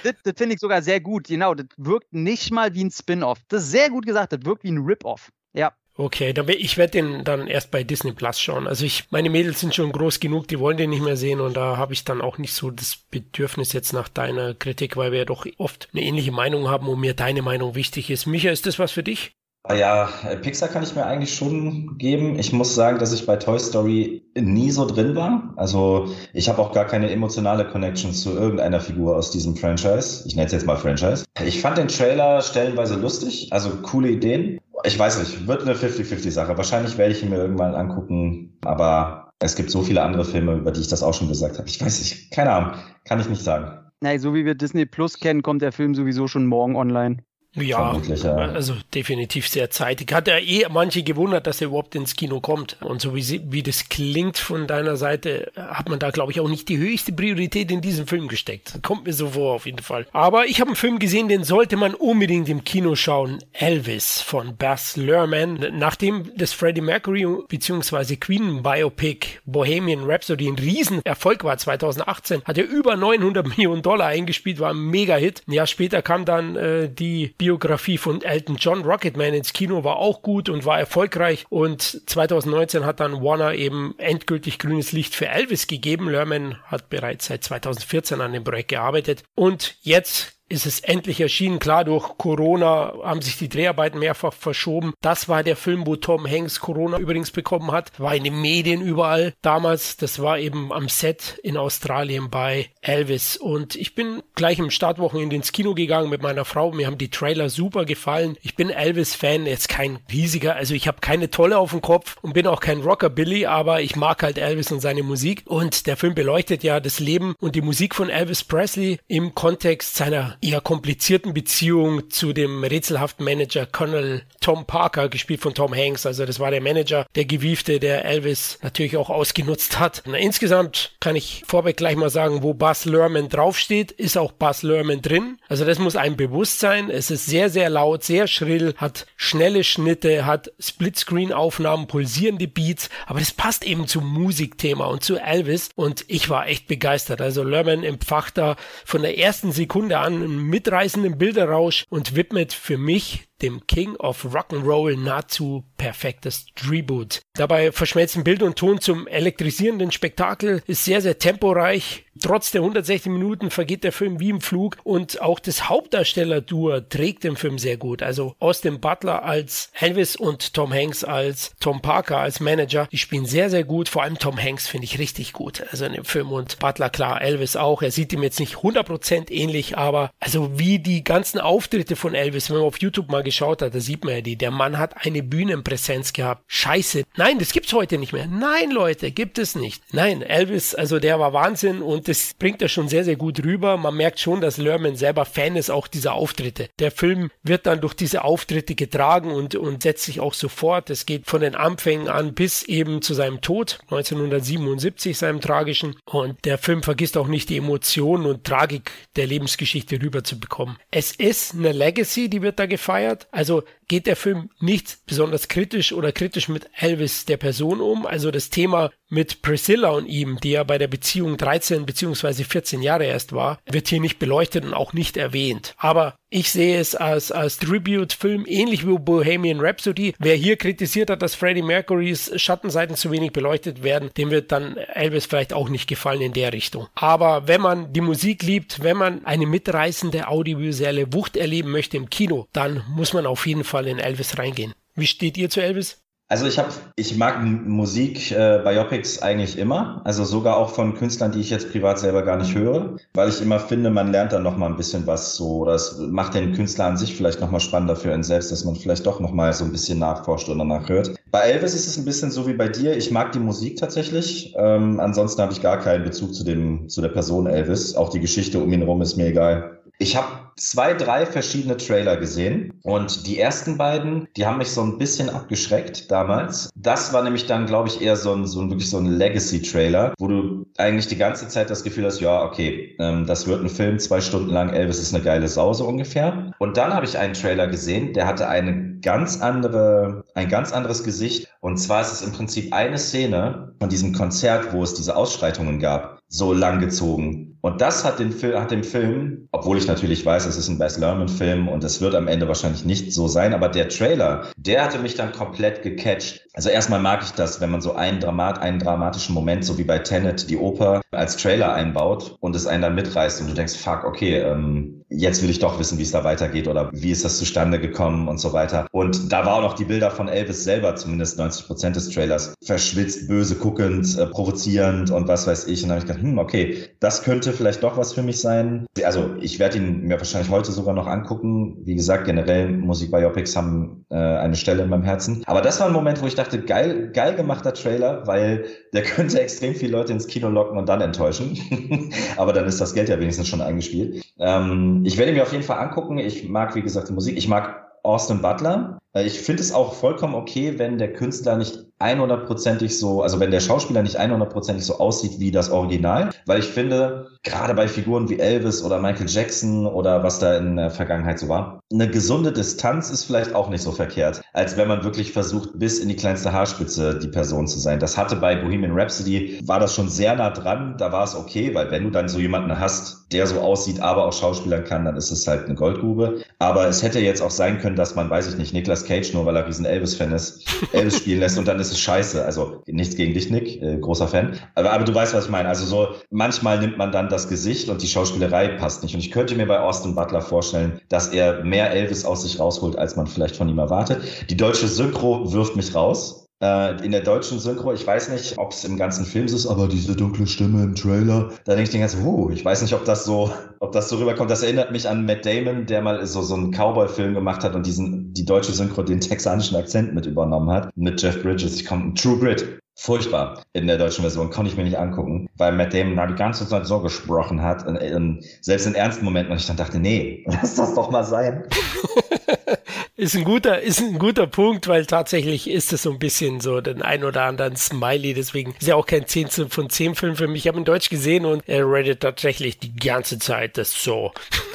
das, das finde ich sogar sehr gut. Genau, das wirkt nicht mal wie ein Spin-off. Das ist sehr gut gesagt. Das wirkt wie ein Rip-off. Ja. Okay, dann, ich werde den dann erst bei Disney Plus schauen. Also ich, meine Mädels sind schon groß genug, die wollen den nicht mehr sehen und da habe ich dann auch nicht so das Bedürfnis jetzt nach deiner Kritik, weil wir ja doch oft eine ähnliche Meinung haben und mir deine Meinung wichtig ist. Micha, ist das was für dich? Ah ja, äh, Pixar kann ich mir eigentlich schon geben. Ich muss sagen, dass ich bei Toy Story nie so drin war. Also ich habe auch gar keine emotionale Connection zu irgendeiner Figur aus diesem Franchise. Ich nenne es jetzt mal Franchise. Ich fand den Trailer stellenweise lustig, also coole Ideen. Ich weiß nicht, wird eine 50-50-Sache. Wahrscheinlich werde ich ihn mir irgendwann angucken, aber es gibt so viele andere Filme, über die ich das auch schon gesagt habe. Ich weiß nicht, keine Ahnung, kann ich nicht sagen. Nein, so wie wir Disney Plus kennen, kommt der Film sowieso schon morgen online. Ja, ja, also definitiv sehr zeitig. Hat ja eh manche gewundert, dass er überhaupt ins Kino kommt. Und so wie, sie, wie das klingt von deiner Seite, hat man da, glaube ich, auch nicht die höchste Priorität in diesen Film gesteckt. Kommt mir so vor, auf jeden Fall. Aber ich habe einen Film gesehen, den sollte man unbedingt im Kino schauen. Elvis von Baz Luhrmann. Nachdem das Freddie Mercury bzw. Queen Biopic Bohemian Rhapsody ein Riesenerfolg war 2018, hat er über 900 Millionen Dollar eingespielt, war ein Mega-Hit. Ein Jahr später kam dann äh, die Biografie von Elton John, Rocketman, ins Kino, war auch gut und war erfolgreich. Und 2019 hat dann Warner eben endgültig grünes Licht für Elvis gegeben. Lerman hat bereits seit 2014 an dem Projekt gearbeitet. Und jetzt ist es endlich erschienen. Klar, durch Corona haben sich die Dreharbeiten mehrfach verschoben. Das war der Film, wo Tom Hanks Corona übrigens bekommen hat. War in den Medien überall damals. Das war eben am Set in Australien bei Elvis. Und ich bin gleich im Startwochenende ins Kino gegangen mit meiner Frau. Mir haben die Trailer super gefallen. Ich bin Elvis-Fan, jetzt kein riesiger, also ich habe keine Tolle auf dem Kopf und bin auch kein Rockabilly, aber ich mag halt Elvis und seine Musik. Und der Film beleuchtet ja das Leben und die Musik von Elvis Presley im Kontext seiner eher komplizierten Beziehung zu dem rätselhaften Manager Colonel Tom Parker, gespielt von Tom Hanks. Also das war der Manager, der Gewiefte, der Elvis natürlich auch ausgenutzt hat. Na, insgesamt kann ich vorweg gleich mal sagen, wo Buzz Lerman draufsteht, ist auch Buzz Lerman drin. Also das muss einem bewusst sein. Es ist sehr, sehr laut, sehr schrill, hat schnelle Schnitte, hat Splitscreen-Aufnahmen, pulsierende Beats, aber das passt eben zum Musikthema und zu Elvis und ich war echt begeistert. Also Lerman empfacht da von der ersten Sekunde an einen mitreißenden Bilderrausch und widmet für mich dem King of Rock'n'Roll nahezu perfektes Reboot. Dabei verschmelzen Bild und Ton zum elektrisierenden Spektakel, ist sehr, sehr temporeich. Trotz der 160 Minuten vergeht der Film wie im Flug und auch das Hauptdarsteller-Duo trägt den Film sehr gut. Also Austin Butler als Elvis und Tom Hanks als Tom Parker als Manager, die spielen sehr, sehr gut. Vor allem Tom Hanks finde ich richtig gut. Also in dem Film und Butler, klar, Elvis auch. Er sieht ihm jetzt nicht 100% ähnlich, aber also wie die ganzen Auftritte von Elvis, wenn man auf YouTube mal geschaut hat, da sieht man ja die. Der Mann hat eine Bühnenpräsenz gehabt. Scheiße. Nein, das gibt's heute nicht mehr. Nein, Leute, gibt es nicht. Nein, Elvis, also der war Wahnsinn und das bringt er schon sehr, sehr gut rüber. Man merkt schon, dass Lerman selber Fan ist auch dieser Auftritte. Der Film wird dann durch diese Auftritte getragen und, und setzt sich auch sofort. Es geht von den Anfängen an bis eben zu seinem Tod, 1977, seinem tragischen. Und der Film vergisst auch nicht die Emotionen und Tragik der Lebensgeschichte rüberzubekommen. Es ist eine Legacy, die wird da gefeiert. Also geht der Film nicht besonders kritisch oder kritisch mit Elvis der Person um. Also das Thema mit Priscilla und ihm, die ja bei der Beziehung 13 bzw. 14 Jahre erst war, wird hier nicht beleuchtet und auch nicht erwähnt. Aber ich sehe es als, als Tribute-Film, ähnlich wie Bohemian Rhapsody. Wer hier kritisiert hat, dass Freddie Mercurys Schattenseiten zu wenig beleuchtet werden, dem wird dann Elvis vielleicht auch nicht gefallen in der Richtung. Aber wenn man die Musik liebt, wenn man eine mitreißende audiovisuelle Wucht erleben möchte im Kino, dann muss man auf jeden Fall in Elvis reingehen. Wie steht ihr zu Elvis? Also ich habe, ich mag Musik, äh, Biopics eigentlich immer, also sogar auch von Künstlern, die ich jetzt privat selber gar nicht höre, weil ich immer finde, man lernt dann noch mal ein bisschen was so, das macht den Künstler an sich vielleicht noch mal spannender für einen selbst, dass man vielleicht doch noch mal so ein bisschen nachforscht oder nachhört. Bei Elvis ist es ein bisschen so wie bei dir. Ich mag die Musik tatsächlich. Ähm, ansonsten habe ich gar keinen Bezug zu dem, zu der Person Elvis. Auch die Geschichte um ihn herum ist mir egal. Ich habe zwei, drei verschiedene Trailer gesehen und die ersten beiden, die haben mich so ein bisschen abgeschreckt damals. Das war nämlich dann, glaube ich, eher so ein, so ein wirklich so ein Legacy-Trailer, wo du eigentlich die ganze Zeit das Gefühl hast, ja, okay, ähm, das wird ein Film, zwei Stunden lang, Elvis ist eine geile Sause ungefähr. Und dann habe ich einen Trailer gesehen, der hatte eine ganz andere, ein ganz anderes Gesicht. Und zwar ist es im Prinzip eine Szene von diesem Konzert, wo es diese Ausschreitungen gab, so lang gezogen. Und das hat den, Film, hat dem Film, obwohl ich natürlich weiß, es ist ein Bess Lerman-Film und es wird am Ende wahrscheinlich nicht so sein, aber der Trailer, der hatte mich dann komplett gecatcht. Also erstmal mag ich das, wenn man so einen, Dramat, einen dramatischen Moment, so wie bei Tenet, die Oper als Trailer einbaut und es einen dann mitreißt und du denkst, fuck, okay, ähm, jetzt will ich doch wissen, wie es da weitergeht oder wie ist das zustande gekommen und so weiter. Und da war auch noch die Bilder von Elvis selber, zumindest 90 Prozent des Trailers, verschwitzt, böse guckend, äh, provozierend und was weiß ich. Und dann habe ich gedacht, hm, okay, das könnte vielleicht doch was für mich sein. Also ich werde ihn mir wahrscheinlich heute sogar noch angucken. Wie gesagt, generell Musikbiopics haben äh, eine Stelle in meinem Herzen. Aber das war ein Moment, wo ich dachte, geil, geil gemachter Trailer, weil der könnte extrem viele Leute ins Kino locken und dann enttäuschen. Aber dann ist das Geld ja wenigstens schon eingespielt. Ähm, ich werde mir auf jeden Fall angucken. Ich mag, wie gesagt, die Musik. Ich mag Austin Butler. Äh, ich finde es auch vollkommen okay, wenn der Künstler nicht 100%ig so, also wenn der Schauspieler nicht 100%ig so aussieht wie das Original, weil ich finde, gerade bei Figuren wie Elvis oder Michael Jackson oder was da in der Vergangenheit so war, eine gesunde Distanz ist vielleicht auch nicht so verkehrt, als wenn man wirklich versucht, bis in die kleinste Haarspitze die Person zu sein. Das hatte bei Bohemian Rhapsody, war das schon sehr nah dran, da war es okay, weil wenn du dann so jemanden hast, der so aussieht, aber auch Schauspielern kann, dann ist es halt eine Goldgrube. Aber es hätte jetzt auch sein können, dass man, weiß ich nicht, Niklas Cage, nur weil er riesen Elvis-Fan ist, Elvis spielen lässt und dann ist es scheiße. Also nichts gegen dich, Nick, äh, großer Fan. Aber, aber du weißt, was ich meine. Also so, manchmal nimmt man dann das Gesicht und die Schauspielerei passt nicht. Und ich könnte mir bei Austin Butler vorstellen, dass er mehr Elvis aus sich rausholt, als man vielleicht von ihm erwartet. Die deutsche Synchro wirft mich raus. Äh, in der deutschen Synchro, ich weiß nicht, ob es im ganzen Film ist, aber diese dunkle Stimme im Trailer, da denke ich den ganzen, uh, ich weiß nicht, ob das so, ob das so rüberkommt. Das erinnert mich an Matt Damon, der mal so, so einen Cowboy-Film gemacht hat und diesen, die deutsche Synchro den texanischen Akzent mit übernommen hat, mit Jeff Bridges. Ich komme, True Grit. Furchtbar in der deutschen Version, konnte ich mir nicht angucken, weil Matt Damon da die ganze Zeit so gesprochen hat, in, in, selbst in ernsten Momenten, und ich dann dachte, nee, lass das doch mal sein. Ist ein guter, ist ein guter Punkt, weil tatsächlich ist es so ein bisschen so den ein oder anderen Smiley. Deswegen ist ja auch kein 10 von 10 Film für mich. Ich habe ihn Deutsch gesehen und er redet tatsächlich die ganze Zeit das so.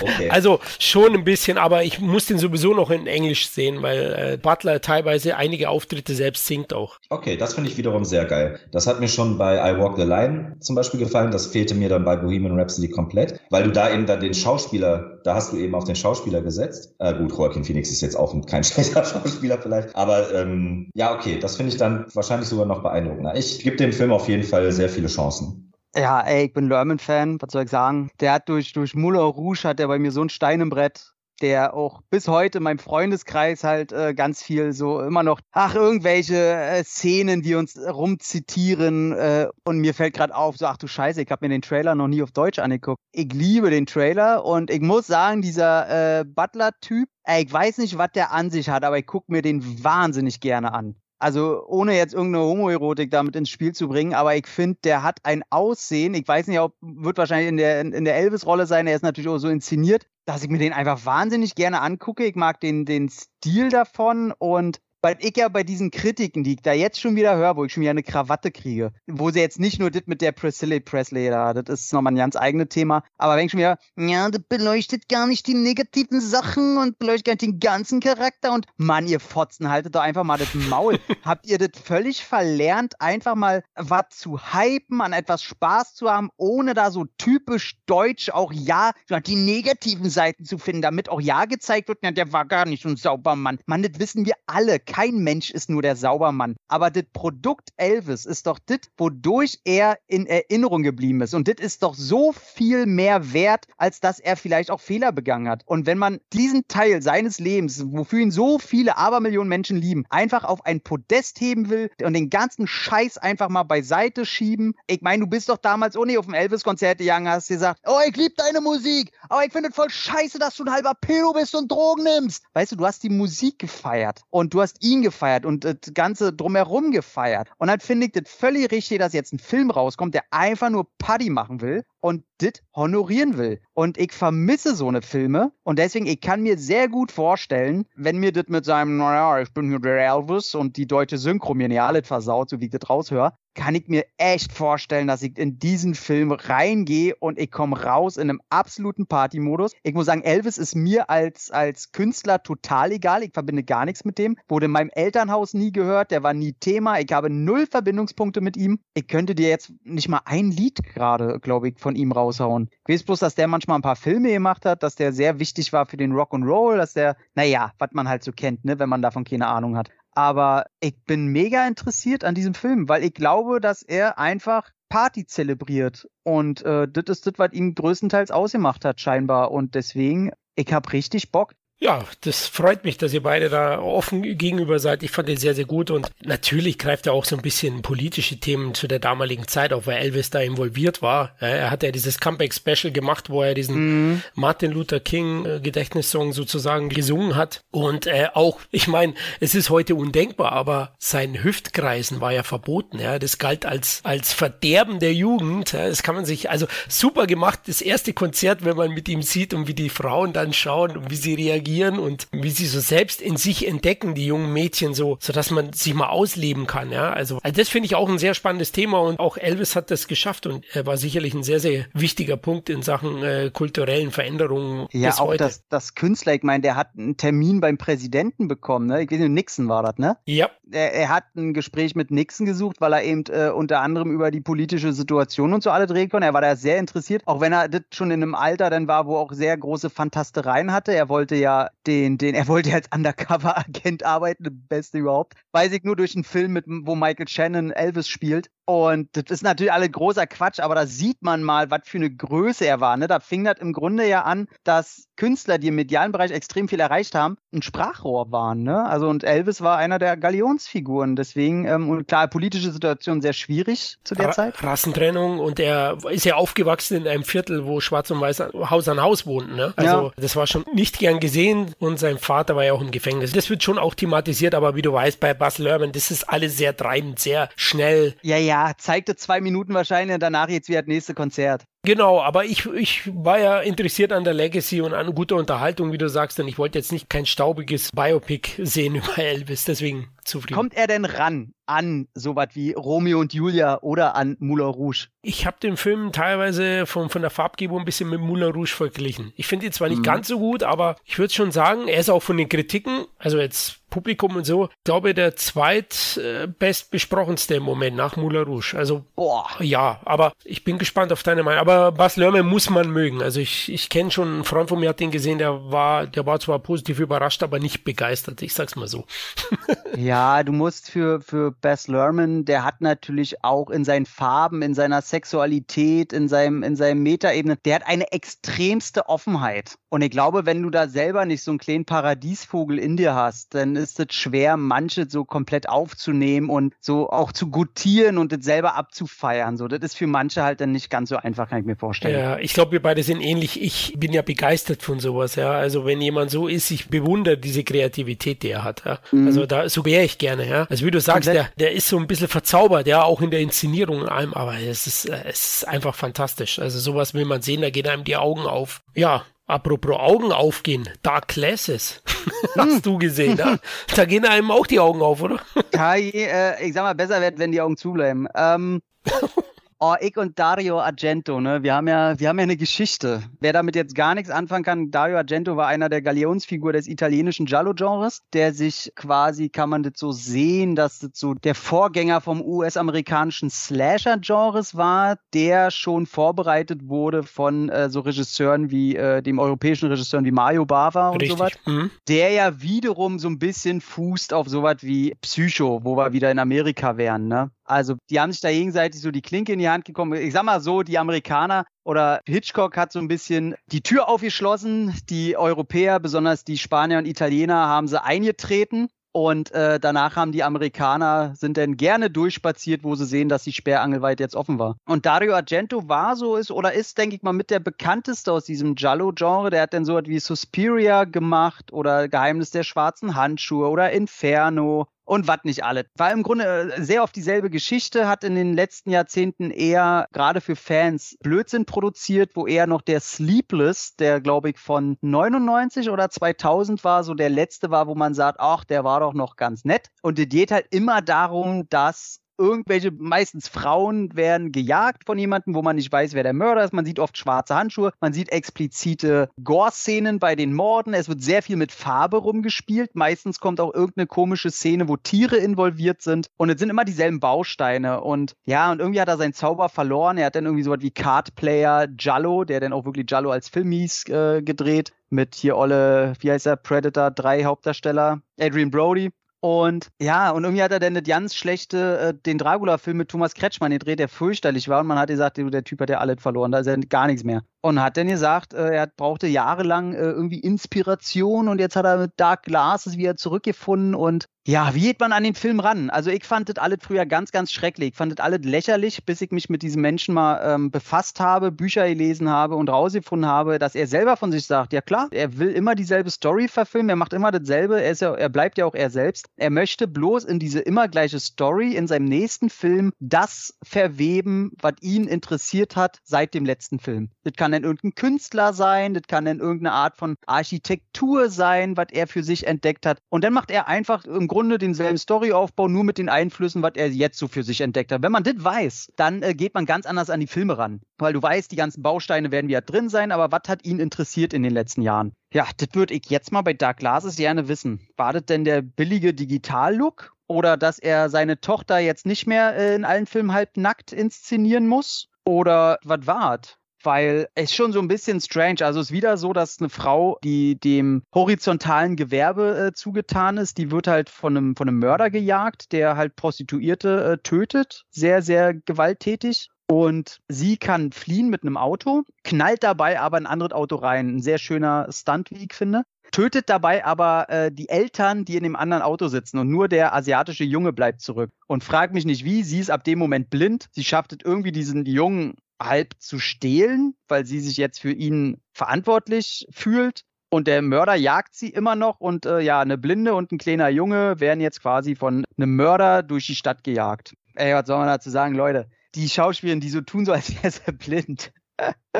okay. Also schon ein bisschen, aber ich muss den sowieso noch in Englisch sehen, weil äh, Butler teilweise einige Auftritte selbst singt auch. Okay, das finde ich wiederum sehr geil. Das hat mir schon bei I Walk the Line zum Beispiel gefallen. Das fehlte mir dann bei Bohemian Rhapsody komplett, weil du da eben dann den Schauspieler, da hast du eben auf den Schauspieler gesetzt. Äh, gut, Joaquin Phoenix ist jetzt auch kein schlechter Schauspieler vielleicht. Aber ähm, ja, okay, das finde ich dann wahrscheinlich sogar noch beeindruckender. Ich gebe dem Film auf jeden Fall sehr viele Chancen. Ja, ey, ich bin Lerman-Fan, was soll ich sagen? Der hat durch, durch Moulin Rouge hat er bei mir so ein Stein im Brett der auch bis heute in meinem Freundeskreis halt äh, ganz viel so immer noch, ach, irgendwelche äh, Szenen, die uns rumzitieren äh, und mir fällt gerade auf, so, ach du Scheiße, ich habe mir den Trailer noch nie auf Deutsch angeguckt. Ich liebe den Trailer und ich muss sagen, dieser äh, Butler-Typ, ich weiß nicht, was der an sich hat, aber ich gucke mir den wahnsinnig gerne an. Also ohne jetzt irgendeine Homoerotik damit ins Spiel zu bringen, aber ich finde, der hat ein Aussehen. Ich weiß nicht, ob wird wahrscheinlich in der in der Elvis-Rolle sein. Er ist natürlich auch so inszeniert, dass ich mir den einfach wahnsinnig gerne angucke. Ich mag den den Stil davon und weil ich ja bei diesen Kritiken, die ich da jetzt schon wieder höre, wo ich schon wieder eine Krawatte kriege, wo sie jetzt nicht nur das mit der Priscilla Presley da, das ist nochmal ein ganz eigenes Thema, aber wenn ich schon wieder, ja, das beleuchtet gar nicht die negativen Sachen und beleuchtet gar nicht den ganzen Charakter und Mann, ihr Fotzen, haltet doch einfach mal das Maul. Habt ihr das völlig verlernt, einfach mal was zu hypen, an etwas Spaß zu haben, ohne da so typisch deutsch auch ja, die negativen Seiten zu finden, damit auch ja gezeigt wird, ja, der war gar nicht so ein sauber Mann. Mann, das wissen wir alle kein Mensch ist nur der Saubermann. Aber das Produkt Elvis ist doch das, wodurch er in Erinnerung geblieben ist. Und das ist doch so viel mehr wert, als dass er vielleicht auch Fehler begangen hat. Und wenn man diesen Teil seines Lebens, wofür ihn so viele Abermillionen Menschen lieben, einfach auf ein Podest heben will und den ganzen Scheiß einfach mal beiseite schieben. Ich meine, du bist doch damals ohne auf dem Elvis-Konzert gegangen, hast gesagt, oh, ich liebe deine Musik, aber ich finde es voll scheiße, dass du ein halber Pedo bist und Drogen nimmst. Weißt du, du hast die Musik gefeiert und du hast ihn gefeiert und das Ganze drumherum gefeiert. Und dann finde ich das völlig richtig, dass jetzt ein Film rauskommt, der einfach nur Paddy machen will und das honorieren will. Und ich vermisse so eine Filme und deswegen, ich kann mir sehr gut vorstellen, wenn mir das mit seinem, naja, ich bin hier der Elvis und die deutsche Synchro mir nicht alles versaut, so wie ich das raushöre, kann ich mir echt vorstellen, dass ich in diesen Film reingehe und ich komme raus in einem absoluten Partymodus. Ich muss sagen, Elvis ist mir als, als Künstler total egal. Ich verbinde gar nichts mit dem. Wurde in meinem Elternhaus nie gehört. Der war nie Thema. Ich habe null Verbindungspunkte mit ihm. Ich könnte dir jetzt nicht mal ein Lied gerade, glaube ich, von ihm raushauen. Ich weiß bloß, dass der manchmal ein paar Filme gemacht hat, dass der sehr wichtig war für den Rock'n'Roll, dass der, naja, was man halt so kennt, ne, wenn man davon keine Ahnung hat. Aber ich bin mega interessiert an diesem Film, weil ich glaube, dass er einfach Party zelebriert. Und äh, das ist das, was ihn größtenteils ausgemacht hat, scheinbar. Und deswegen, ich hab richtig Bock. Ja, das freut mich, dass ihr beide da offen gegenüber seid. Ich fand den sehr, sehr gut und natürlich greift er auch so ein bisschen politische Themen zu der damaligen Zeit auf, weil Elvis da involviert war. Er hat ja dieses Comeback-Special gemacht, wo er diesen mhm. Martin Luther King äh, Gedächtnissong sozusagen gesungen hat und äh, auch, ich meine, es ist heute undenkbar, aber sein Hüftkreisen war ja verboten. Ja, das galt als als Verderben der Jugend. Ja, das kann man sich also super gemacht. Das erste Konzert, wenn man mit ihm sieht und wie die Frauen dann schauen und wie sie reagieren reagieren und wie sie so selbst in sich entdecken, die jungen Mädchen so, so dass man sich mal ausleben kann, ja. Also, also das finde ich auch ein sehr spannendes Thema und auch Elvis hat das geschafft und er war sicherlich ein sehr, sehr wichtiger Punkt in Sachen äh, kulturellen Veränderungen. Ja, auch heute. das, das Künstler, ich meine, der hat einen Termin beim Präsidenten bekommen, ne? Ich weiß nicht, Nixon war das, ne? Ja. Er, er hat ein Gespräch mit Nixon gesucht, weil er eben äh, unter anderem über die politische Situation und so alle drehen konnte. Er war da sehr interessiert, auch wenn er das schon in einem Alter dann war, wo auch sehr große Fantastereien hatte. Er wollte ja den, den, er wollte als Undercover-Agent arbeiten, Beste überhaupt. Weiß ich nur durch einen Film, mit, wo Michael Shannon Elvis spielt. Und das ist natürlich alle großer Quatsch, aber da sieht man mal, was für eine Größe er war. Ne? Da fing das im Grunde ja an, dass Künstler, die im medialen Bereich extrem viel erreicht haben, ein Sprachrohr waren. Ne? Also und Elvis war einer der Galionsfiguren. Deswegen, ähm, und klar, politische Situation sehr schwierig zu der Ra Zeit. Rassentrennung und er ist ja aufgewachsen in einem Viertel, wo Schwarz und Weiß Haus an Haus wohnten. Ne? Also ja. das war schon nicht gern gesehen und sein Vater war ja auch im Gefängnis. Das wird schon auch thematisiert, aber wie du weißt, bei Bas Lerman, das ist alles sehr treibend, sehr schnell. Ja, ja ja, zeigte zwei Minuten wahrscheinlich und danach jetzt wieder das nächste Konzert. Genau, aber ich, ich war ja interessiert an der Legacy und an guter Unterhaltung, wie du sagst, und ich wollte jetzt nicht kein staubiges Biopic sehen über Elvis, deswegen zufrieden. Kommt er denn ran an sowas wie Romeo und Julia oder an Moulin Rouge? Ich habe den Film teilweise von, von der Farbgebung ein bisschen mit Moulin Rouge verglichen. Ich finde ihn zwar nicht mhm. ganz so gut, aber ich würde schon sagen, er ist auch von den Kritiken, also jetzt Publikum und so, glaube der zweitbest besprochenste im Moment nach Moulin Rouge. Also, Boah. ja, aber ich bin gespannt auf deine Meinung. Aber Bas Lerman muss man mögen. Also ich, ich kenne schon einen Freund von mir, hat den gesehen, der war, der war zwar positiv überrascht, aber nicht begeistert. Ich sag's mal so. ja, du musst für, für Bas Lerman, der hat natürlich auch in seinen Farben, in seiner Sexualität, in seinem, in seinem Metaebene, der hat eine extremste Offenheit. Und ich glaube, wenn du da selber nicht so einen kleinen Paradiesvogel in dir hast, dann ist es schwer, manche so komplett aufzunehmen und so auch zu gutieren und das selber abzufeiern. So, das ist für manche halt dann nicht ganz so einfach, kann ich mir vorstellen. Ja, ich glaube, wir beide sind ähnlich. Ich bin ja begeistert von sowas, ja. Also wenn jemand so ist, ich bewundere diese Kreativität, die er hat. Ja? Mhm. Also da so wäre ich gerne, ja. Also wie du sagst, der, der ist so ein bisschen verzaubert, ja, auch in der Inszenierung und allem, aber es ist, es ist einfach fantastisch. Also sowas will man sehen, da gehen einem die Augen auf. Ja, Apropos Augen aufgehen, Dark Classes. Hast du gesehen, ja? Da gehen einem auch die Augen auf, oder? Ja, äh, ich sag mal, besser wird, wenn die Augen zubleiben. Ähm, Oh, ich und Dario Argento, ne? Wir haben ja, wir haben ja eine Geschichte. Wer damit jetzt gar nichts anfangen kann, Dario Argento war einer der Galionsfigur des italienischen Giallo-Genres, der sich quasi, kann man das so sehen, dass das so der Vorgänger vom US-amerikanischen Slasher-Genres war, der schon vorbereitet wurde von äh, so Regisseuren wie äh, dem europäischen Regisseuren wie Mario Bava und Richtig. sowas. Mhm. Der ja wiederum so ein bisschen fußt auf sowas wie Psycho, wo wir wieder in Amerika wären, ne? Also die haben sich da gegenseitig so die Klinke in die Hand gekommen. Ich sag mal so, die Amerikaner oder Hitchcock hat so ein bisschen die Tür aufgeschlossen. Die Europäer, besonders die Spanier und Italiener, haben sie eingetreten. Und äh, danach haben die Amerikaner, sind dann gerne durchspaziert, wo sie sehen, dass die Sperrangelweit jetzt offen war. Und Dario Argento war so, ist oder ist, denke ich mal, mit der bekannteste aus diesem Giallo-Genre. Der hat dann so etwas wie Suspiria gemacht oder Geheimnis der schwarzen Handschuhe oder Inferno und was nicht alle. War im Grunde äh, sehr oft dieselbe Geschichte, hat in den letzten Jahrzehnten eher gerade für Fans Blödsinn produziert, wo eher noch der Sleepless, der glaube ich von 99 oder 2000 war, so der letzte war, wo man sagt, ach, der war doch noch ganz nett. Und es geht halt immer darum, dass irgendwelche, meistens Frauen werden gejagt von jemandem, wo man nicht weiß, wer der Mörder ist. Man sieht oft schwarze Handschuhe, man sieht explizite Gore-Szenen bei den Morden. Es wird sehr viel mit Farbe rumgespielt. Meistens kommt auch irgendeine komische Szene, wo Tiere involviert sind. Und es sind immer dieselben Bausteine. Und ja, und irgendwie hat er seinen Zauber verloren. Er hat dann irgendwie so wie Card Player Jallo, der dann auch wirklich Jallo als Film hieß, äh, gedreht. Mit hier Olle, wie heißt er, Predator, drei Hauptdarsteller. Adrian Brody Und ja, und irgendwie hat er dann das ganz schlechte, äh, den Dracula-Film mit Thomas Kretschmann gedreht, der fürchterlich war. Und man hat gesagt, der Typ hat ja alles verloren, da ist ja gar nichts mehr. Und hat dann gesagt, äh, er brauchte jahrelang äh, irgendwie Inspiration und jetzt hat er mit Dark Glasses wieder zurückgefunden und ja, wie geht man an den Film ran? Also ich fand das alles früher ganz, ganz schrecklich. Ich fand das alles lächerlich, bis ich mich mit diesem Menschen mal ähm, befasst habe, Bücher gelesen habe und rausgefunden habe, dass er selber von sich sagt, ja klar, er will immer dieselbe Story verfilmen, er macht immer dasselbe, er, ja, er bleibt ja auch er selbst. Er möchte bloß in diese immer gleiche Story in seinem nächsten Film das verweben, was ihn interessiert hat seit dem letzten Film. Das kann dann irgendein Künstler sein, das kann dann irgendeine Art von Architektur sein, was er für sich entdeckt hat. Und dann macht er einfach im Grunde denselben Storyaufbau, nur mit den Einflüssen, was er jetzt so für sich entdeckt hat. Wenn man das weiß, dann äh, geht man ganz anders an die Filme ran. Weil du weißt, die ganzen Bausteine werden wieder drin sein, aber was hat ihn interessiert in den letzten Jahren? Ja, das würde ich jetzt mal bei Dark Glasses gerne wissen. War das denn der billige Digital-Look? Oder dass er seine Tochter jetzt nicht mehr äh, in allen Filmen halb nackt inszenieren muss? Oder was war es? Weil es schon so ein bisschen strange. Also es ist wieder so, dass eine Frau, die dem horizontalen Gewerbe äh, zugetan ist, die wird halt von einem, von einem Mörder gejagt, der halt Prostituierte äh, tötet. Sehr, sehr gewalttätig. Und sie kann fliehen mit einem Auto, knallt dabei aber ein anderes Auto rein. Ein sehr schöner Stunt, wie ich finde. Tötet dabei aber äh, die Eltern, die in dem anderen Auto sitzen. Und nur der asiatische Junge bleibt zurück. Und fragt mich nicht wie, sie ist ab dem Moment blind. Sie schafft es irgendwie, diesen Jungen halb zu stehlen, weil sie sich jetzt für ihn verantwortlich fühlt. Und der Mörder jagt sie immer noch und äh, ja, eine Blinde und ein kleiner Junge werden jetzt quasi von einem Mörder durch die Stadt gejagt. Ey, was soll man dazu sagen, Leute? Die Schauspielerin, die so tun, so als wäre sie blind.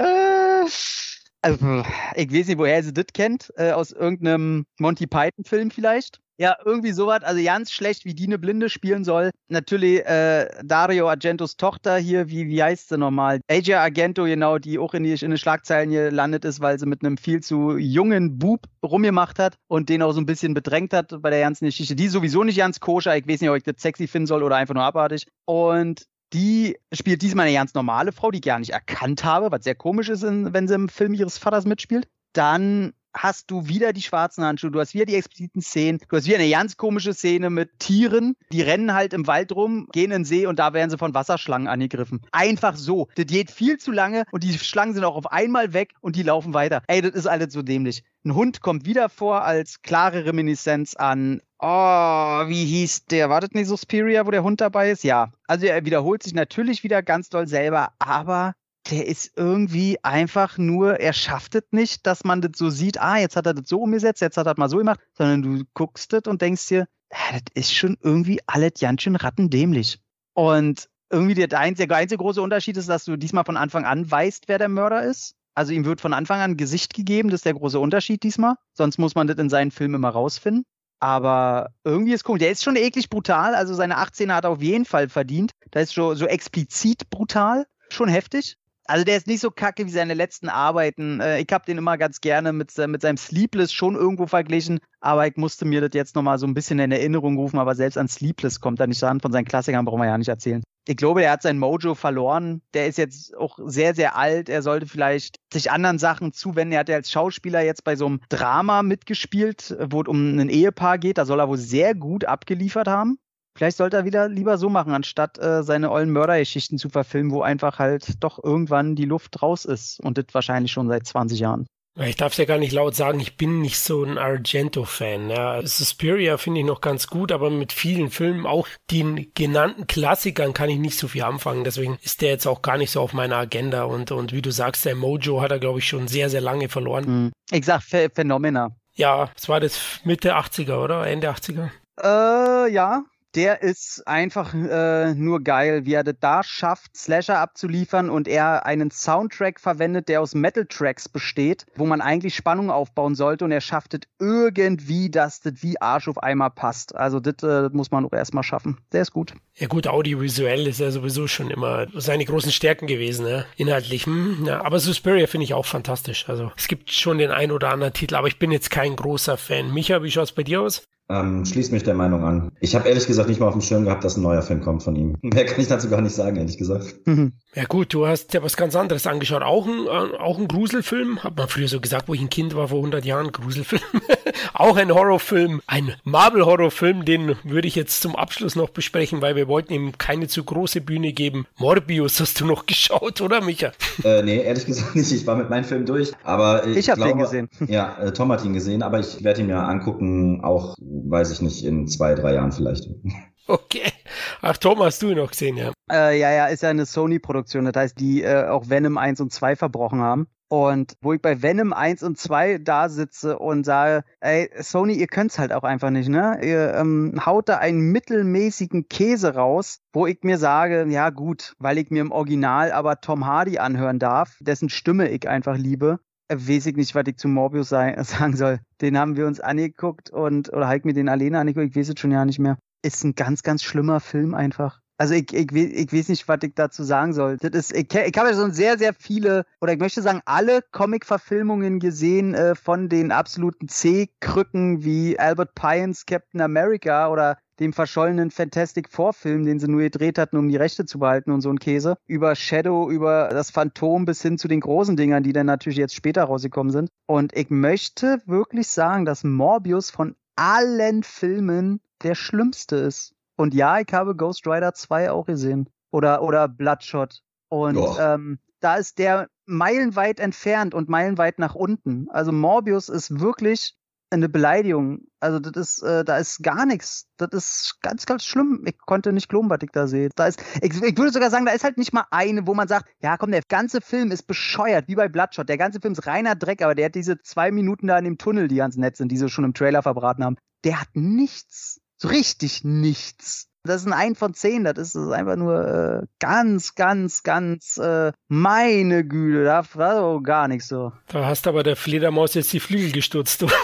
also, ich weiß nicht, woher sie das kennt. Äh, aus irgendeinem Monty Python-Film vielleicht. Ja, irgendwie sowas. Also ganz schlecht, wie die eine Blinde spielen soll. Natürlich äh, Dario Argentos Tochter hier, wie, wie heißt sie nochmal? Asia Argento, genau, die auch in, die, in den Schlagzeilen gelandet ist, weil sie mit einem viel zu jungen Bub rumgemacht hat und den auch so ein bisschen bedrängt hat bei der ganzen Geschichte. Die sowieso nicht ganz koscher. Ich weiß nicht, ob ich das sexy finden soll oder einfach nur abartig. Und die spielt diesmal eine ganz normale Frau, die ich gar nicht erkannt habe, was sehr komisch ist, wenn sie im Film ihres Vaters mitspielt. Dann hast du wieder die schwarzen Handschuhe, du hast wieder die expliziten Szenen, du hast wieder eine ganz komische Szene mit Tieren, die rennen halt im Wald rum, gehen in den See und da werden sie von Wasserschlangen angegriffen. Einfach so. Das geht viel zu lange und die Schlangen sind auch auf einmal weg und die laufen weiter. Ey, das ist alles so dämlich. Ein Hund kommt wieder vor als klare Reminiszenz an Oh, wie hieß der? War das nicht Suspiria, wo der Hund dabei ist? Ja. Also er wiederholt sich natürlich wieder ganz doll selber, aber der ist irgendwie einfach nur, er schafft es nicht, dass man das so sieht, ah, jetzt hat er das so umgesetzt, jetzt hat er das mal so gemacht, sondern du guckst das und denkst dir, ah, das ist schon irgendwie alles ganz schön rattendämlich. Und irgendwie der einzige, der einzige große Unterschied ist, dass du diesmal von Anfang an weißt, wer der Mörder ist. Also ihm wird von Anfang an Gesicht gegeben, das ist der große Unterschied diesmal. Sonst muss man das in seinen Filmen immer rausfinden. Aber irgendwie ist cool. Der ist schon eklig brutal. Also seine 18 hat er auf jeden Fall verdient. Da ist schon so explizit brutal. Schon heftig. Also der ist nicht so kacke wie seine letzten Arbeiten. Äh, ich habe den immer ganz gerne mit, mit seinem Sleepless schon irgendwo verglichen, aber ich musste mir das jetzt nochmal so ein bisschen in Erinnerung rufen, aber selbst an Sleepless kommt er nicht ran. Von seinen Klassikern brauchen wir ja nicht erzählen. Ich glaube, er hat sein Mojo verloren. Der ist jetzt auch sehr, sehr alt. Er sollte vielleicht sich anderen Sachen zuwenden. Er hat ja als Schauspieler jetzt bei so einem Drama mitgespielt, wo es um ein Ehepaar geht. Da soll er wohl sehr gut abgeliefert haben. Vielleicht sollte er wieder lieber so machen, anstatt äh, seine ollen Mördergeschichten zu verfilmen, wo einfach halt doch irgendwann die Luft raus ist. Und das wahrscheinlich schon seit 20 Jahren. Ich darf es ja gar nicht laut sagen, ich bin nicht so ein Argento-Fan. Ja. Suspiria finde ich noch ganz gut, aber mit vielen Filmen, auch den genannten Klassikern, kann ich nicht so viel anfangen. Deswegen ist der jetzt auch gar nicht so auf meiner Agenda. Und, und wie du sagst, der Mojo hat er, glaube ich, schon sehr, sehr lange verloren. Ich sag Phänomena. Ja, es war das Mitte 80er, oder? Ende 80er? Äh, ja, der ist einfach äh, nur geil, wie er das da schafft, Slasher abzuliefern und er einen Soundtrack verwendet, der aus Metal-Tracks besteht, wo man eigentlich Spannung aufbauen sollte und er schafft es irgendwie, dass das wie Arsch auf einmal passt. Also das äh, muss man auch erstmal schaffen. Der ist gut. Ja gut, audiovisuell ist er sowieso schon immer seine großen Stärken gewesen, ne? inhaltlich. Hm, ja, aber Suspiria finde ich auch fantastisch. Also es gibt schon den einen oder anderen Titel, aber ich bin jetzt kein großer Fan. Micha, wie schaut es bei dir aus? Ähm, schließt mich der Meinung an. Ich habe ehrlich gesagt nicht mal auf dem Schirm gehabt, dass ein neuer Film kommt von ihm. Mehr kann ich dazu gar nicht sagen, ehrlich gesagt. Ja gut, du hast ja was ganz anderes angeschaut. Auch ein, äh, auch ein Gruselfilm, hat man früher so gesagt, wo ich ein Kind war vor 100 Jahren, Gruselfilm. auch ein Horrorfilm, ein Marvel-Horrorfilm, den würde ich jetzt zum Abschluss noch besprechen, weil wir wollten ihm keine zu große Bühne geben. Morbius hast du noch geschaut, oder Micha? Äh, nee, ehrlich gesagt nicht. Ich war mit meinem Film durch, aber ich, Ich habe den gesehen. Ja, äh, Tom hat ihn gesehen, aber ich werde ihn mir angucken, auch, weiß ich nicht, in zwei, drei Jahren vielleicht. Okay. Ach, Tom, hast du ihn noch gesehen, ja. Äh, ja, ja, ist ja eine Sony-Produktion, das heißt, die äh, auch Venom 1 und 2 verbrochen haben. Und wo ich bei Venom 1 und 2 da sitze und sage, ey, Sony, ihr könnt's halt auch einfach nicht, ne? Ihr ähm, haut da einen mittelmäßigen Käse raus, wo ich mir sage, ja gut, weil ich mir im Original aber Tom Hardy anhören darf, dessen Stimme ich einfach liebe, weiß ich nicht, was ich zu Morbius sei, sagen soll. Den haben wir uns angeguckt und, oder halt mir den alleine angeguckt, ich weiß es schon ja nicht mehr. Ist ein ganz, ganz schlimmer Film einfach. Also ich, ich, ich weiß nicht, was ich dazu sagen soll. Das ist, ich, ich habe ja schon sehr, sehr viele, oder ich möchte sagen, alle Comic-Verfilmungen gesehen äh, von den absoluten C-Krücken wie Albert Pyons Captain America oder dem verschollenen Fantastic Four-Film, den sie nur gedreht hatten, um die Rechte zu behalten und so ein Käse. Über Shadow, über das Phantom bis hin zu den großen Dingern, die dann natürlich jetzt später rausgekommen sind. Und ich möchte wirklich sagen, dass Morbius von allen Filmen der schlimmste ist. Und ja, ich habe Ghost Rider 2 auch gesehen. Oder, oder Bloodshot. Und ähm, da ist der meilenweit entfernt und meilenweit nach unten. Also Morbius ist wirklich eine Beleidigung. Also das ist, äh, da ist gar nichts. Das ist ganz, ganz schlimm. Ich konnte nicht glauben, was ich da sehe. Da ist, ich, ich würde sogar sagen, da ist halt nicht mal eine, wo man sagt, ja komm, der ganze Film ist bescheuert, wie bei Bloodshot. Der ganze Film ist reiner Dreck, aber der hat diese zwei Minuten da in dem Tunnel, die ganz nett sind, die sie schon im Trailer verbraten haben. Der hat nichts. So richtig nichts. Das ist ein ein von zehn, das ist, das ist einfach nur äh, ganz, ganz, ganz, äh, meine Güte, da war so gar nichts so. Da hast aber der Fledermaus jetzt die Flügel gestutzt. Du.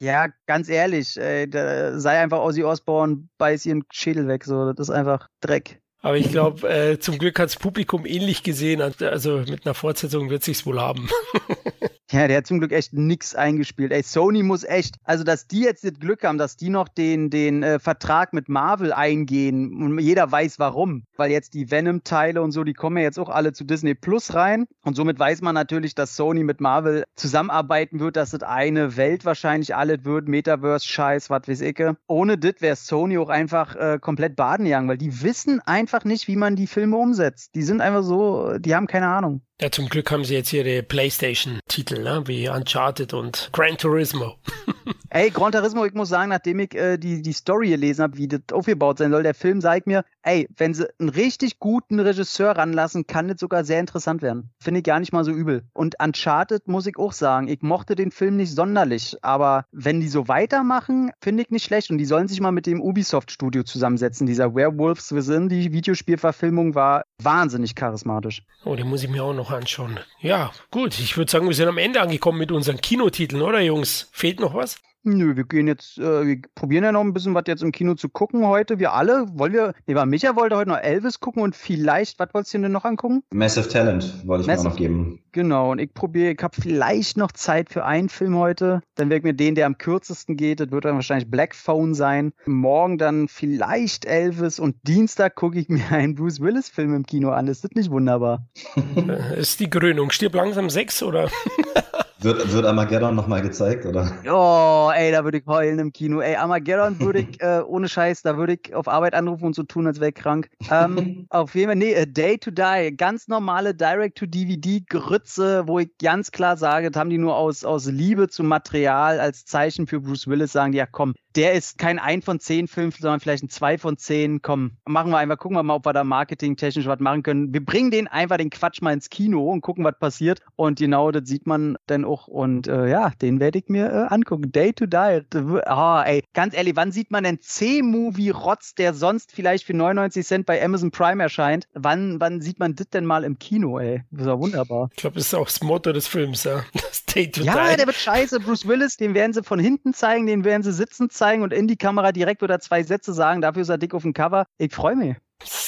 Ja, ganz ehrlich, ey, sei einfach Ozzy Osbourne, beiß ihren Schädel weg, so, das ist einfach Dreck. Aber ich glaube, äh, zum Glück hat das Publikum ähnlich gesehen. Also mit einer Fortsetzung wird sich's wohl haben. Ja, der hat zum Glück echt nix eingespielt. Ey, Sony muss echt, also dass die jetzt das Glück haben, dass die noch den, den äh, Vertrag mit Marvel eingehen und jeder weiß warum. Weil jetzt die Venom-Teile und so, die kommen ja jetzt auch alle zu Disney Plus rein. Und somit weiß man natürlich, dass Sony mit Marvel zusammenarbeiten wird, dass das eine Welt wahrscheinlich alles wird, Metaverse-Scheiß, was weiß ich. Ohne das wäre Sony auch einfach äh, komplett baden gegangen, weil die wissen einfach nicht, wie man die Filme umsetzt. Die sind einfach so, die haben keine Ahnung. Ja, zum Glück haben sie jetzt ihre PlayStation-Titel, ne? wie Uncharted und Gran Turismo. Ey, Gran Turismo, ich muss sagen, nachdem ich äh, die, die Story gelesen habe, wie das aufgebaut sein soll, der Film zeigt mir, ey, wenn sie einen richtig guten Regisseur ranlassen, kann das sogar sehr interessant werden. Finde ich gar nicht mal so übel. Und Uncharted muss ich auch sagen, ich mochte den Film nicht sonderlich, aber wenn die so weitermachen, finde ich nicht schlecht. Und die sollen sich mal mit dem Ubisoft-Studio zusammensetzen. Dieser Werewolves Within, die Videospielverfilmung, war wahnsinnig charismatisch. Oh, den muss ich mir auch noch anschauen. Ja, gut. Ich würde sagen, wir sind am Ende angekommen mit unseren Kinotiteln, oder Jungs? Fehlt noch was? Nö, wir gehen jetzt, äh, wir probieren ja noch ein bisschen was jetzt im Kino zu gucken heute. Wir alle, wollen wir, nee, war Micha wollte heute noch Elvis gucken und vielleicht, was wolltest du denn noch angucken? Massive Talent wollte ich mir auch Massive- noch geben. Genau, und ich probiere, ich habe vielleicht noch Zeit für einen Film heute. Dann werde ich mir den, der am kürzesten geht, das wird dann wahrscheinlich Black Phone sein. Morgen dann vielleicht Elvis und Dienstag gucke ich mir einen Bruce Willis Film im Kino an. Ist das nicht wunderbar? Äh, ist die Krönung. Stirb langsam sechs oder? Wird, wird Armageddon nochmal gezeigt, oder? Oh, ey, da würde ich heulen im Kino. Ey, Armageddon würde ich, äh, ohne Scheiß, da würde ich auf Arbeit anrufen und so tun, als wäre ich krank. Ähm, auf jeden Fall, nee, A Day to Die, ganz normale Direct-to-DVD-Grütze, wo ich ganz klar sage, das haben die nur aus, aus Liebe zum Material als Zeichen für Bruce Willis, sagen die, ja komm, der ist kein ein von zehn Film, sondern vielleicht ein zwei von zehn. Komm, machen wir einfach, gucken wir mal, ob wir da marketingtechnisch was machen können. Wir bringen den einfach den Quatsch mal ins Kino und gucken, was passiert. Und genau das sieht man dann auch. Und äh, ja, den werde ich mir äh, angucken. Day to Die. Ah, ey, ganz ehrlich, wann sieht man denn C-Movie-Rotz, der sonst vielleicht für 99 Cent bei Amazon Prime erscheint? Wann, wann sieht man das denn mal im Kino, ey? Das ist ja wunderbar. Ich glaube, das ist auch das Motto des Films, ja. Das Day to Ja, Die. der wird scheiße. Bruce Willis, den werden sie von hinten zeigen, den werden sie sitzend zeigen und in die Kamera direkt oder zwei Sätze sagen. Dafür ist er dick auf dem Cover. Ich freue mich.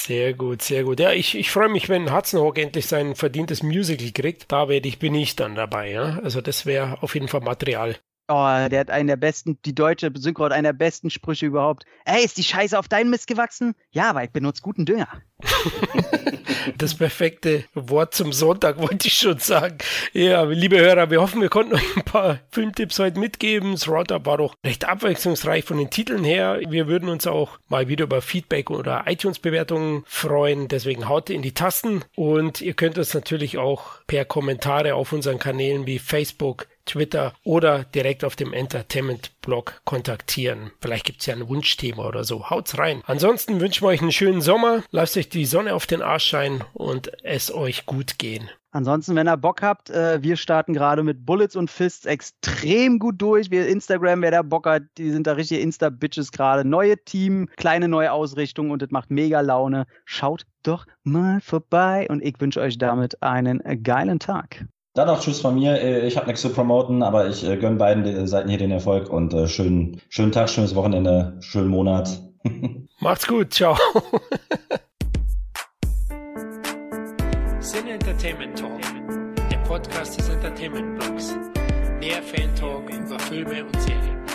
Sehr gut, sehr gut. Ja, ich, ich freue mich, wenn Hudson endlich sein verdientes Musical kriegt. Da werde ich, bin ich dann dabei, ja. Also das wäre auf jeden Fall Material. Oh, der hat einen der besten, die deutsche Synchro hat einen der besten Sprüche überhaupt. Ey, ist die Scheiße auf deinen Mist gewachsen? Ja, aber ich benutze guten Dünger. Das perfekte Wort zum Sonntag, wollte ich schon sagen. Ja, liebe Hörer, wir hoffen, wir konnten euch ein paar Filmtipps heute mitgeben. Das Roundup war doch recht abwechslungsreich von den Titeln her. Wir würden uns auch mal wieder über Feedback oder iTunes-Bewertungen freuen. Deswegen haut in die Tasten und ihr könnt uns natürlich auch per Kommentare auf unseren Kanälen wie Facebook, Twitter oder direkt auf dem Entertainment-Blog kontaktieren. Vielleicht gibt es ja ein Wunschthema oder so. Haut's rein. Ansonsten wünschen wir euch einen schönen Sommer. Lasst euch die Sonne auf den Arsch scheinen und es euch gut gehen. Ansonsten, wenn ihr Bock habt, äh, wir starten gerade mit Bullets und Fists extrem gut durch. Wir Instagram, wer da Bock hat, die sind da richtige Insta-Bitches gerade. Neue Team, kleine neue Ausrichtung und es macht mega Laune. Schaut doch mal vorbei und ich wünsche euch damit einen geilen Tag. Dann auch Tschüss von mir. Äh, ich habe nichts zu promoten, aber ich äh, gönne beiden Seiten hier den Erfolg und äh, schönen, schönen Tag, schönes Wochenende, schönen Monat. Macht's gut, ciao. Sin Entertainment Talk, der Podcast des Entertainment Blogs. Mehr Fan Talk über Filme und Serien.